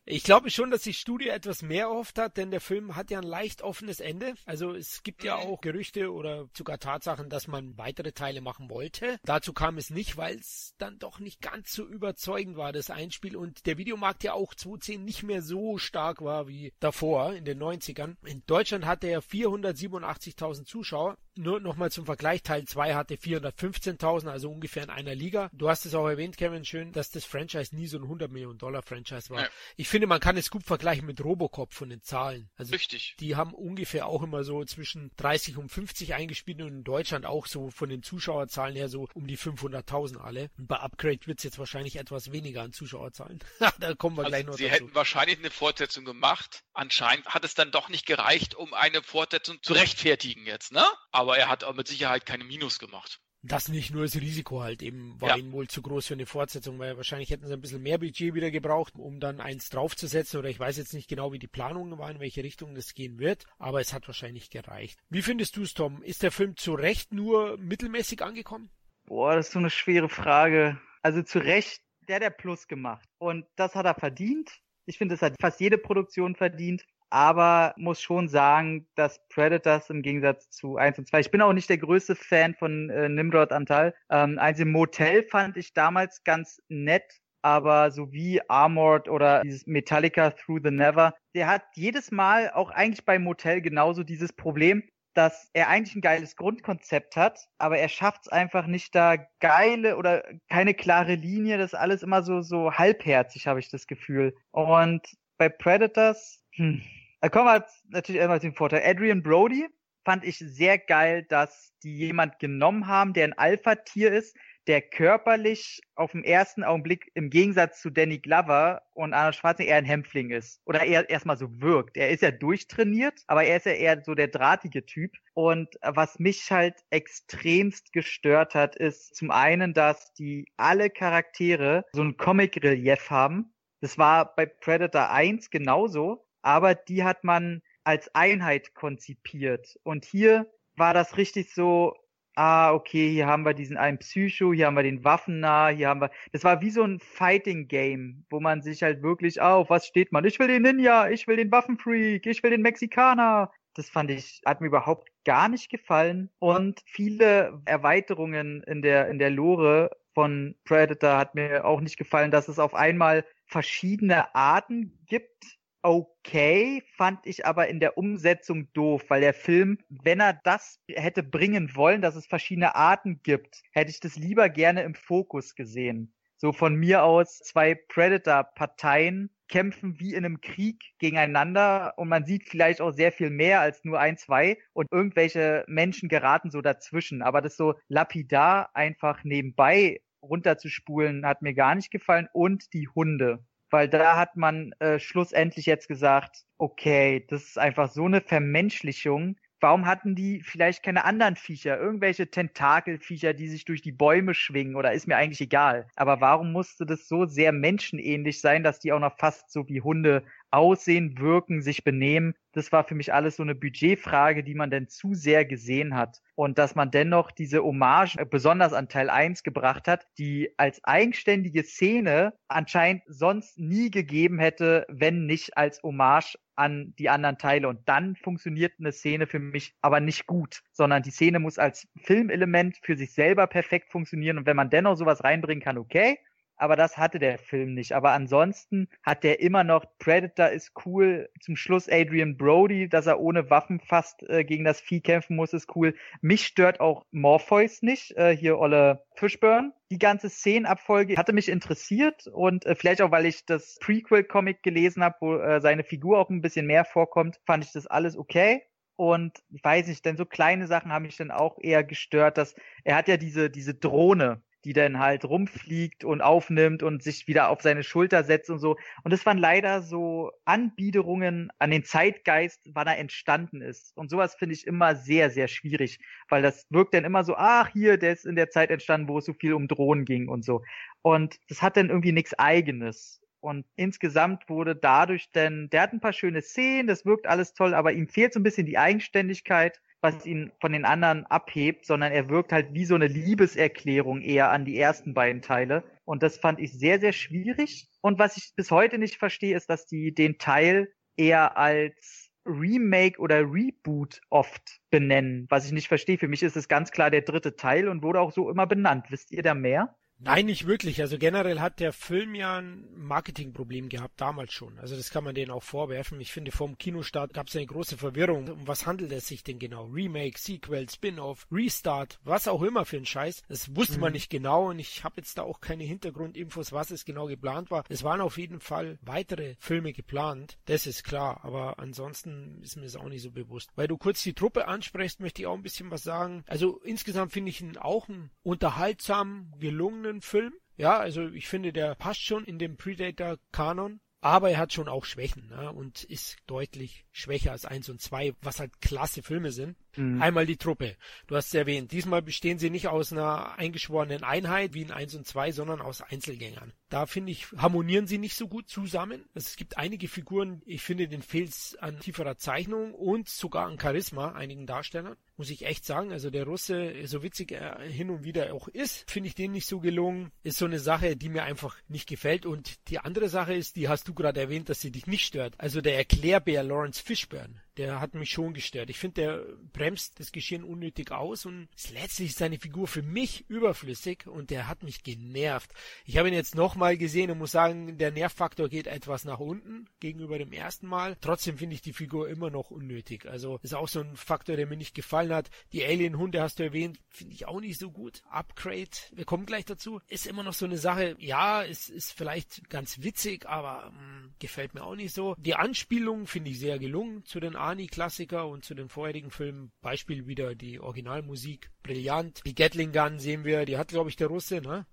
Ich glaube schon, dass die Studie etwas mehr erhofft hat, denn der Film hat ja ein leicht offenes Ende. Also es gibt ja mhm. auch Gerüchte oder sogar Tatsachen, dass man weitere Teile machen wollte. Dazu kam es nicht, weil es dann doch nicht ganz so überzeugend war, das Einspiel. Und der Videomarkt ja auch 2010 nicht mehr so stark war wie davor in den 90ern. In Deutschland hatte er 487.000 Zuschauer. Nur nochmal zum Vergleich, Teil 2 hatte 415.000, also ungefähr in einer Liga. Du hast es auch erwähnt, Kevin, schön, dass das Franchise nie so ein 100 Millionen Dollar Franchise war. Ja. Ich finde, man kann es gut vergleichen mit Robocop von den Zahlen. Also
Richtig.
Die haben ungefähr auch immer so zwischen 30 und 50 eingespielt und in Deutschland auch so von den Zuschauerzahlen her so um die 500.000 alle. Und bei Upgrade wird es jetzt wahrscheinlich etwas weniger an Zuschauerzahlen. da kommen wir
also
gleich noch
Sie dazu. hätten wahrscheinlich eine Fortsetzung gemacht. Anscheinend hat es dann doch nicht gereicht, um eine Fortsetzung zu rechtfertigen jetzt, ne? Aber er hat auch mit Sicherheit keine Minus gemacht.
Das nicht nur das Risiko halt eben war ja. ihnen wohl zu groß für eine Fortsetzung, weil wahrscheinlich hätten sie ein bisschen mehr Budget wieder gebraucht, um dann eins draufzusetzen oder ich weiß jetzt nicht genau, wie die Planungen waren, in welche Richtung das gehen wird, aber es hat wahrscheinlich gereicht. Wie findest du es, Tom? Ist der Film zu Recht nur mittelmäßig angekommen?
Boah, das ist so eine schwere Frage. Also zu Recht, der hat der Plus gemacht und das hat er verdient. Ich finde, das hat fast jede Produktion verdient aber muss schon sagen, dass Predators im Gegensatz zu 1 und 2, ich bin auch nicht der größte Fan von äh, Nimrod Antal. Ähm, also Motel fand ich damals ganz nett, aber so wie Armored oder dieses Metallica Through the Never, der hat jedes Mal auch eigentlich beim Motel genauso dieses Problem, dass er eigentlich ein geiles Grundkonzept hat, aber er schafft es einfach nicht da geile oder keine klare Linie, das ist alles immer so so halbherzig, habe ich das Gefühl. Und bei Predators, hm, da kommen wir jetzt natürlich erstmal zum Vorteil. Adrian Brody fand ich sehr geil, dass die jemand genommen haben, der ein Alpha-Tier ist, der körperlich auf den ersten Augenblick im Gegensatz zu Danny Glover und Arnold Schwarzenegger eher ein Hämpfling ist. Oder eher erstmal so wirkt. Er ist ja durchtrainiert, aber er ist ja eher so der drahtige Typ. Und was mich halt extremst gestört hat, ist zum einen, dass die alle Charaktere so ein Comic-Relief haben. Das war bei Predator 1 genauso aber die hat man als Einheit konzipiert. Und hier war das richtig so, ah, okay, hier haben wir diesen einen Psycho, hier haben wir den Waffennah, hier haben wir, das war wie so ein Fighting Game, wo man sich halt wirklich, auf oh, was steht man? Ich will den Ninja, ich will den Waffenfreak, ich will den Mexikaner. Das fand ich, hat mir überhaupt gar nicht gefallen. Und viele Erweiterungen in der, in der Lore von Predator hat mir auch nicht gefallen, dass es auf einmal verschiedene Arten gibt, okay, fand ich aber in der Umsetzung doof, weil der Film, wenn er das hätte bringen wollen, dass es verschiedene Arten gibt, hätte ich das lieber gerne im Fokus gesehen. So von mir aus zwei Predator-Parteien kämpfen wie in einem Krieg gegeneinander und man sieht vielleicht auch sehr viel mehr als nur ein, zwei und irgendwelche Menschen geraten so dazwischen. Aber das so lapidar einfach nebenbei runterzuspulen hat mir gar nicht gefallen und die Hunde weil da hat man äh, schlussendlich jetzt gesagt, okay, das ist einfach so eine Vermenschlichung. Warum hatten die vielleicht keine anderen Viecher, irgendwelche Tentakelviecher, die sich durch die Bäume schwingen oder ist mir eigentlich egal. Aber warum musste das so sehr menschenähnlich sein, dass die auch noch fast so wie Hunde aussehen, wirken, sich benehmen? Das war für mich alles so eine Budgetfrage, die man denn zu sehr gesehen hat und dass man dennoch diese Hommage äh, besonders an Teil 1 gebracht hat, die als eigenständige Szene anscheinend sonst nie gegeben hätte, wenn nicht als Hommage an die anderen Teile. Und dann funktioniert eine Szene für mich aber nicht gut, sondern die Szene muss als Filmelement für sich selber perfekt funktionieren. Und wenn man dennoch sowas reinbringen kann, okay. Aber das hatte der Film nicht. Aber ansonsten hat der immer noch, Predator ist cool, zum Schluss Adrian Brody, dass er ohne Waffen fast äh, gegen das Vieh kämpfen muss, ist cool. Mich stört auch Morpheus nicht, äh, hier Olle Fishburne. Die ganze Szenenabfolge hatte mich interessiert und äh, vielleicht auch, weil ich das Prequel-Comic gelesen habe, wo äh, seine Figur auch ein bisschen mehr vorkommt, fand ich das alles okay. Und ich weiß nicht, denn so kleine Sachen haben mich dann auch eher gestört, dass er hat ja diese, diese Drohne, die dann halt rumfliegt und aufnimmt und sich wieder auf seine Schulter setzt und so. Und das waren leider so Anbiederungen an den Zeitgeist, wann er entstanden ist. Und sowas finde ich immer sehr, sehr schwierig, weil das wirkt dann immer so, ach hier, der ist in der Zeit entstanden, wo es so viel um Drohnen ging und so. Und das hat dann irgendwie nichts eigenes. Und insgesamt wurde dadurch denn, der hat ein paar schöne Szenen, das wirkt alles toll, aber ihm fehlt so ein bisschen die Eigenständigkeit was ihn von den anderen abhebt, sondern er wirkt halt wie so eine Liebeserklärung eher an die ersten beiden Teile. Und das fand ich sehr, sehr schwierig. Und was ich bis heute nicht verstehe, ist, dass die den Teil eher als Remake oder Reboot oft benennen, was ich nicht verstehe. Für mich ist es ganz klar der dritte Teil und wurde auch so immer benannt. Wisst ihr da mehr?
Nein, nicht wirklich. Also generell hat der Film ja ein Marketingproblem gehabt, damals schon. Also das kann man denen auch vorwerfen. Ich finde, vor dem Kinostart gab es eine große Verwirrung. Um was handelt es sich denn genau? Remake, Sequel, Spin-off, Restart, was auch immer für ein Scheiß. Das wusste mhm. man nicht genau und ich habe jetzt da auch keine Hintergrundinfos, was es genau geplant war. Es waren auf jeden Fall weitere Filme geplant, das ist klar. Aber ansonsten ist mir das auch nicht so bewusst. Weil du kurz die Truppe ansprichst, möchte ich auch ein bisschen was sagen. Also insgesamt finde ich ihn auch einen unterhaltsam gelungenen gelungenen Film. Ja, also ich finde, der passt schon in den Predator-Kanon. Aber er hat schon auch Schwächen ne? und ist deutlich schwächer als 1 und 2, was halt klasse Filme sind. Mhm. Einmal die Truppe. Du hast es erwähnt. Diesmal bestehen sie nicht aus einer eingeschworenen Einheit wie in 1 und 2, sondern aus Einzelgängern. Da finde ich, harmonieren sie nicht so gut zusammen. Es gibt einige Figuren, ich finde, den fehlt an tieferer Zeichnung und sogar an Charisma einigen Darstellern. Muss ich echt sagen. Also der Russe, so witzig er hin und wieder auch ist, finde ich den nicht so gelungen. Ist so eine Sache, die mir einfach nicht gefällt. Und die andere Sache ist, die hast du gerade erwähnt, dass sie dich nicht stört. Also der Erklärbär Lawrence Fishburne der hat mich schon gestört. Ich finde, der bremst das Geschehen unnötig aus und letztlich ist seine Figur für mich überflüssig und der hat mich genervt. Ich habe ihn jetzt nochmal gesehen und muss sagen, der Nervfaktor geht etwas nach unten gegenüber dem ersten Mal. Trotzdem finde ich die Figur immer noch unnötig. Also ist auch so ein Faktor, der mir nicht gefallen hat. Die Alien-Hunde hast du erwähnt, finde ich auch nicht so gut. Upgrade, wir kommen gleich dazu, ist immer noch so eine Sache. Ja, es ist vielleicht ganz witzig, aber mh, hm, gefällt mir auch nicht so. Die Anspielung finde ich sehr gelungen zu den Arnie-Klassiker und zu den vorherigen Filmen. Beispiel wieder die Originalmusik. Brillant. Die Gatling Gun sehen wir, die hat, glaube ich, der Russe, ne?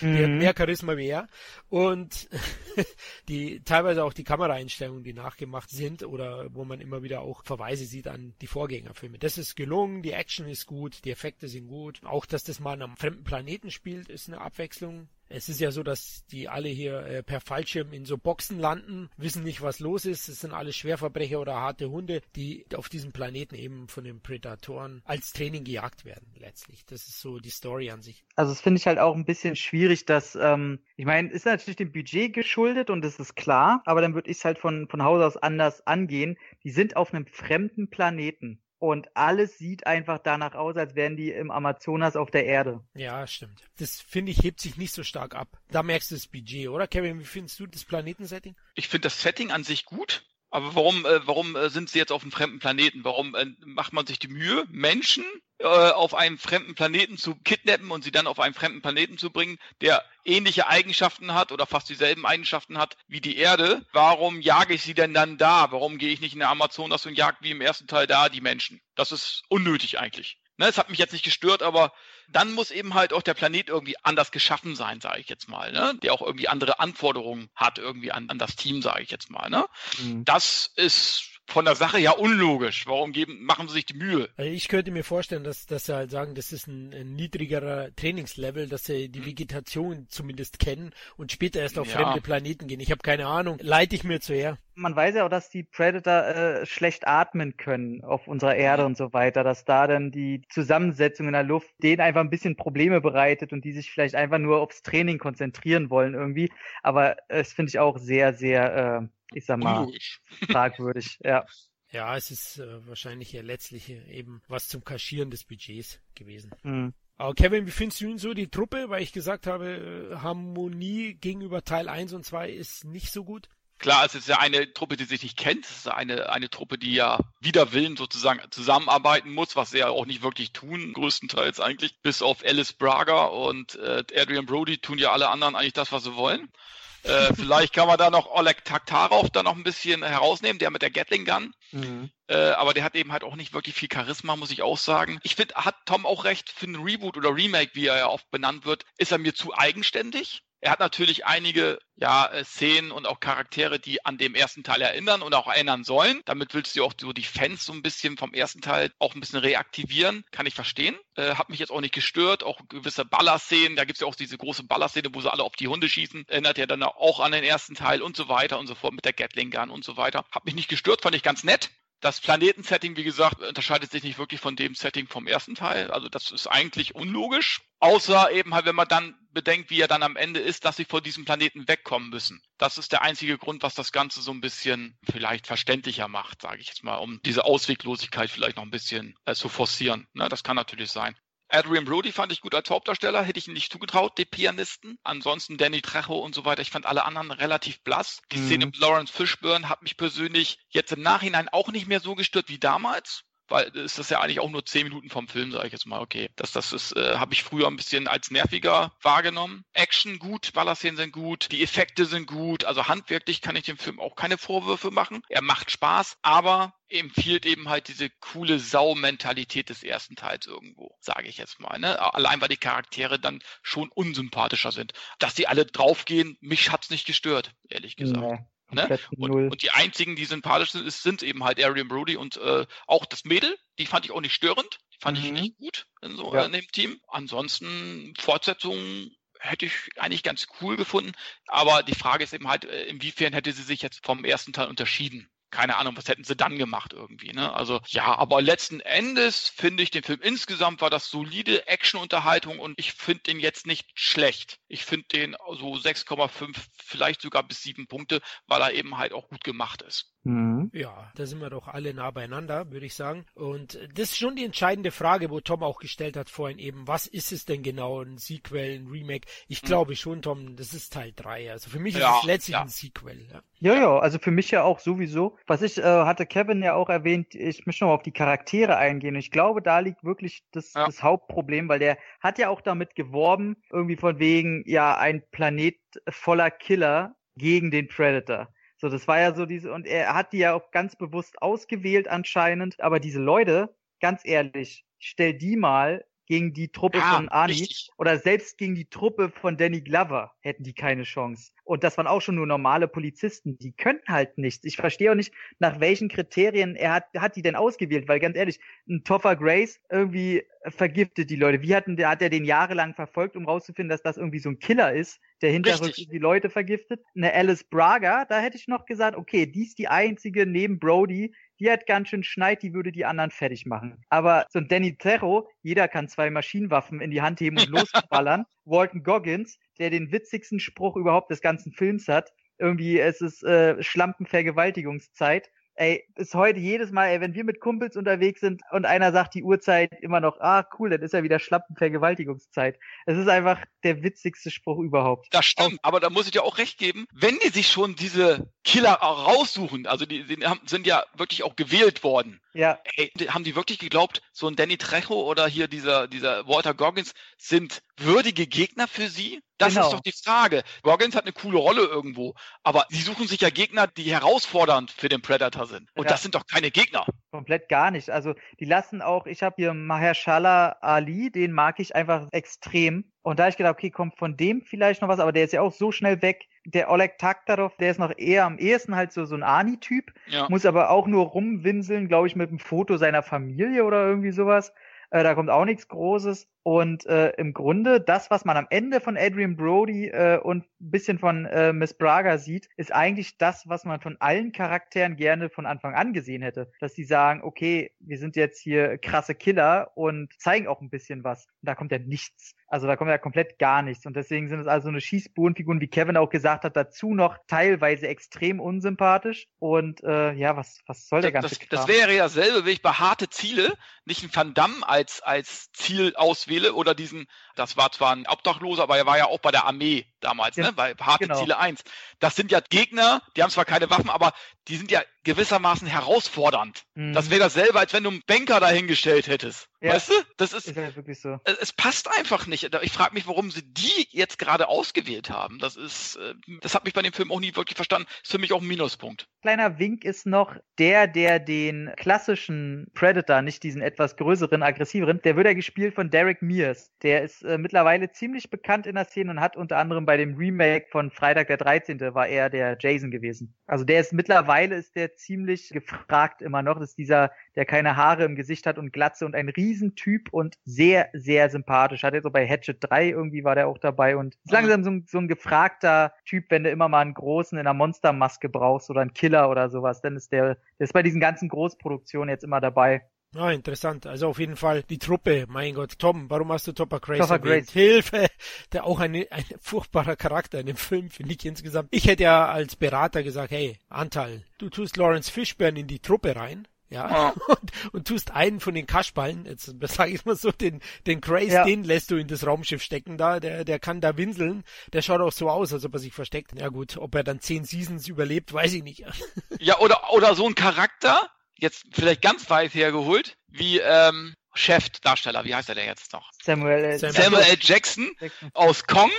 Mhm. Die hat mehr Charisma wie er. Und die, teilweise auch die Kameraeinstellungen, die nachgemacht sind oder wo man immer wieder auch Verweise sieht an die Vorgängerfilme. Das ist gelungen, die Action ist gut, die Effekte sind gut. Auch, dass das mal an einem fremden Planeten spielt, ist eine Abwechslung. Es ist ja so, dass die alle hier äh, per Fallschirm in so Boxen landen, wissen nicht, was los ist. Es sind alles Schwerverbrecher oder harte Hunde, die auf diesem Planeten eben von den Prädatoren als Training gejagt werden, letztlich. Das ist so die Story an sich.
Also das finde ich halt auch ein bisschen schwierig, dass, ähm, ich meine, ist natürlich dem Budget geschuldet und das ist klar, aber dann würde ich es halt von, von Haus aus anders angehen. Die sind auf einem fremden Planeten und alles sieht einfach danach aus, als wären die im Amazonas auf der Erde.
Ja, stimmt. Das finde ich hebt sich nicht so stark ab. Da merkst du das Budget, oder Kevin? Wie findest du das Planetensetting?
Ich finde das Setting an sich gut. Aber warum, äh, warum äh, sind sie jetzt auf einem fremden Planeten? Warum äh, macht man sich die Mühe, Menschen äh, auf einem fremden Planeten zu kidnappen und sie dann auf einen fremden Planeten zu bringen, der ähnliche Eigenschaften hat oder fast dieselben Eigenschaften hat wie die Erde? Warum jage ich sie denn dann da? Warum gehe ich nicht in der Amazonas und jage wie im ersten Teil da die Menschen? Das ist unnötig eigentlich. Ne, es hat mich jetzt nicht gestört, aber dann muss eben halt auch der Planet irgendwie anders geschaffen sein, sage ich jetzt mal, ne? Der auch irgendwie andere Anforderungen hat irgendwie an, an das Team, sage ich jetzt mal, ne? Mhm. Das ist von der Sache ja unlogisch. Warum geben, machen sie sich die Mühe?
Also ich könnte mir vorstellen, dass, dass sie halt sagen, das ist ein, ein niedrigerer Trainingslevel, dass sie die Vegetation zumindest kennen und später erst auf ja. fremde Planeten gehen. Ich habe keine Ahnung. Leite ich mir zu her.
Man weiß ja auch, dass die Predator äh, schlecht atmen können auf unserer Erde und so weiter, dass da dann die Zusammensetzung in der Luft denen einfach ein bisschen Probleme bereitet und die sich vielleicht einfach nur aufs Training konzentrieren wollen irgendwie. Aber es finde ich auch sehr, sehr äh, ich sag mal, Unruhig. fragwürdig, ja.
Ja, es ist äh, wahrscheinlich ja letztlich eben was zum Kaschieren des Budgets gewesen. Mhm. Aber Kevin, wie findest du ihn so, die Truppe? Weil ich gesagt habe, äh, Harmonie gegenüber Teil 1 und 2 ist nicht so gut.
Klar, es ist ja eine Truppe, die sich nicht kennt. Es ist eine, eine Truppe, die ja wider Willen sozusagen zusammenarbeiten muss, was sie ja auch nicht wirklich tun, größtenteils eigentlich. Bis auf Alice Braga und äh, Adrian Brody tun ja alle anderen eigentlich das, was sie wollen. Äh, vielleicht kann man da noch Oleg Taktarov da noch ein bisschen herausnehmen, der mit der Gatling Gun. Mhm. Äh, aber der hat eben halt auch nicht wirklich viel Charisma, muss ich auch sagen. Ich finde, hat Tom auch recht, für ein Reboot oder Remake, wie er ja oft benannt wird, ist er mir zu eigenständig. Er hat natürlich einige ja, äh, Szenen und auch Charaktere, die an dem ersten Teil erinnern und auch erinnern sollen. Damit willst du auch so die Fans so ein bisschen vom ersten Teil auch ein bisschen reaktivieren. Kann ich verstehen. Äh, hat mich jetzt auch nicht gestört. Auch gewisse Ballerszenen. Da gibt es ja auch diese große Ballerszene, wo sie alle auf die Hunde schießen. Erinnert ja dann auch an den ersten Teil und so weiter und so fort mit der Gatling Gun und so weiter. Hat mich nicht gestört, fand ich ganz nett. Das Planetensetting, wie gesagt, unterscheidet sich nicht wirklich von dem Setting vom ersten Teil. Also das ist eigentlich unlogisch. Außer eben halt, wenn man dann bedenkt, wie er dann am Ende ist, dass sie vor diesem Planeten wegkommen müssen. Das ist der einzige Grund, was das Ganze so ein bisschen vielleicht verständlicher macht, sage ich jetzt mal, um diese Ausweglosigkeit vielleicht noch ein bisschen äh, zu forcieren. Ne, das kann natürlich sein. Adrian Brody fand ich gut als Hauptdarsteller, hätte ich ihm nicht zugetraut, die Pianisten. Ansonsten Danny Trejo und so weiter. Ich fand alle anderen relativ blass. Die mhm. Szene mit Lawrence Fishburne hat mich persönlich jetzt im Nachhinein auch nicht mehr so gestört wie damals weil ist das ja eigentlich auch nur zehn Minuten vom Film, sage ich jetzt mal. Okay, das, das ist, äh, habe ich früher ein bisschen als nerviger wahrgenommen. Action gut, Ballerszenen sind gut, die Effekte sind gut, also handwerklich kann ich dem Film auch keine Vorwürfe machen. Er macht Spaß, aber ihm fehlt eben halt diese coole Sau-Mentalität des ersten Teils irgendwo, sage ich jetzt mal. Ne? Allein weil die Charaktere dann schon unsympathischer sind. Dass die alle draufgehen, mich hat's nicht gestört, ehrlich gesagt. Nee. Ne? Und, und, die einzigen, die sympathisch sind, sind eben halt Arian Brody und äh, auch das Mädel. Die fand ich auch nicht störend. Die fand mhm. ich nicht gut in, so, ja. in dem Team. Ansonsten Fortsetzungen hätte ich eigentlich ganz cool gefunden. Aber die Frage ist eben halt, äh, inwiefern hätte sie sich jetzt vom ersten Teil unterschieden? Keine Ahnung, was hätten sie dann gemacht irgendwie. Ne? Also ja, aber letzten Endes finde ich den Film insgesamt war das solide Action-Unterhaltung und ich finde den jetzt nicht schlecht. Ich finde den so 6,5, vielleicht sogar bis 7 Punkte, weil er eben halt auch gut gemacht ist.
Mhm. Ja, da sind wir doch alle nah beieinander, würde ich sagen. Und das ist schon die entscheidende Frage, wo Tom auch gestellt hat vorhin eben, was ist es denn genau, ein Sequel, ein Remake? Ich mhm. glaube schon, Tom, das ist Teil 3. Also für mich ja, ist es letztlich ja. ein Sequel.
Ja. ja, ja, also für mich ja auch sowieso. Was ich, äh, hatte Kevin ja auch erwähnt, ich möchte noch auf die Charaktere eingehen. Ich glaube, da liegt wirklich das, ja. das Hauptproblem, weil der hat ja auch damit geworben, irgendwie von wegen, ja, ein Planet voller Killer gegen den Predator. So, das war ja so diese, und er hat die ja auch ganz bewusst ausgewählt anscheinend, aber diese Leute, ganz ehrlich, stell die mal gegen die Truppe ja, von Arnie richtig. oder selbst gegen die Truppe von Danny Glover hätten die keine Chance. Und das waren auch schon nur normale Polizisten. Die könnten halt nichts. Ich verstehe auch nicht, nach welchen Kriterien er hat, hat die denn ausgewählt, weil ganz ehrlich, ein Toffer Grace irgendwie vergiftet die Leute. Wie hatten, hat er den jahrelang verfolgt, um rauszufinden, dass das irgendwie so ein Killer ist, der hinterrücks die Leute vergiftet? Eine Alice Braga, da hätte ich noch gesagt, okay, die ist die einzige neben Brody, die hat ganz schön Schneid, die würde die anderen fertig machen. Aber so ein Danny Terro, jeder kann zwei Maschinenwaffen in die Hand heben und losballern. Walton Goggins, der den witzigsten Spruch überhaupt des ganzen Films hat. Irgendwie, es ist äh, Schlampenvergewaltigungszeit ey, ist heute jedes Mal, ey, wenn wir mit Kumpels unterwegs sind und einer sagt die Uhrzeit immer noch, ah, cool, dann ist ja wieder Schlappenvergewaltigungszeit. Es ist einfach der witzigste Spruch überhaupt.
Das stimmt, aber da muss ich dir auch recht geben, wenn die sich schon diese Killer raussuchen, also die, die sind ja wirklich auch gewählt worden. Ja. Ey, haben die wirklich geglaubt, so ein Danny Trejo oder hier dieser, dieser Walter Goggins sind würdige Gegner für sie? Das genau. ist doch die Frage. Goggins hat eine coole Rolle irgendwo, aber sie suchen sich ja Gegner, die herausfordernd für den Predator sind. Und ja. das sind doch keine Gegner.
Komplett gar nicht. Also die lassen auch, ich habe hier Mahershala Ali, den mag ich einfach extrem. Und da habe ich gedacht, okay, kommt von dem vielleicht noch was, aber der ist ja auch so schnell weg. Der Oleg Taktarov, der ist noch eher am ehesten halt so, so ein Ani-Typ, ja. muss aber auch nur rumwinseln, glaube ich, mit einem Foto seiner Familie oder irgendwie sowas. Äh, da kommt auch nichts Großes. Und äh, im Grunde, das, was man am Ende von Adrian Brody äh, und ein bisschen von äh, Miss Braga sieht, ist eigentlich das, was man von allen Charakteren gerne von Anfang an gesehen hätte. Dass die sagen, okay, wir sind jetzt hier krasse Killer und zeigen auch ein bisschen was. Und da kommt ja nichts. Also da kommt ja komplett gar nichts. Und deswegen sind es also eine Schießbudenfiguren, wie Kevin auch gesagt hat, dazu noch teilweise extrem unsympathisch. Und äh, ja, was, was soll der ganze
das, das, das wäre ja dasselbe, wenn ich bei harte Ziele nicht ein Van Damme als, als Ziel auswähle auswähle oder diesen, das war zwar ein Obdachloser, aber er war ja auch bei der Armee damals, ja, ne? Bei harte genau. Ziele 1. Das sind ja Gegner, die haben zwar keine Waffen, aber die sind ja gewissermaßen herausfordernd. Mhm. Das wäre dasselbe, als wenn du einen Banker dahingestellt hättest. Ja. Weißt du? Das ist, ist halt wirklich so. Es passt einfach nicht. Ich frage mich, warum sie die jetzt gerade ausgewählt haben. Das ist, äh, das hat mich bei dem Film auch nie wirklich verstanden. Ist für mich auch ein Minuspunkt.
Kleiner Wink ist noch der, der den klassischen Predator, nicht diesen etwas größeren, aggressiveren, der wird ja gespielt von Derek Mears. Der ist äh, mittlerweile ziemlich bekannt in der Szene und hat unter anderem bei dem Remake von Freitag der 13. war er der Jason gewesen. Also der ist mittlerweile ist der ziemlich gefragt immer noch. Das ist dieser, der keine Haare im Gesicht hat und Glatze und ein Riesentyp und sehr, sehr sympathisch. Hat er so bei Hatchet 3 irgendwie war der auch dabei und ist langsam so ein, so ein gefragter Typ, wenn du immer mal einen großen in einer Monstermaske brauchst oder einen Killer oder sowas, dann ist der, der ist bei diesen ganzen Großproduktionen jetzt immer dabei.
Ah, interessant. Also auf jeden Fall die Truppe. Mein Gott, Tom, warum hast du Topper Grace Topper? Grace. Hilfe! Der auch ein, ein furchtbarer Charakter in dem Film, finde ich insgesamt. Ich hätte ja als Berater gesagt, hey, Anteil, du tust Lawrence Fishburne in die Truppe rein. Ja, und, und tust einen von den Kaschballen, jetzt sage ich mal so, den, den Grace, ja. den lässt du in das Raumschiff stecken da, der, der kann da winseln, der schaut auch so aus, als ob er sich versteckt. Ja gut, ob er dann zehn Seasons überlebt, weiß ich nicht.
Ja, oder, oder so ein Charakter, jetzt vielleicht ganz weit hergeholt, wie ähm, Chef-Darsteller, wie heißt er denn jetzt noch?
Samuel L.
Samuel L. Jackson, Jackson aus Kong,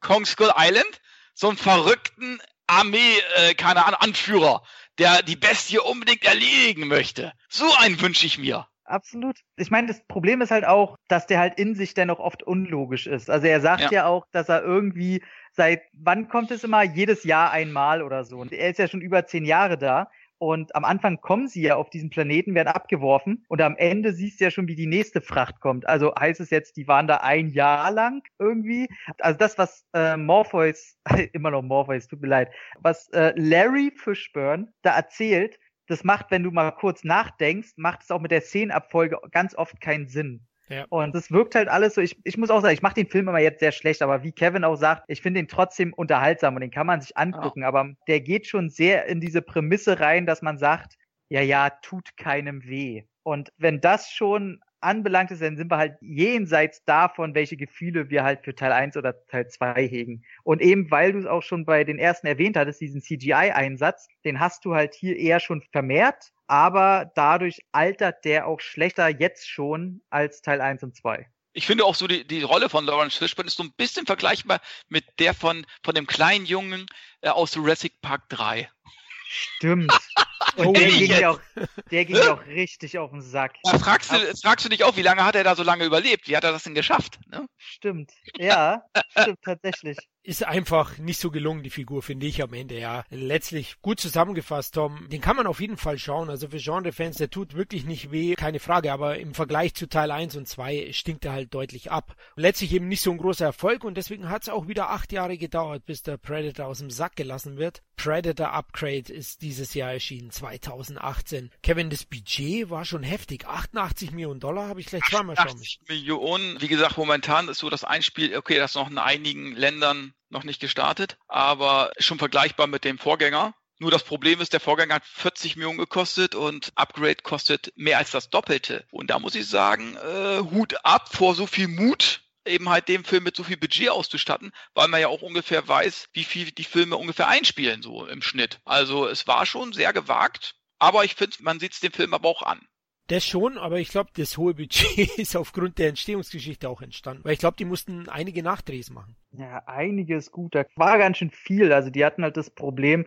Kong Skull Island, so einen verrückten Armee, äh, keine Ahnung, Anführer, der die Bestie unbedingt erledigen möchte. So einen wünsche ich mir.
Absolut. Ich meine, das Problem ist halt auch, dass der halt in sich dennoch oft unlogisch ist. Also er sagt ja, ja auch, dass er irgendwie seit wann kommt es immer? Jedes Jahr einmal oder so. Und er ist ja schon über zehn Jahre da. Und am Anfang kommen sie ja auf diesen Planeten, werden abgeworfen und am Ende siehst du ja schon, wie die nächste Fracht kommt. Also heißt es jetzt, die waren da ein Jahr lang irgendwie. Also das, was äh, Morpheus, immer noch Morpheus, tut mir leid, was äh, Larry Fishburne da erzählt, das macht, wenn du mal kurz nachdenkst, macht es auch mit der Szenenabfolge ganz oft keinen Sinn. Ja. Und es wirkt halt alles so, ich, ich muss auch sagen, ich mache den Film immer jetzt sehr schlecht, aber wie Kevin auch sagt, ich finde ihn trotzdem unterhaltsam und den kann man sich angucken, ja. aber der geht schon sehr in diese Prämisse rein, dass man sagt, ja, ja, tut keinem weh. Und wenn das schon anbelangt ist, dann sind wir halt jenseits davon, welche Gefühle wir halt für Teil 1 oder Teil 2 hegen. Und eben, weil du es auch schon bei den ersten erwähnt hattest, diesen CGI-Einsatz, den hast du halt hier eher schon vermehrt, aber dadurch altert der auch schlechter jetzt schon als Teil 1 und 2
ich finde auch so die, die Rolle von Lawrence Fishburne ist so ein bisschen vergleichbar mit der von, von dem kleinen Jungen äh, aus Jurassic Park 3.
Stimmt. Und der ging, ja auch, der ging auch richtig auf den Sack.
Da fragst du, fragst du dich auch, wie lange hat er da so lange überlebt? Wie hat er das denn geschafft? Ne?
Stimmt. Ja, stimmt tatsächlich
ist einfach nicht so gelungen, die Figur, finde ich am Ende, ja. Letztlich gut zusammengefasst, Tom. Den kann man auf jeden Fall schauen. Also für Genre-Fans, der tut wirklich nicht weh, keine Frage. Aber im Vergleich zu Teil 1 und 2 stinkt er halt deutlich ab. Letztlich eben nicht so ein großer Erfolg und deswegen hat es auch wieder acht Jahre gedauert, bis der Predator aus dem Sack gelassen wird. Predator Upgrade ist dieses Jahr erschienen, 2018. Kevin, das Budget war schon heftig. 88 Millionen Dollar habe ich gleich zweimal
schon. 88 Millionen. Wie gesagt, momentan ist so das Einspiel, okay, das noch in einigen Ländern noch nicht gestartet, aber schon vergleichbar mit dem Vorgänger. Nur das Problem ist, der Vorgänger hat 40 Millionen gekostet und Upgrade kostet mehr als das Doppelte. Und da muss ich sagen, äh, Hut ab vor so viel Mut, eben halt dem Film mit so viel Budget auszustatten, weil man ja auch ungefähr weiß, wie viel die Filme ungefähr einspielen, so im Schnitt. Also es war schon sehr gewagt, aber ich finde, man sieht es dem Film aber auch an.
Das schon, aber ich glaube, das hohe Budget ist aufgrund der Entstehungsgeschichte auch entstanden. Weil ich glaube, die mussten einige Nachdrehs machen.
Ja, einiges gut. Da war ganz schön viel. Also die hatten halt das Problem,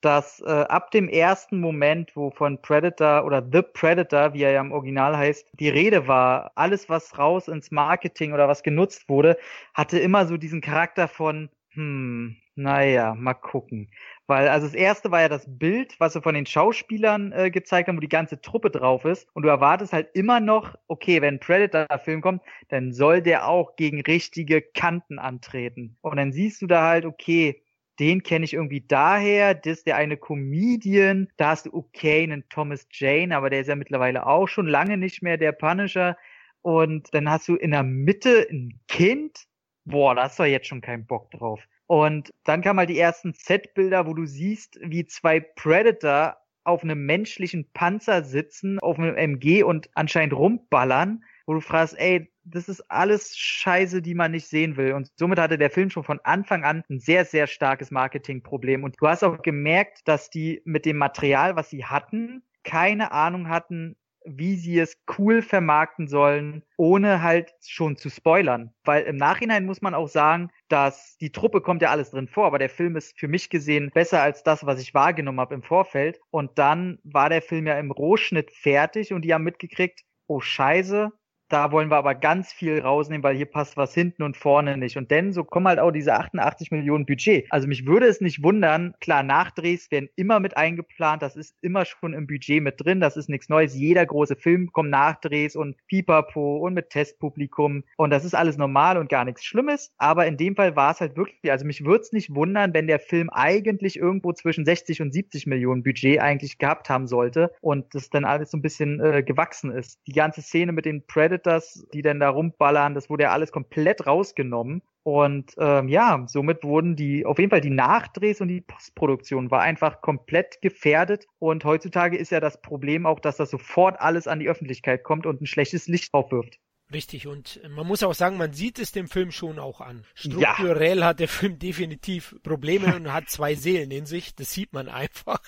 dass äh, ab dem ersten Moment, wo von Predator oder The Predator, wie er ja im Original heißt, die Rede war, alles, was raus ins Marketing oder was genutzt wurde, hatte immer so diesen Charakter von, hm, naja, mal gucken. Weil, also das erste war ja das Bild, was wir von den Schauspielern äh, gezeigt haben, wo die ganze Truppe drauf ist. Und du erwartest halt immer noch, okay, wenn ein Predator-Film kommt, dann soll der auch gegen richtige Kanten antreten. Und dann siehst du da halt, okay, den kenne ich irgendwie daher, das ist der eine Comedian, da hast du okay einen Thomas Jane, aber der ist ja mittlerweile auch schon lange nicht mehr der Punisher. Und dann hast du in der Mitte ein Kind, boah, da hast du jetzt schon keinen Bock drauf. Und dann kamen halt die ersten Set-Bilder, wo du siehst, wie zwei Predator auf einem menschlichen Panzer sitzen, auf einem MG und anscheinend rumballern. Wo du fragst, ey, das ist alles Scheiße, die man nicht sehen will. Und somit hatte der Film schon von Anfang an ein sehr, sehr starkes Marketingproblem. Und du hast auch gemerkt, dass die mit dem Material, was sie hatten, keine Ahnung hatten, wie sie es cool vermarkten sollen, ohne halt schon zu spoilern. Weil im Nachhinein muss man auch sagen, dass die Truppe kommt ja alles drin vor, aber der Film ist für mich gesehen besser als das, was ich wahrgenommen habe im Vorfeld. Und dann war der Film ja im Rohschnitt fertig und die haben mitgekriegt, oh Scheiße, da wollen wir aber ganz viel rausnehmen, weil hier passt was hinten und vorne nicht. Und denn so kommen halt auch diese 88 Millionen Budget. Also mich würde es nicht wundern, klar, Nachdrehs werden immer mit eingeplant, das ist immer schon im Budget mit drin, das ist nichts Neues. Jeder große Film kommt Nachdrehs und Pipapo und mit Testpublikum und das ist alles normal und gar nichts Schlimmes. Aber in dem Fall war es halt wirklich, also mich würde es nicht wundern, wenn der Film eigentlich irgendwo zwischen 60 und 70 Millionen Budget eigentlich gehabt haben sollte und das dann alles so ein bisschen äh, gewachsen ist. Die ganze Szene mit den Predators Predators, die dann da rumballern, das wurde ja alles komplett rausgenommen. Und ähm, ja, somit wurden die, auf jeden Fall die Nachdrehs und die Postproduktion war einfach komplett gefährdet. Und heutzutage ist ja das Problem auch, dass das sofort alles an die Öffentlichkeit kommt und ein schlechtes Licht drauf wirft.
Richtig, und man muss auch sagen, man sieht es dem Film schon auch an. Strukturell ja. hat der Film definitiv Probleme und hat zwei Seelen in sich, das sieht man einfach.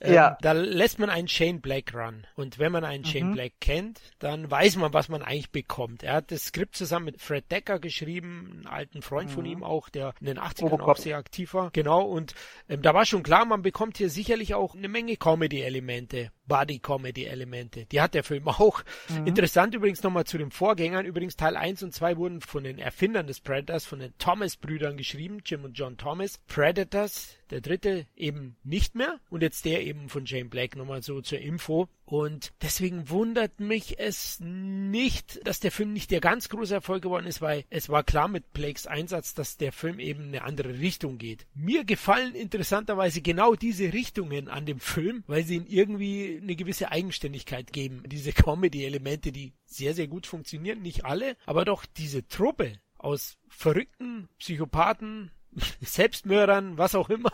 Ähm, ja. da lässt man einen Shane Black ran. Und wenn man einen mhm. Shane Black kennt, dann weiß man, was man eigentlich bekommt. Er hat das Skript zusammen mit Fred Decker geschrieben, einen alten Freund mhm. von ihm auch, der in den 80ern auch sehr aktiv war. Genau, und ähm, da war schon klar, man bekommt hier sicherlich auch eine Menge Comedy-Elemente. Buddy-Comedy-Elemente. Die hat der Film auch. Mhm. Interessant übrigens nochmal zu den Vorgängern. Übrigens Teil 1 und 2 wurden von den Erfindern des Predators, von den Thomas-Brüdern geschrieben, Jim und John Thomas. Predators der dritte eben nicht mehr und jetzt der eben von Jane Black nochmal so zur Info. Und deswegen wundert mich es nicht, dass der Film nicht der ganz große Erfolg geworden ist, weil es war klar mit Blakes Einsatz, dass der Film eben eine andere Richtung geht. Mir gefallen interessanterweise genau diese Richtungen an dem Film, weil sie ihm irgendwie eine gewisse Eigenständigkeit geben. Diese Comedy-Elemente, die sehr, sehr gut funktionieren, nicht alle, aber doch diese Truppe aus verrückten Psychopathen, Selbstmördern, was auch immer,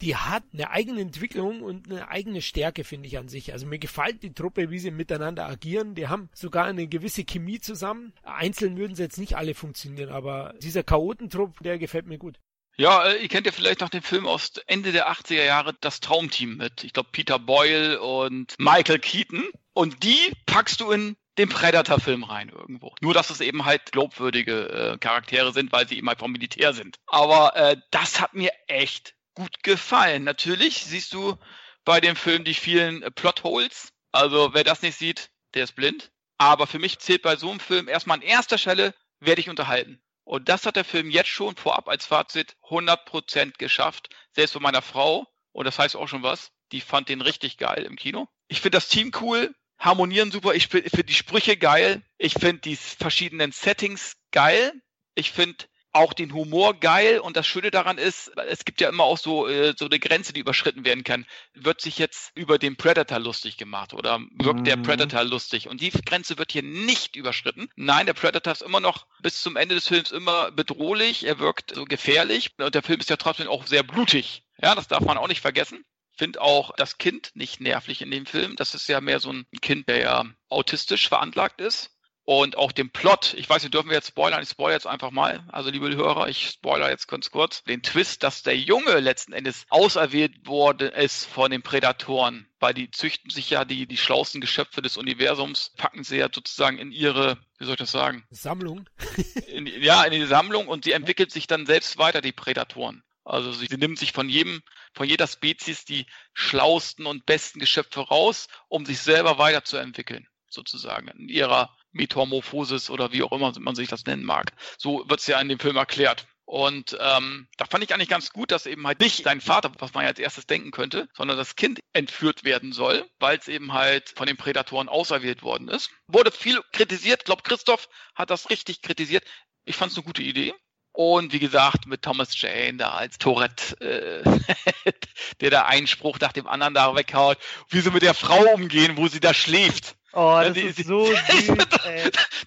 die hat eine eigene Entwicklung und eine eigene Stärke, finde ich an sich. Also mir gefällt die Truppe, wie sie miteinander agieren. Die haben sogar eine gewisse Chemie zusammen. Einzeln würden sie jetzt nicht alle funktionieren, aber dieser Chaotentrupp, der gefällt mir gut.
Ja, äh, ihr kennt ja vielleicht noch den Film aus Ende der 80er Jahre, das Traumteam mit, ich glaube, Peter Boyle und Michael Keaton. Und die packst du in den Predator-Film rein irgendwo. Nur, dass es eben halt glaubwürdige äh, Charaktere sind, weil sie eben halt vom Militär sind. Aber äh, das hat mir echt gut gefallen. Natürlich siehst du bei dem Film die vielen äh, Plotholes. Also wer das nicht sieht, der ist blind. Aber für mich zählt bei so einem Film erstmal an erster Stelle, werde ich unterhalten. Und das hat der Film jetzt schon vorab als Fazit 100% geschafft. Selbst von meiner Frau. Und das heißt auch schon was. Die fand den richtig geil im Kino. Ich finde das Team cool harmonieren super. Ich finde die Sprüche geil. Ich finde die verschiedenen Settings geil. Ich finde auch den Humor geil und das Schöne daran ist, es gibt ja immer auch so, äh, so eine Grenze, die überschritten werden kann. Wird sich jetzt über den Predator lustig gemacht oder wirkt mhm. der Predator lustig? Und die Grenze wird hier nicht überschritten. Nein, der Predator ist immer noch bis zum Ende des Films immer bedrohlich, er wirkt so gefährlich und der Film ist ja trotzdem auch sehr blutig. Ja, das darf man auch nicht vergessen finde auch das Kind nicht nervlich in dem Film. Das ist ja mehr so ein Kind, der ja autistisch veranlagt ist. Und auch den Plot, ich weiß, wir dürfen wir jetzt spoilern, ich spoilere jetzt einfach mal. Also, liebe Hörer, ich spoilere jetzt ganz kurz. Den Twist, dass der Junge letzten Endes auserwählt worden ist von den Prädatoren, weil die züchten sich ja die, die schlauesten Geschöpfe des Universums, packen sie ja sozusagen in ihre, wie soll ich das sagen?
Sammlung.
in, ja, in die Sammlung und sie entwickelt sich dann selbst weiter, die Prädatoren. Also sie, sie nimmt sich von jedem, von jeder Spezies die schlausten und besten Geschöpfe raus, um sich selber weiterzuentwickeln, sozusagen, in ihrer Metamorphosis oder wie auch immer man sich das nennen mag. So wird es ja in dem Film erklärt. Und ähm, da fand ich eigentlich ganz gut, dass eben halt nicht sein Vater, was man ja als erstes denken könnte, sondern das Kind entführt werden soll, weil es eben halt von den Prädatoren auserwählt worden ist. Wurde viel kritisiert. Ich glaube, Christoph hat das richtig kritisiert. Ich fand es eine gute Idee. Und wie gesagt, mit Thomas Jane da als Tourette, äh, der da einen Spruch nach dem anderen da weghaut, wie sie mit der Frau umgehen, wo sie da schläft.
Oh, das die, ist so süß.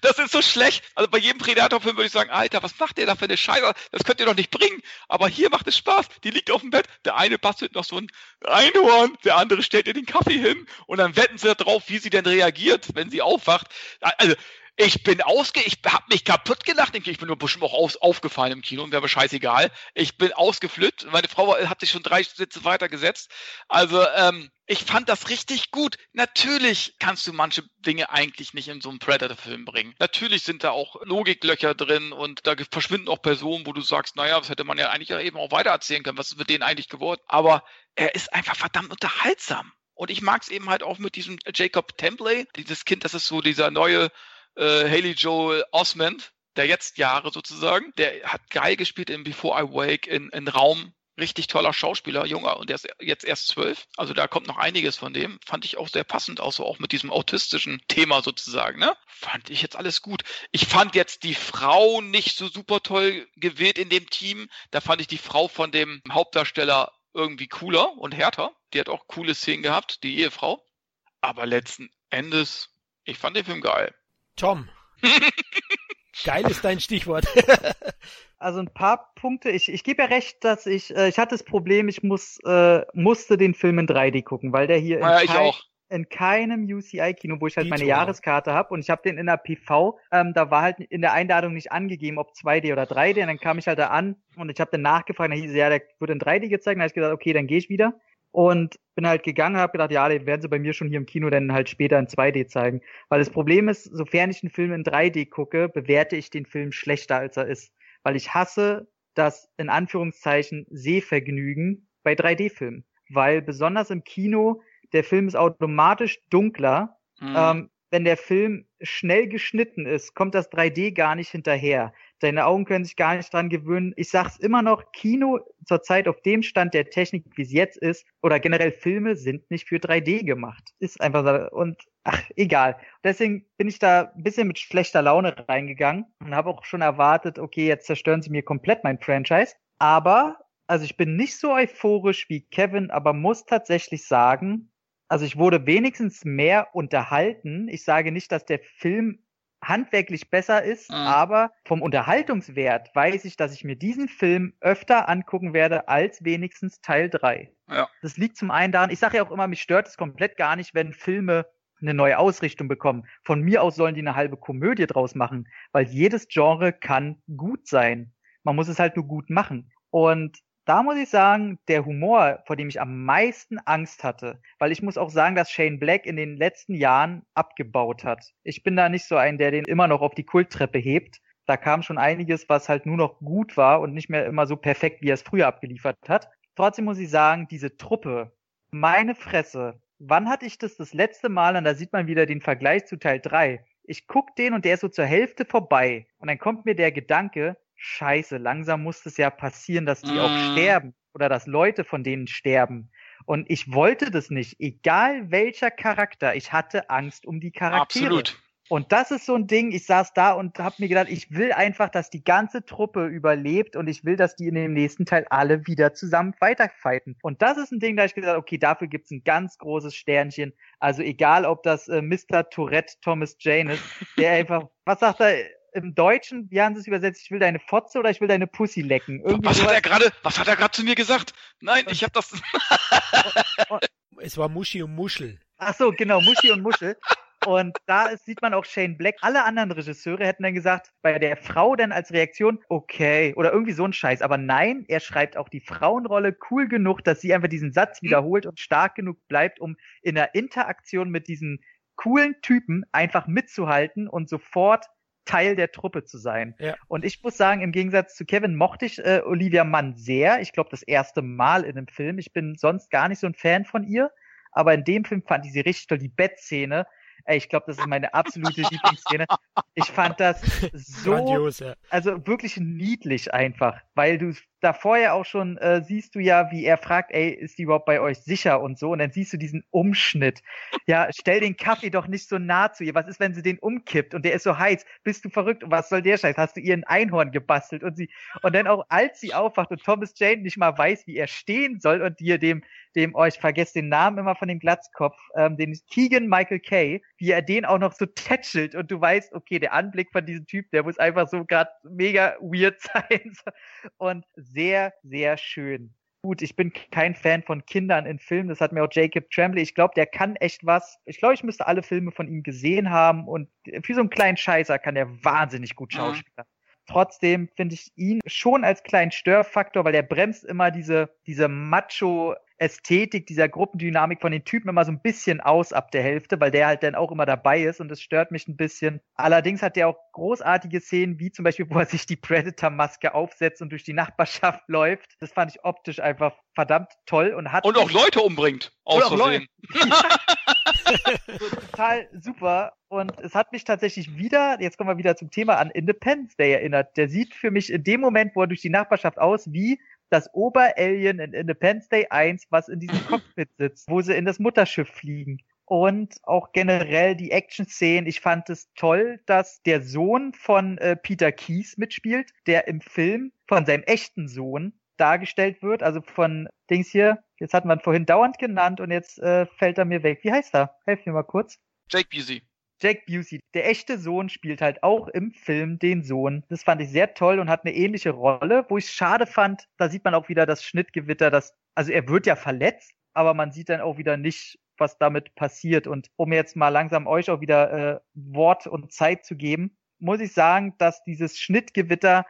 Das ist so schlecht. Also bei jedem Predator-Film würde ich sagen, Alter, was macht ihr da für eine Scheiße? Das könnt ihr doch nicht bringen. Aber hier macht es Spaß. Die liegt auf dem Bett. Der eine bastelt noch so ein Einhorn. Der andere stellt ihr den Kaffee hin. Und dann wetten sie darauf, wie sie denn reagiert, wenn sie aufwacht. Also, Ich bin ausge, ich hab mich kaputt gelacht. Ich bin nur bestimmt auch auf, aufgefallen im Kino, wäre aber scheißegal. Ich bin ausgeflippt. Meine Frau hat sich schon drei Sitze weitergesetzt. Also, ähm, ich fand das richtig gut. Natürlich kannst du manche Dinge eigentlich nicht in so einen Predator-Film bringen. Natürlich sind da auch Logiklöcher drin und da verschwinden auch Personen, wo du sagst, naja, das hätte man ja eigentlich eben auch weitererzählen können. Was ist mit denen eigentlich geworden? Aber er ist einfach verdammt unterhaltsam. Und ich mag es eben halt auch mit diesem Jacob Templey, dieses Kind, das ist so dieser neue äh, Haley Joel Osmond, der jetzt Jahre sozusagen, der hat geil gespielt in Before I Wake, in, in Raum, richtig toller Schauspieler, junger, und der ist jetzt erst zwölf. Also da kommt noch einiges von dem. Fand ich auch sehr passend, auch so auch mit diesem autistischen Thema sozusagen, ne? Fand ich jetzt alles gut. Ich fand jetzt die Frau nicht so super toll gewählt in dem Team. Da fand ich die Frau von dem Hauptdarsteller irgendwie cooler und härter. Die hat auch coole Szenen gehabt, die Ehefrau. Aber letzten Endes, ich fand den Film geil.
Tom. geil ist dein Stichwort.
also ein paar Punkte. Ich, ich gebe ja recht, dass ich, äh, ich hatte das Problem, ich muss, äh, musste den Film in 3D gucken, weil der hier
ja, in, kein,
in keinem UCI-Kino, wo ich halt Die meine Tour. Jahreskarte habe und ich habe den in der PV, ähm, da war halt in der Einladung nicht angegeben, ob 2D oder 3D. Und dann kam ich halt da an und ich habe dann nachgefragt, da hieß ja, der wird in 3D gezeigt. Dann habe ich gesagt, okay, dann gehe ich wieder. Und bin halt gegangen, habe gedacht, ja, den werden sie bei mir schon hier im Kino dann halt später in 2D zeigen. Weil das Problem ist, sofern ich einen Film in 3D gucke, bewerte ich den Film schlechter, als er ist. Weil ich hasse das, in Anführungszeichen, Sehvergnügen bei 3D-Filmen. Weil besonders im Kino, der Film ist automatisch dunkler. Mhm. Ähm, wenn der Film schnell geschnitten ist, kommt das 3D gar nicht hinterher. Deine Augen können sich gar nicht dran gewöhnen. Ich sag's immer noch, Kino zurzeit auf dem Stand der Technik, wie es jetzt ist, oder generell Filme sind nicht für 3D gemacht. Ist einfach so. Und ach, egal. Deswegen bin ich da ein bisschen mit schlechter Laune reingegangen und habe auch schon erwartet, okay, jetzt zerstören sie mir komplett mein Franchise. Aber, also ich bin nicht so euphorisch wie Kevin, aber muss tatsächlich sagen, also ich wurde wenigstens mehr unterhalten. Ich sage nicht, dass der Film handwerklich besser ist, mhm. aber vom Unterhaltungswert weiß ich, dass ich mir diesen Film öfter angucken werde als wenigstens Teil 3. Ja. Das liegt zum einen daran, ich sage ja auch immer, mich stört es komplett gar nicht, wenn Filme eine neue Ausrichtung bekommen. Von mir aus sollen die eine halbe Komödie draus machen, weil jedes Genre kann gut sein. Man muss es halt nur gut machen. Und da muss ich sagen, der Humor, vor dem ich am meisten Angst hatte, weil ich muss auch sagen, dass Shane Black in den letzten Jahren abgebaut hat. Ich bin da nicht so ein, der den immer noch auf die Kulttreppe hebt. Da kam schon einiges, was halt nur noch gut war und nicht mehr immer so perfekt, wie er es früher abgeliefert hat. Trotzdem muss ich sagen, diese Truppe, meine Fresse, wann hatte ich das das letzte Mal, und da sieht man wieder den Vergleich zu Teil 3, ich guck den und der ist so zur Hälfte vorbei und dann kommt mir der Gedanke, scheiße, langsam muss es ja passieren, dass die mm. auch mhm. sterben oder dass Leute von denen sterben. Und ich wollte das nicht, egal welcher Charakter, ich hatte Angst um die Charaktere. Absolut. Und das ist so ein Ding, ich saß da und habe mir gedacht, ich will einfach, dass die ganze Truppe überlebt und ich will, dass die in dem nächsten Teil alle wieder zusammen weiterfighten. Und das ist ein Ding, da ich gesagt okay, dafür gibt's ein ganz großes Sternchen. Also egal, ob das äh, Mr. Tourette Thomas Jane ist, der einfach, was sagt er, im Deutschen, wie haben sie es übersetzt? Ich will deine Fotze oder ich will deine Pussy lecken.
Irgendwie was hat er gerade, was hat er gerade zu mir gesagt? Nein, ich habe das.
es war Muschi und Muschel.
Ach so, genau, Muschi und Muschel. Und da ist, sieht man auch Shane Black. Alle anderen Regisseure hätten dann gesagt, bei der Frau dann als Reaktion, okay, oder irgendwie so ein Scheiß. Aber nein, er schreibt auch die Frauenrolle cool genug, dass sie einfach diesen Satz wiederholt und stark genug bleibt, um in der Interaktion mit diesen coolen Typen einfach mitzuhalten und sofort Teil der Truppe zu sein. Ja. Und ich muss sagen, im Gegensatz zu Kevin mochte ich äh, Olivia Mann sehr. Ich glaube, das erste Mal in einem Film. Ich bin sonst gar nicht so ein Fan von ihr. Aber in dem Film fand ich sie richtig toll. Die Bettszene, Ey, ich glaube, das ist meine absolute Lieblingsszene. Ich fand das so, Grandios, ja. also wirklich niedlich einfach, weil du da vorher auch schon äh, siehst du ja, wie er fragt, ey, ist die überhaupt bei euch sicher und so, und dann siehst du diesen Umschnitt. Ja, stell den Kaffee doch nicht so nah zu ihr. Was ist, wenn sie den umkippt und der ist so heiß? Bist du verrückt? Und was soll der Scheiß? Hast du ihr ein Einhorn gebastelt und sie und dann auch als sie aufwacht und Thomas Jane nicht mal weiß, wie er stehen soll und dir dem dem, oh, ich vergesse den Namen immer von dem Glatzkopf, ähm, den Keegan Michael Kay, wie er den auch noch so tätschelt und du weißt, okay, der Anblick von diesem Typ, der muss einfach so gerade mega weird sein und sehr, sehr schön. Gut, ich bin kein Fan von Kindern in Filmen. Das hat mir auch Jacob Tremblay. Ich glaube, der kann echt was. Ich glaube, ich müsste alle Filme von ihm gesehen haben. Und für so einen kleinen Scheißer kann der wahnsinnig gut schauspielern. Mhm. Trotzdem finde ich ihn schon als kleinen Störfaktor, weil der bremst immer diese, diese Macho Ästhetik, dieser Gruppendynamik von den Typen immer so ein bisschen aus ab der Hälfte, weil der halt dann auch immer dabei ist und es stört mich ein bisschen. Allerdings hat der auch großartige Szenen, wie zum Beispiel, wo er sich die Predator-Maske aufsetzt und durch die Nachbarschaft läuft. Das fand ich optisch einfach verdammt toll und hat.
Und auch Leute umbringt. Aus auch Leute.
Total super. Und es hat mich tatsächlich wieder, jetzt kommen wir wieder zum Thema an Independence Day erinnert. Der sieht für mich in dem Moment, wo er durch die Nachbarschaft aus, wie das Oberalien in Independence Day 1, was in diesem Cockpit sitzt, wo sie in das Mutterschiff fliegen. Und auch generell die Action-Szenen. Ich fand es toll, dass der Sohn von äh, Peter Keys mitspielt, der im Film von seinem echten Sohn dargestellt wird. Also von Dings hier, jetzt hatten wir ihn vorhin dauernd genannt und jetzt äh, fällt er mir weg. Wie heißt er? Helf mir mal kurz.
Jake Busey.
Jake Busey, der echte Sohn, spielt halt auch im Film den Sohn. Das fand ich sehr toll und hat eine ähnliche Rolle. Wo ich es schade fand, da sieht man auch wieder das Schnittgewitter, das, also er wird ja verletzt, aber man sieht dann auch wieder nicht, was damit passiert. Und um jetzt mal langsam euch auch wieder äh, Wort und Zeit zu geben, muss ich sagen, dass dieses Schnittgewitter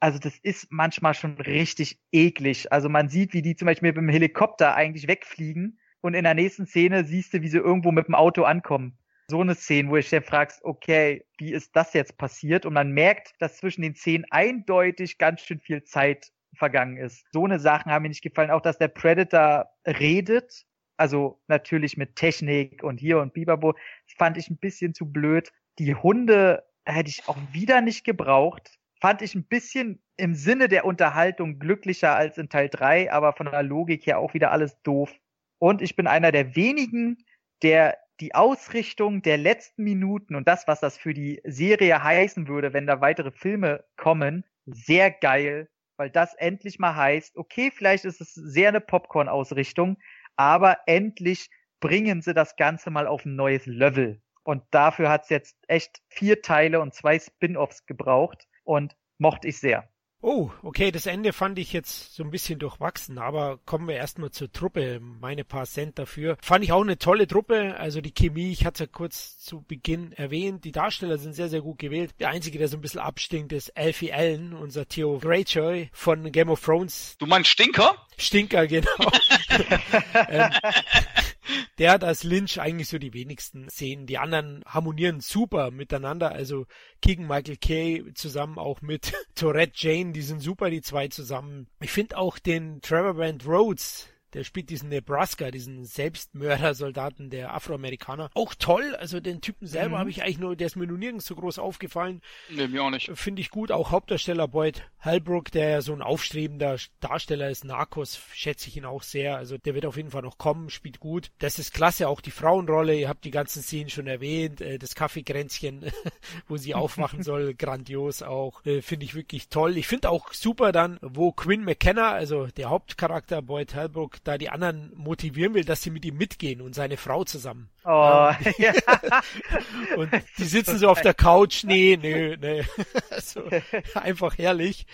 also das ist manchmal schon richtig eklig. Also man sieht, wie die zum Beispiel mit dem Helikopter eigentlich wegfliegen und in der nächsten Szene siehst du, wie sie irgendwo mit dem Auto ankommen so eine Szene, wo ich dann fragst, okay, wie ist das jetzt passiert? Und man merkt, dass zwischen den Szenen eindeutig ganz schön viel Zeit vergangen ist. So eine Sachen haben mir nicht gefallen. Auch, dass der Predator redet. Also natürlich mit Technik und hier und Bibabo. Das fand ich ein bisschen zu blöd. Die Hunde hätte ich auch wieder nicht gebraucht. Fand ich ein bisschen im Sinne der Unterhaltung glücklicher als in Teil 3, aber von der Logik her auch wieder alles doof. Und ich bin einer der wenigen, der die Ausrichtung der letzten Minuten und das, was das für die Serie heißen würde, wenn da weitere Filme kommen, sehr geil, weil das endlich mal heißt, okay, vielleicht ist es sehr eine Popcorn-Ausrichtung, aber endlich bringen sie das Ganze mal auf ein neues Level. Und dafür hat es jetzt echt vier Teile und zwei Spin-offs gebraucht und mochte ich sehr.
Oh, okay, das Ende fand ich jetzt so ein bisschen durchwachsen, aber kommen wir erstmal zur Truppe. Meine paar Cent dafür. Fand ich auch eine tolle Truppe. Also die Chemie, ich hatte ja kurz zu Beginn erwähnt. Die Darsteller sind sehr, sehr gut gewählt. Der einzige, der so ein bisschen abstinkt, ist Alfie Allen, unser Theo Greyjoy von Game of Thrones.
Du meinst Stinker?
Stinker, genau. ähm, der hat als Lynch eigentlich so die wenigsten Szenen. Die anderen harmonieren super miteinander. Also Keegan Michael Kay zusammen auch mit Tourette Jane, die sind super, die zwei zusammen. Ich finde auch den Trevor Brand Rhodes, der spielt diesen Nebraska, diesen Selbstmördersoldaten der Afroamerikaner. Auch toll, also den Typen selber mhm. habe ich eigentlich nur, der ist mir nur nirgends so groß aufgefallen.
Nee, mir auch nicht.
Finde ich gut. Auch Hauptdarsteller Boyd Halbrook, der ja so ein aufstrebender Darsteller ist, Narcos, schätze ich ihn auch sehr. Also der wird auf jeden Fall noch kommen, spielt gut. Das ist klasse, auch die Frauenrolle, ihr habt die ganzen Szenen schon erwähnt, äh, das Kaffeekränzchen, wo sie aufmachen soll, grandios auch. Äh, finde ich wirklich toll. Ich finde auch super dann, wo Quinn McKenna, also der Hauptcharakter Boyd Halbrook, da die anderen motivieren will, dass sie mit ihm mitgehen und seine Frau zusammen.
Oh,
ja. und die sitzen so auf der Couch, nee, nee, nee. so, einfach herrlich.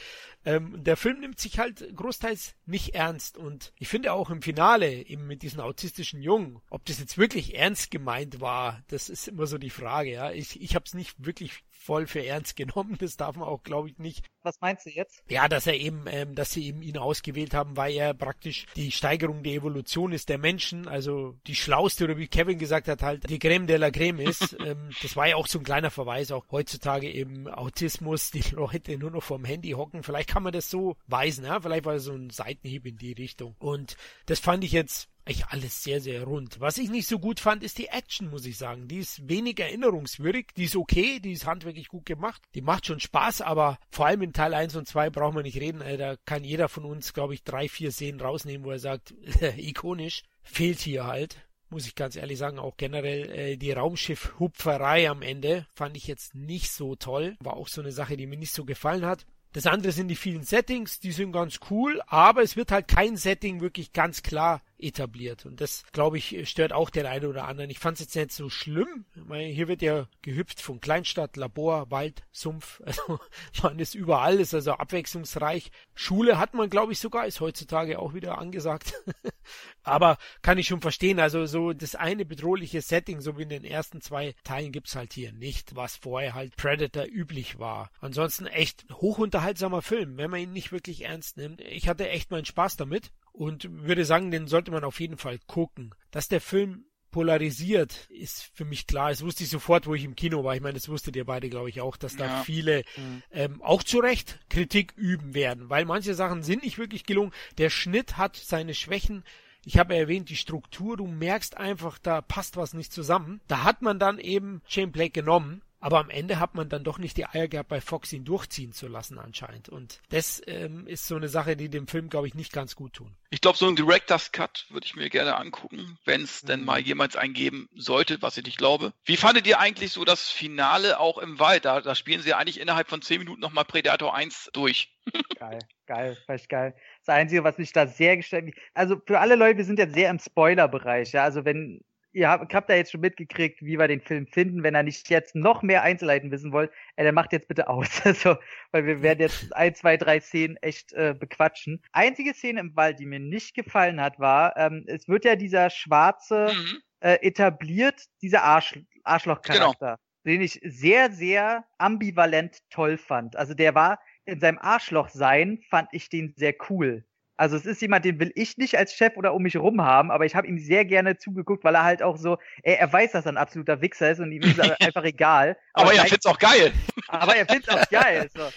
Ähm, der Film nimmt sich halt großteils nicht ernst und ich finde auch im Finale eben mit diesen autistischen Jungen, ob das jetzt wirklich ernst gemeint war, das ist immer so die Frage. Ja, ich ich habe es nicht wirklich voll für ernst genommen. Das darf man auch, glaube ich, nicht.
Was meinst du jetzt?
Ja, dass er eben, ähm, dass sie eben ihn ausgewählt haben, weil er praktisch die Steigerung der Evolution ist der Menschen, also die schlauste oder wie Kevin gesagt hat, halt die Creme de la Creme ist. ähm, das war ja auch so ein kleiner Verweis, auch heutzutage eben Autismus, die Leute nur noch vorm Handy hocken. Vielleicht kann man das so weisen, ja, vielleicht war das so ein Seitenhieb in die Richtung. Und das fand ich jetzt eigentlich alles sehr, sehr rund. Was ich nicht so gut fand, ist die Action, muss ich sagen. Die ist wenig erinnerungswürdig. Die ist okay, die ist handwerklich gut gemacht. Die macht schon Spaß, aber vor allem in Teil 1 und 2 brauchen wir nicht reden. Da kann jeder von uns, glaube ich, drei, vier Szenen rausnehmen, wo er sagt, ikonisch. Fehlt hier halt muss ich ganz ehrlich sagen, auch generell äh, die Raumschiff-Hupferei am Ende fand ich jetzt nicht so toll. War auch so eine Sache, die mir nicht so gefallen hat. Das andere sind die vielen Settings, die sind ganz cool, aber es wird halt kein Setting wirklich ganz klar etabliert. Und das, glaube ich, stört auch den einen oder anderen. Ich fand es jetzt nicht so schlimm. Meine, hier wird ja gehüpft von Kleinstadt, Labor, Wald, Sumpf. Also man ist überall, ist also abwechslungsreich. Schule hat man, glaube ich, sogar, ist heutzutage auch wieder angesagt. Aber kann ich schon verstehen. Also so das eine bedrohliche Setting, so wie in den ersten zwei Teilen gibt's halt hier nicht, was vorher halt Predator üblich war. Ansonsten echt hochunterhaltsamer Film, wenn man ihn nicht wirklich ernst nimmt. Ich hatte echt meinen Spaß damit und würde sagen, den sollte man auf jeden Fall gucken. Dass der Film polarisiert, ist für mich klar. Das wusste ich sofort, wo ich im Kino war. Ich meine, das wusstet ihr beide, glaube ich, auch, dass da ja. viele mhm. ähm, auch zu Recht Kritik üben werden, weil manche Sachen sind nicht wirklich gelungen. Der Schnitt hat seine Schwächen. Ich habe erwähnt, die Struktur, du merkst einfach, da passt was nicht zusammen. Da hat man dann eben Shane Blake genommen aber am Ende hat man dann doch nicht die Eier gehabt, bei Fox ihn durchziehen zu lassen anscheinend. Und das ähm, ist so eine Sache, die dem Film, glaube ich, nicht ganz gut tun.
Ich glaube, so ein Director's Cut würde ich mir gerne angucken, wenn es mhm. denn mal jemals eingeben sollte, was ich nicht glaube. Wie fandet ihr eigentlich so das Finale auch im Wald? Da, da spielen sie eigentlich innerhalb von 10 Minuten nochmal Predator 1 durch.
Geil, geil, echt geil. Das Einzige, was mich da sehr gestellt, also für alle Leute, wir sind jetzt sehr im Spoiler-Bereich, ja, also wenn ihr habt, habt da jetzt schon mitgekriegt, wie wir den Film finden. Wenn er nicht jetzt noch mehr Einzelheiten wissen wollt, äh, dann macht jetzt bitte aus. Also, weil wir werden jetzt ein, zwei, drei Szenen echt äh, bequatschen. Einzige Szene im Wald, die mir nicht gefallen hat, war, ähm, es wird ja dieser schwarze mhm. äh, etabliert, dieser Arsch, Arschloch-Charakter, genau. den ich sehr, sehr ambivalent toll fand. Also der war in seinem Arschloch sein, fand ich den sehr cool. Also es ist jemand, den will ich nicht als Chef oder um mich rum haben, aber ich habe ihm sehr gerne zugeguckt, weil er halt auch so, er, er weiß, dass er ein absoluter Wichser ist und ihm ist einfach egal.
Aber, aber er find's auch geil.
Aber er find's auch geil. So.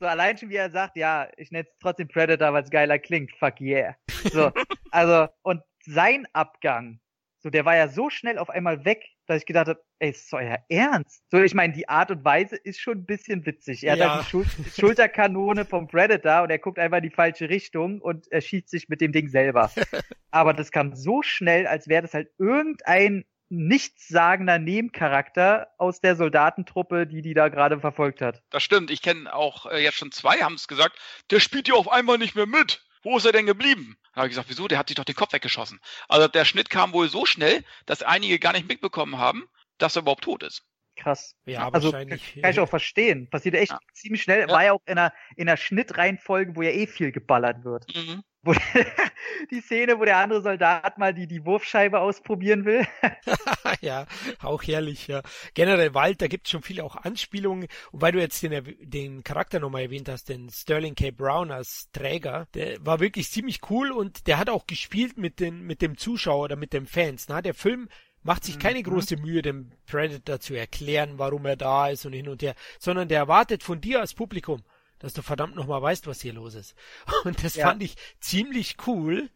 so allein schon wie er sagt, ja, ich nenne es trotzdem Predator, weil es geiler klingt. Fuck yeah. So, also und sein Abgang, so der war ja so schnell auf einmal weg, dass ich gedacht habe, ey, ist euer Ernst? So, ich meine, die Art und Weise ist schon ein bisschen witzig. Er ja. hat halt die Schul Schulterkanone vom Predator und er guckt einfach in die falsche Richtung und er schießt sich mit dem Ding selber. Aber das kam so schnell, als wäre das halt irgendein nichtssagender Nebencharakter aus der Soldatentruppe, die die da gerade verfolgt hat.
Das stimmt. Ich kenne auch äh, jetzt schon zwei, haben es gesagt, der spielt ja auf einmal nicht mehr mit. Wo ist er denn geblieben? Da habe ich gesagt, wieso? Der hat sich doch den Kopf weggeschossen. Also der Schnitt kam wohl so schnell, dass einige gar nicht mitbekommen haben, dass er überhaupt tot ist.
Krass. Ja, also wahrscheinlich. Kann ich auch verstehen. Passiert echt ja. ziemlich schnell. Ja. War ja auch in einer, in einer Schnittreihenfolge, wo ja eh viel geballert wird. Mhm. Wo, die Szene, wo der andere Soldat mal die, die Wurfscheibe ausprobieren will.
ja, auch herrlich, ja. Generell Wald, da gibt es schon viele auch Anspielungen. Und weil du jetzt den, den Charakter nochmal erwähnt hast, den Sterling K. Brown als Träger, der war wirklich ziemlich cool und der hat auch gespielt mit, den, mit dem Zuschauer oder mit den Fans. Na, der Film macht sich keine mhm. große Mühe, dem Predator zu erklären, warum er da ist und hin und her, sondern der erwartet von dir als Publikum, dass du verdammt nochmal weißt, was hier los ist. Und das ja. fand ich ziemlich cool.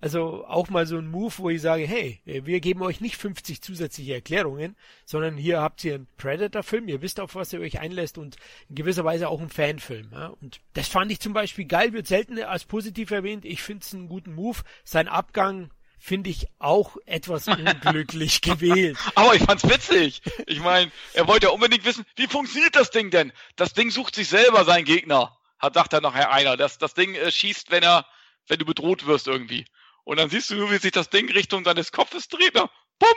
Also auch mal so ein Move, wo ich sage, hey, wir geben euch nicht 50 zusätzliche Erklärungen, sondern hier habt ihr einen Predator-Film, ihr wisst auf was ihr euch einlässt und in gewisser Weise auch einen Fanfilm. Ja? Und das fand ich zum Beispiel geil, wird selten als positiv erwähnt. Ich finde es einen guten Move. Sein Abgang finde ich auch etwas unglücklich gewählt.
Aber ich fand's witzig. Ich meine, er wollte ja unbedingt wissen, wie funktioniert das Ding denn? Das Ding sucht sich selber seinen Gegner, hat sagt dann nachher einer. Das, das Ding äh, schießt, wenn er, wenn du bedroht wirst irgendwie. Und dann siehst du nur, wie sich das Ding Richtung seines Kopfes dreht. Bumm!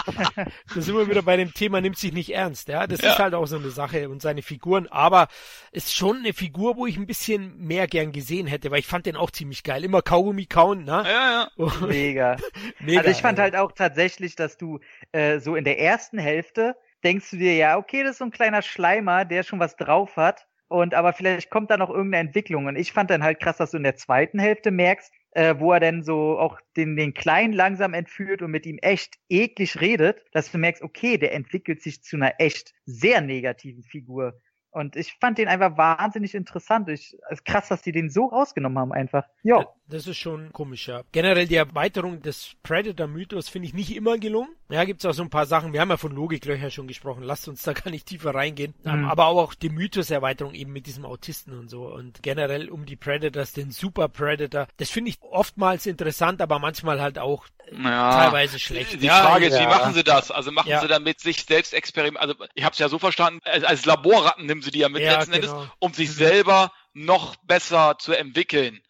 da sind wir wieder bei dem Thema, nimmt sich nicht ernst, ja. Das ja. ist halt auch so eine Sache und seine Figuren, aber ist schon eine Figur, wo ich ein bisschen mehr gern gesehen hätte, weil ich fand den auch ziemlich geil. Immer Kaugummi kauen, ne?
Ja, ja. Mega. Mega. Also ich fand halt auch tatsächlich, dass du äh, so in der ersten Hälfte denkst du dir, ja, okay, das ist so ein kleiner Schleimer, der schon was drauf hat. Und aber vielleicht kommt da noch irgendeine Entwicklung. Und ich fand dann halt krass, dass du in der zweiten Hälfte merkst, äh, wo er dann so auch den, den Kleinen langsam entführt und mit ihm echt eklig redet, dass du merkst, okay, der entwickelt sich zu einer echt sehr negativen Figur. Und ich fand den einfach wahnsinnig interessant. Ich, ist krass, dass die den so rausgenommen haben einfach. Ja.
Das ist schon komisch, ja. Generell die Erweiterung des Predator-Mythos finde ich nicht immer gelungen. Ja, gibt's auch so ein paar Sachen. Wir haben ja von Logiklöcher schon gesprochen. Lasst uns da gar nicht tiefer reingehen. Mhm. Aber auch die Mythos-Erweiterung eben mit diesem Autisten und so. Und generell um die Predators, den Super Predator. Das finde ich oftmals interessant, aber manchmal halt auch ja, teilweise schlecht.
Die Frage ja, ist, wie machen sie das? Also machen sie damit sich selbst Experiment, also ich habe es ja so verstanden, als, als Laborratten nehmen sie die ja mit letzten genau. Endes, um sich selber noch besser zu entwickeln.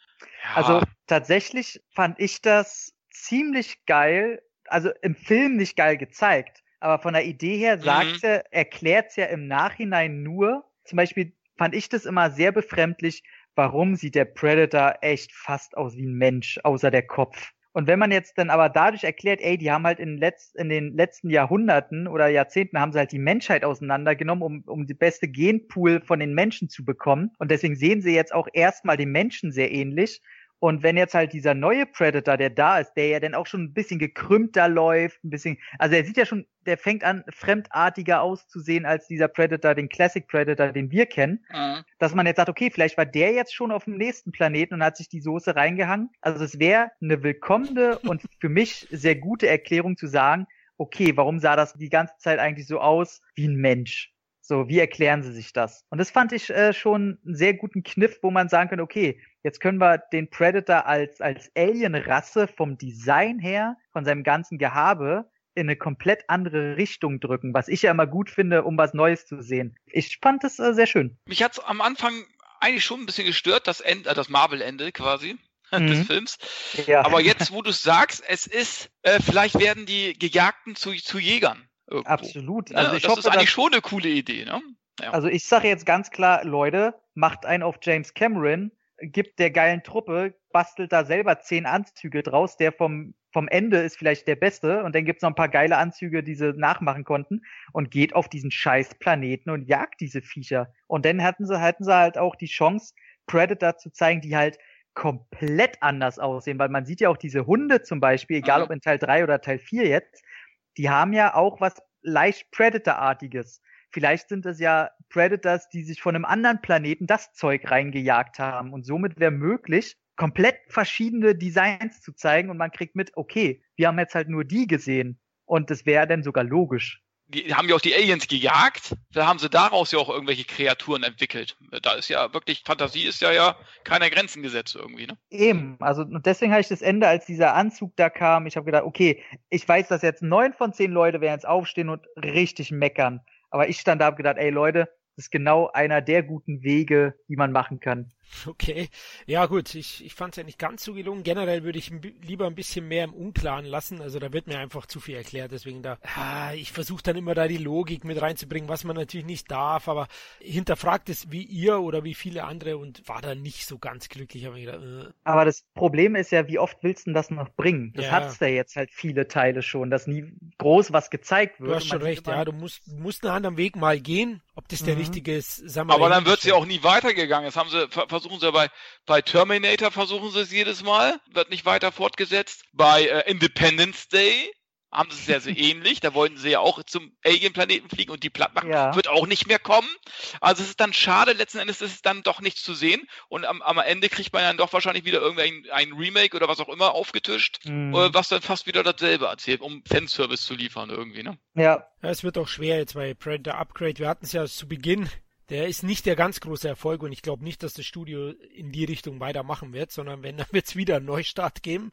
Ja. Also tatsächlich fand ich das ziemlich geil, also im Film nicht geil gezeigt, aber von der Idee her sagt mhm. er, erklärt es ja im Nachhinein nur. Zum Beispiel fand ich das immer sehr befremdlich, warum sieht der Predator echt fast aus wie ein Mensch, außer der Kopf. Und wenn man jetzt dann aber dadurch erklärt, ey, die haben halt in, letz, in den letzten Jahrhunderten oder Jahrzehnten haben sie halt die Menschheit auseinandergenommen, um, um die beste Genpool von den Menschen zu bekommen. Und deswegen sehen sie jetzt auch erstmal den Menschen sehr ähnlich. Und wenn jetzt halt dieser neue Predator, der da ist, der ja dann auch schon ein bisschen gekrümmter läuft, ein bisschen, also er sieht ja schon, der fängt an, fremdartiger auszusehen als dieser Predator, den Classic Predator, den wir kennen, mhm. dass man jetzt sagt, okay, vielleicht war der jetzt schon auf dem nächsten Planeten und hat sich die Soße reingehangen. Also es wäre eine willkommene und für mich sehr gute Erklärung zu sagen, okay, warum sah das die ganze Zeit eigentlich so aus wie ein Mensch? So, wie erklären sie sich das? Und das fand ich äh, schon einen sehr guten Kniff, wo man sagen könnte, okay, jetzt können wir den Predator als, als Alien-Rasse vom Design her, von seinem ganzen Gehabe, in eine komplett andere Richtung drücken, was ich ja immer gut finde, um was Neues zu sehen. Ich fand das äh, sehr schön.
Mich hat's am Anfang eigentlich schon ein bisschen gestört, das Ende, äh, das Marvel-Ende quasi mhm. des Films. Ja. Aber jetzt, wo du sagst, es ist, äh, vielleicht werden die Gejagten zu, zu Jägern.
Irgendwo. Absolut.
Also ja, ich das hoffe, ist eigentlich schon eine coole Idee, ne?
Ja. Also ich sage jetzt ganz klar, Leute, macht einen auf James Cameron, gibt der geilen Truppe, bastelt da selber zehn Anzüge draus, der vom, vom Ende ist vielleicht der beste und dann gibt's noch ein paar geile Anzüge, die sie nachmachen konnten und geht auf diesen scheiß Planeten und jagt diese Viecher. Und dann hatten sie, hatten sie halt auch die Chance, Predator zu zeigen, die halt komplett anders aussehen, weil man sieht ja auch diese Hunde zum Beispiel, egal mhm. ob in Teil 3 oder Teil 4 jetzt, die haben ja auch was leicht Predator-artiges. Vielleicht sind es ja Predators, die sich von einem anderen Planeten das Zeug reingejagt haben. Und somit wäre möglich, komplett verschiedene Designs zu zeigen und man kriegt mit, okay, wir haben jetzt halt nur die gesehen. Und das wäre dann sogar logisch
die haben ja auch die Aliens gejagt, da haben sie daraus ja auch irgendwelche Kreaturen entwickelt. Da ist ja wirklich, Fantasie ist ja ja keiner Grenzen gesetzt irgendwie, ne?
Eben, also und deswegen habe ich das Ende, als dieser Anzug da kam, ich habe gedacht, okay, ich weiß, dass jetzt neun von zehn Leute werden jetzt aufstehen und richtig meckern. Aber ich stand da und gedacht, ey Leute, das ist genau einer der guten Wege, die man machen kann.
Okay, ja gut, ich, ich fand es ja nicht ganz so gelungen. Generell würde ich lieber ein bisschen mehr im Unklaren lassen. Also da wird mir einfach zu viel erklärt. Deswegen da, ah, ich versuche dann immer da die Logik mit reinzubringen, was man natürlich nicht darf, aber hinterfragt es wie ihr oder wie viele andere und war da nicht so ganz glücklich.
Aber, gedacht, äh. aber das Problem ist ja, wie oft willst du das noch bringen? Das ja. hat's ja jetzt halt viele Teile schon, dass nie groß was gezeigt wird.
Du hast schon recht, ja, du musst, musst einen anderen Weg mal gehen. Ob das der mhm. richtige ist,
Aber dann wird sie auch nie weitergegangen. Das haben sie versuchen sie bei, bei Terminator versuchen sie es jedes Mal, wird nicht weiter fortgesetzt. Bei äh, Independence Day haben sie es sehr, sehr ähnlich. Da wollten sie ja auch zum Alien-Planeten fliegen und die platt machen. Ja. Wird auch nicht mehr kommen. Also es ist dann schade, letzten Endes ist es dann doch nichts zu sehen. Und am, am Ende kriegt man dann doch wahrscheinlich wieder irgendein ein Remake oder was auch immer aufgetischt, mhm. Äh, was dann fast wieder dasselbe erzählt, um Fanservice zu liefern irgendwie, ne?
Ja. ja es wird auch schwer jetzt bei Predator Upgrade. Wir hatten es ja zu Beginn der ist nicht der ganz große Erfolg und ich glaube nicht, dass das Studio in die Richtung weitermachen wird, sondern wenn, dann wird es wieder einen Neustart geben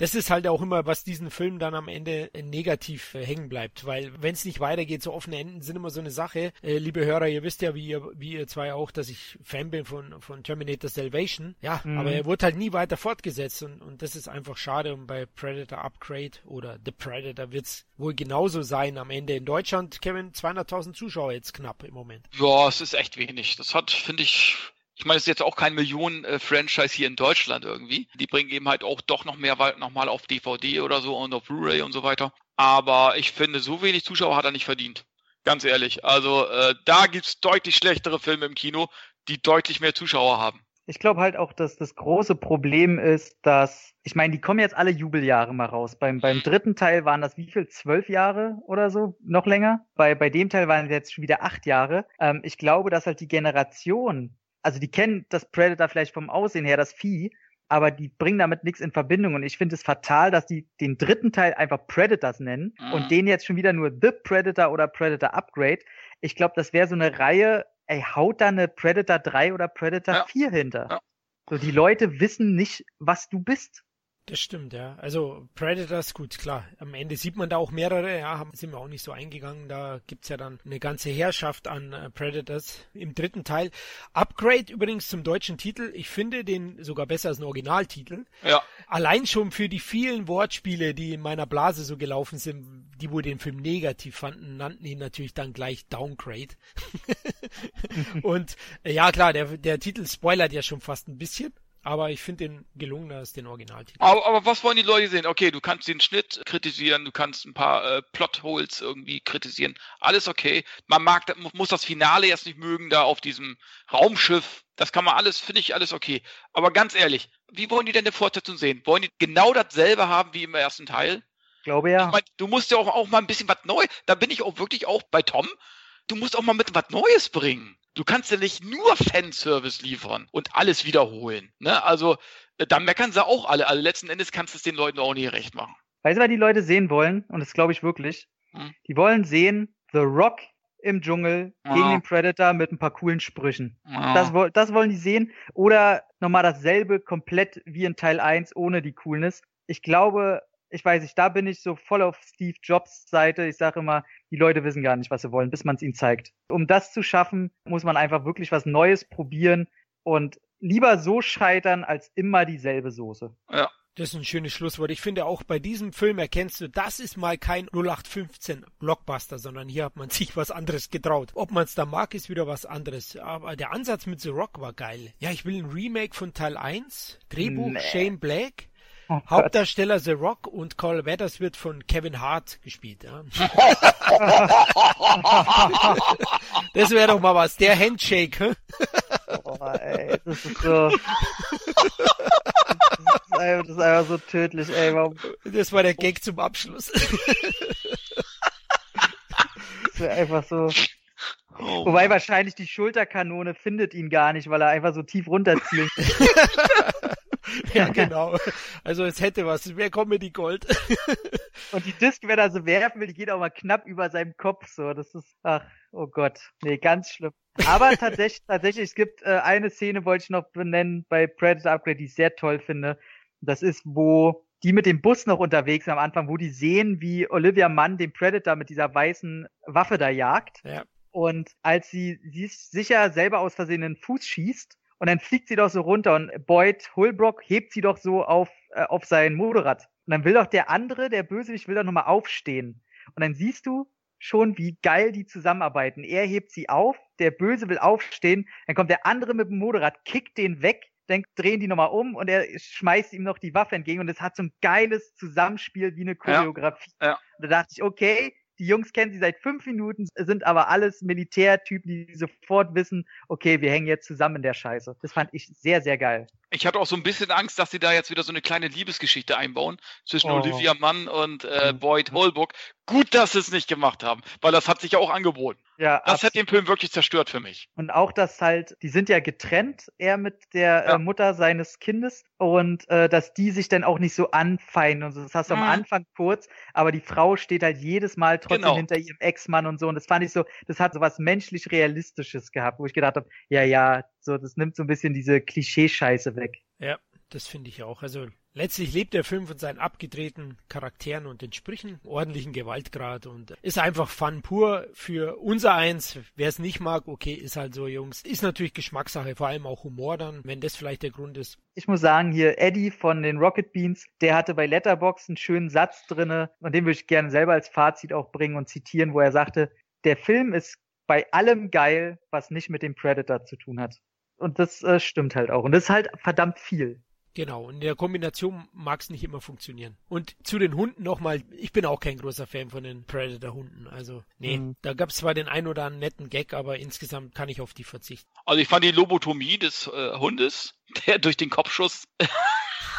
das ist halt auch immer, was diesen Film dann am Ende negativ äh, hängen bleibt, weil wenn es nicht weitergeht, so offene Enden sind immer so eine Sache. Äh, liebe Hörer, ihr wisst ja, wie ihr, wie ihr zwei auch, dass ich Fan bin von, von Terminator Salvation. Ja, mhm. aber er wurde halt nie weiter fortgesetzt und, und das ist einfach schade und bei Predator Upgrade oder The Predator wird es wohl genauso sein am Ende. In Deutschland, Kevin, 200.000 Zuschauer jetzt knapp im Moment.
Ja, es ist echt wenig. Das hat, finde ich, ich meine, es ist jetzt auch kein Millionen-Franchise hier in Deutschland irgendwie. Die bringen eben halt auch doch noch mehr nochmal auf DVD oder so und auf Blu-ray und so weiter. Aber ich finde, so wenig Zuschauer hat er nicht verdient. Ganz ehrlich. Also äh, da gibt's deutlich schlechtere Filme im Kino, die deutlich mehr Zuschauer haben.
Ich glaube halt auch, dass das große Problem ist, dass, ich meine, die kommen jetzt alle Jubeljahre mal raus. Beim, beim dritten Teil waren das wie viel? Zwölf Jahre oder so? Noch länger? Bei, bei dem Teil waren es jetzt schon wieder acht Jahre. Ähm, ich glaube, dass halt die Generation also die kennen das Predator vielleicht vom Aussehen her, das Vieh, aber die bringen damit nichts in Verbindung. Und ich finde es fatal, dass die den dritten Teil einfach Predators nennen mhm. und den jetzt schon wieder nur The Predator oder Predator Upgrade. Ich glaube, das wäre so eine Reihe, ey, haut da eine Predator 3 oder Predator ja. 4 hinter. Ja. So, die Leute wissen nicht, was du bist.
Das stimmt, ja. Also Predators, gut, klar. Am Ende sieht man da auch mehrere, ja, haben, sind wir auch nicht so eingegangen. Da gibt's ja dann eine ganze Herrschaft an äh, Predators im dritten Teil. Upgrade übrigens zum deutschen Titel. Ich finde den sogar besser als ein Originaltitel.
Ja.
Allein schon für die vielen Wortspiele, die in meiner Blase so gelaufen sind, die wohl den Film negativ fanden, nannten ihn natürlich dann gleich Downgrade. Und äh, ja, klar, der, der Titel spoilert ja schon fast ein bisschen. Aber ich finde den gelungener als den Originaltitel.
Aber, aber was wollen die Leute sehen? Okay, du kannst den Schnitt kritisieren, du kannst ein paar äh, Plotholes irgendwie kritisieren. Alles okay. Man mag, muss das Finale jetzt nicht mögen, da auf diesem Raumschiff. Das kann man alles, finde ich alles okay. Aber ganz ehrlich, wie wollen die denn eine Fortsetzung sehen? Wollen die genau dasselbe haben wie im ersten Teil?
Glaube ja.
Ich mein, du musst ja auch, auch mal ein bisschen was Neues. Da bin ich auch wirklich auch bei Tom. Du musst auch mal mit was Neues bringen. Du kannst ja nicht nur Fanservice liefern und alles wiederholen. Ne? Also, äh, da meckern sie auch alle. Also letzten Endes kannst du es den Leuten auch nicht recht machen.
Weißt du, was die Leute sehen wollen? Und das glaube ich wirklich.
Hm.
Die wollen sehen The Rock im Dschungel
Ja.
gegen den Predator mit ein paar coolen Sprüchen.
Ja.
Das, das wollen die sehen. Oder nochmal dasselbe komplett wie in Teil 1 ohne die Coolness. Ich glaube, ich weiß nicht, da bin ich so voll auf Steve Jobs Seite. Ich sage immer, die Leute wissen gar nicht, was sie wollen, bis man es ihnen zeigt. Um das zu schaffen, muss man einfach wirklich was Neues probieren und lieber so scheitern, als immer dieselbe Soße.
Das ist ein schönes Schlusswort. Ich finde auch bei diesem Film erkennst du, das ist mal kein 0815 Blockbuster, sondern hier hat man sich was anderes getraut. Ob man es da mag, ist wieder was anderes. Aber der Ansatz mit The Rock war geil. Ja, ich will ein Remake von Teil 1. Drehbuch
Nee.
Shane Black.
Oh.
Hauptdarsteller The Rock und Carl Weathers wird von Kevin Hart gespielt. Ja. das wäre doch mal was. Der Handshake.
Boah, ey, das ist so. Das ist, einfach, das ist einfach so tödlich, ey. Warum
Das war der Gag zum Abschluss.
ist er einfach so.
Oh.
Wobei wahrscheinlich die Schulterkanone findet ihn gar nicht, weil er einfach so tief runterzielt.
ja, genau. Also es hätte was. Es wäre Comedy Gold.
Und die Disk, wenn er so werfen will, die geht auch mal knapp über seinem Kopf. So, das ist, ach, oh Gott, nee, ganz schlimm. Aber tatsächlich, tatsächlich, es gibt äh, eine Szene, wollte ich noch benennen bei Predator Upgrade, die ich sehr toll finde. Das ist, wo die mit dem Bus noch unterwegs sind am Anfang, wo die sehen, wie Olivia Mann den Predator mit dieser weißen Waffe da jagt.
Ja.
Und als sie, sie ist sicher selber aus Versehen in den Fuß schießt, und dann fliegt sie doch so runter und Boyd Holbrook hebt sie doch so auf, äh, auf sein Motorrad. Und dann will doch der andere, der Bösewicht, will doch nochmal aufstehen. Und dann siehst du schon, wie geil die zusammenarbeiten. Er hebt sie auf, der Böse will aufstehen, dann kommt der andere mit dem Motorrad, kickt den weg, dann drehen die nochmal um und er schmeißt ihm noch die Waffe entgegen und es hat so ein geiles Zusammenspiel wie eine Choreografie.
Ja.
Und da dachte ich, okay, die Jungs kennen sie seit fünf Minuten, sind aber alles Militärtypen, die sofort wissen, okay, wir hängen jetzt zusammen in der Scheiße. Das fand ich sehr, sehr geil.
Ich hatte auch so ein bisschen Angst, dass sie da jetzt wieder so eine kleine Liebesgeschichte einbauen zwischen
Oh.
Olivia Mann und äh,
Mhm.
Boyd Holbrook. Gut, dass sie es nicht gemacht haben, weil das hat sich ja auch angeboten.
Ja,
Das
abs-
hat den Film wirklich zerstört für mich.
Und auch das halt, die sind ja getrennt, er mit der
Ja.
äh, Mutter seines Kindes und äh, dass die sich dann auch nicht so anfeinden und so. Das hast du
Mhm.
am Anfang kurz, aber die Frau steht halt jedes Mal trotzdem
Genau.
hinter ihrem Ex-Mann und so. Und das fand ich so, das hat so was menschlich Realistisches gehabt, wo ich gedacht habe, ja, ja, so, das nimmt so ein bisschen diese Klischee-Scheiße weg.
Ja, das finde ich auch. Also letztlich lebt der Film von seinen abgedrehten Charakteren und den Sprüchen, ordentlichen Gewaltgrad und ist einfach Fun pur für unser Eins. Wer es nicht mag, okay, ist halt so, Jungs. Ist natürlich Geschmackssache, vor allem auch Humor dann, wenn das vielleicht der Grund ist.
Ich muss sagen, hier Eddie von den Rocket Beans, der hatte bei Letterbox einen schönen Satz drinne und den würde ich gerne selber als Fazit auch bringen und zitieren, wo er sagte, der Film ist bei allem geil, was nicht mit dem Predator zu tun hat. Und das äh, stimmt halt auch. Und das ist halt verdammt viel.
Genau, und in der Kombination mag es nicht immer funktionieren. Und zu den Hunden nochmal, ich bin auch kein großer Fan von den Predator-Hunden. Also, nee,
Mhm.
da gab es zwar den ein oder anderen netten Gag, aber insgesamt kann ich auf die verzichten.
Also ich fand die Lobotomie des äh, Hundes, der durch den Kopfschuss,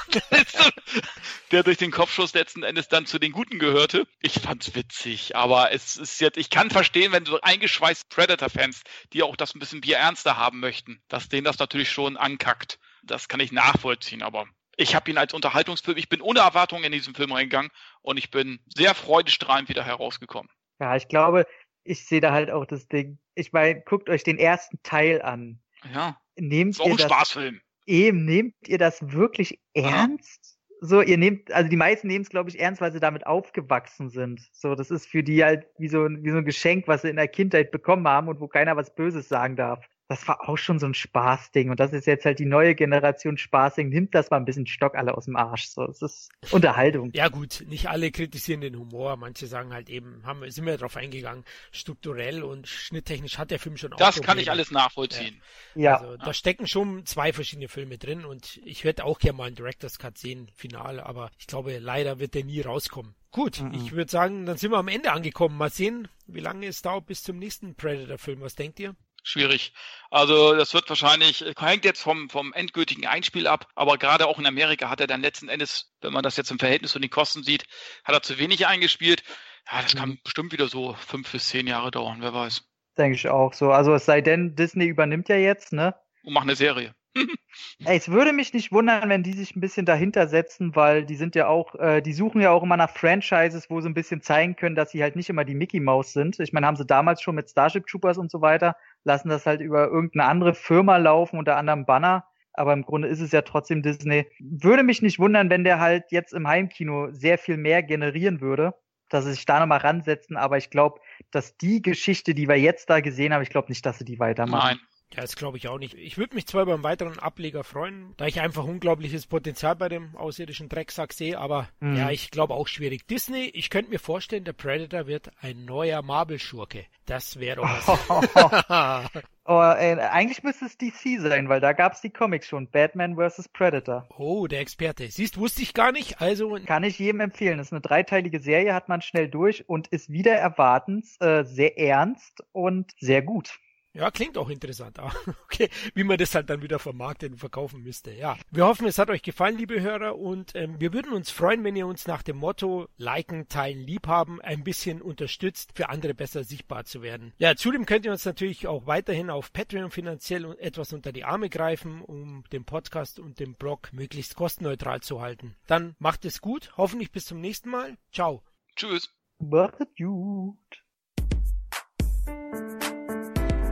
der durch den Kopfschuss letzten Endes dann zu den Guten gehörte. Ich fand's witzig, aber es ist jetzt, ich kann verstehen, wenn so eingeschweißt Predator-Fans, die auch das ein bisschen Bier ernster haben möchten, dass denen das natürlich schon ankackt. Das kann ich nachvollziehen, aber ich habe ihn als Unterhaltungsfilm, ich bin ohne Erwartungen in diesen Film reingegangen und ich bin sehr freudestrahlend wieder herausgekommen.
Ja, ich glaube, ich sehe da halt auch das Ding. Ich meine, guckt euch den ersten Teil an.
Ja,
Nehmt
ist auch ein
das
Spaßfilm.
Eben, nehmt ihr das wirklich ernst? so, ihr nehmt, also die meisten nehmen es, glaube ich, ernst, weil sie damit aufgewachsen sind. So, das ist für die halt wie so, wie so ein Geschenk, was sie in der Kindheit bekommen haben und wo keiner was Böses sagen darf das war auch schon so ein Spaßding. Und das ist jetzt halt die neue Generation Spaßding. Nimmt das mal ein bisschen Stock alle aus dem Arsch. So, es ist Unterhaltung.
Ja gut, nicht alle kritisieren den Humor. Manche sagen halt eben, haben, sind wir darauf eingegangen, strukturell und schnitttechnisch hat der Film schon
auch. Das Probleme. kann ich alles nachvollziehen.
Ja. ja. Also, da stecken schon zwei verschiedene Filme drin und ich werde auch gerne mal einen Director's Cut sehen, Finale, aber ich glaube, leider wird der nie rauskommen. Gut, mhm. ich würde sagen, dann sind wir am Ende angekommen. Mal sehen, wie lange es dauert bis zum nächsten Predator-Film. Was denkt ihr?
Schwierig. Also das wird wahrscheinlich, hängt jetzt vom, vom endgültigen Einspiel ab, aber gerade auch in Amerika hat er dann letzten Endes, wenn man das jetzt im Verhältnis zu den Kosten sieht, hat er zu wenig eingespielt. Ja, das kann mhm. bestimmt wieder so fünf bis zehn Jahre dauern, wer weiß.
Denke ich auch so. Also es sei denn, Disney übernimmt ja jetzt, ne?
Und macht eine Serie.
Ey, es würde mich nicht wundern, wenn die sich ein bisschen dahinter setzen, weil die sind ja auch, äh, die suchen ja auch immer nach Franchises, wo sie ein bisschen zeigen können, dass sie halt nicht immer die Mickey Mouse sind. Ich meine, haben sie damals schon mit Starship Troopers und so weiter, lassen das halt über irgendeine andere Firma laufen, unter anderem Banner. Aber im Grunde ist es ja trotzdem Disney. Würde mich nicht wundern, wenn der halt jetzt im Heimkino sehr viel mehr generieren würde, dass sie sich da nochmal ransetzen. Aber ich glaube, dass die Geschichte, die wir jetzt da gesehen haben, ich glaube nicht, dass sie die weitermachen.
Nein. Ja, das glaube ich auch nicht. Ich würde mich zwar über einen weiteren Ableger freuen, da ich einfach unglaubliches Potenzial bei dem außerirdischen Drecksack sehe, aber mhm. ja, ich glaube auch schwierig. Disney, ich könnte mir vorstellen, der Predator wird ein neuer Marvel-Schurke. Das wäre
was. oh, ey, eigentlich müsste es DC sein, weil da gab es die Comics schon. Batman vs. Predator.
Oh, der Experte. Siehst, wusste ich gar nicht. Also
kann ich jedem empfehlen. Das ist eine dreiteilige Serie, hat man schnell durch und ist wieder erwartens äh, sehr ernst und sehr gut.
Ja, klingt auch interessant. Ah, okay, wie man das halt dann wieder vermarkten und verkaufen müsste. Ja, wir hoffen, es hat euch gefallen, liebe Hörer, und ähm, wir würden uns freuen, wenn ihr uns nach dem Motto liken, teilen, liebhaben ein bisschen unterstützt, für andere besser sichtbar zu werden. Ja, zudem könnt ihr uns natürlich auch weiterhin auf Patreon finanziell etwas unter die Arme greifen, um den Podcast und den Blog möglichst kostenneutral zu halten. Dann macht es gut, hoffentlich bis zum nächsten Mal. Ciao.
Tschüss.
Macht gut.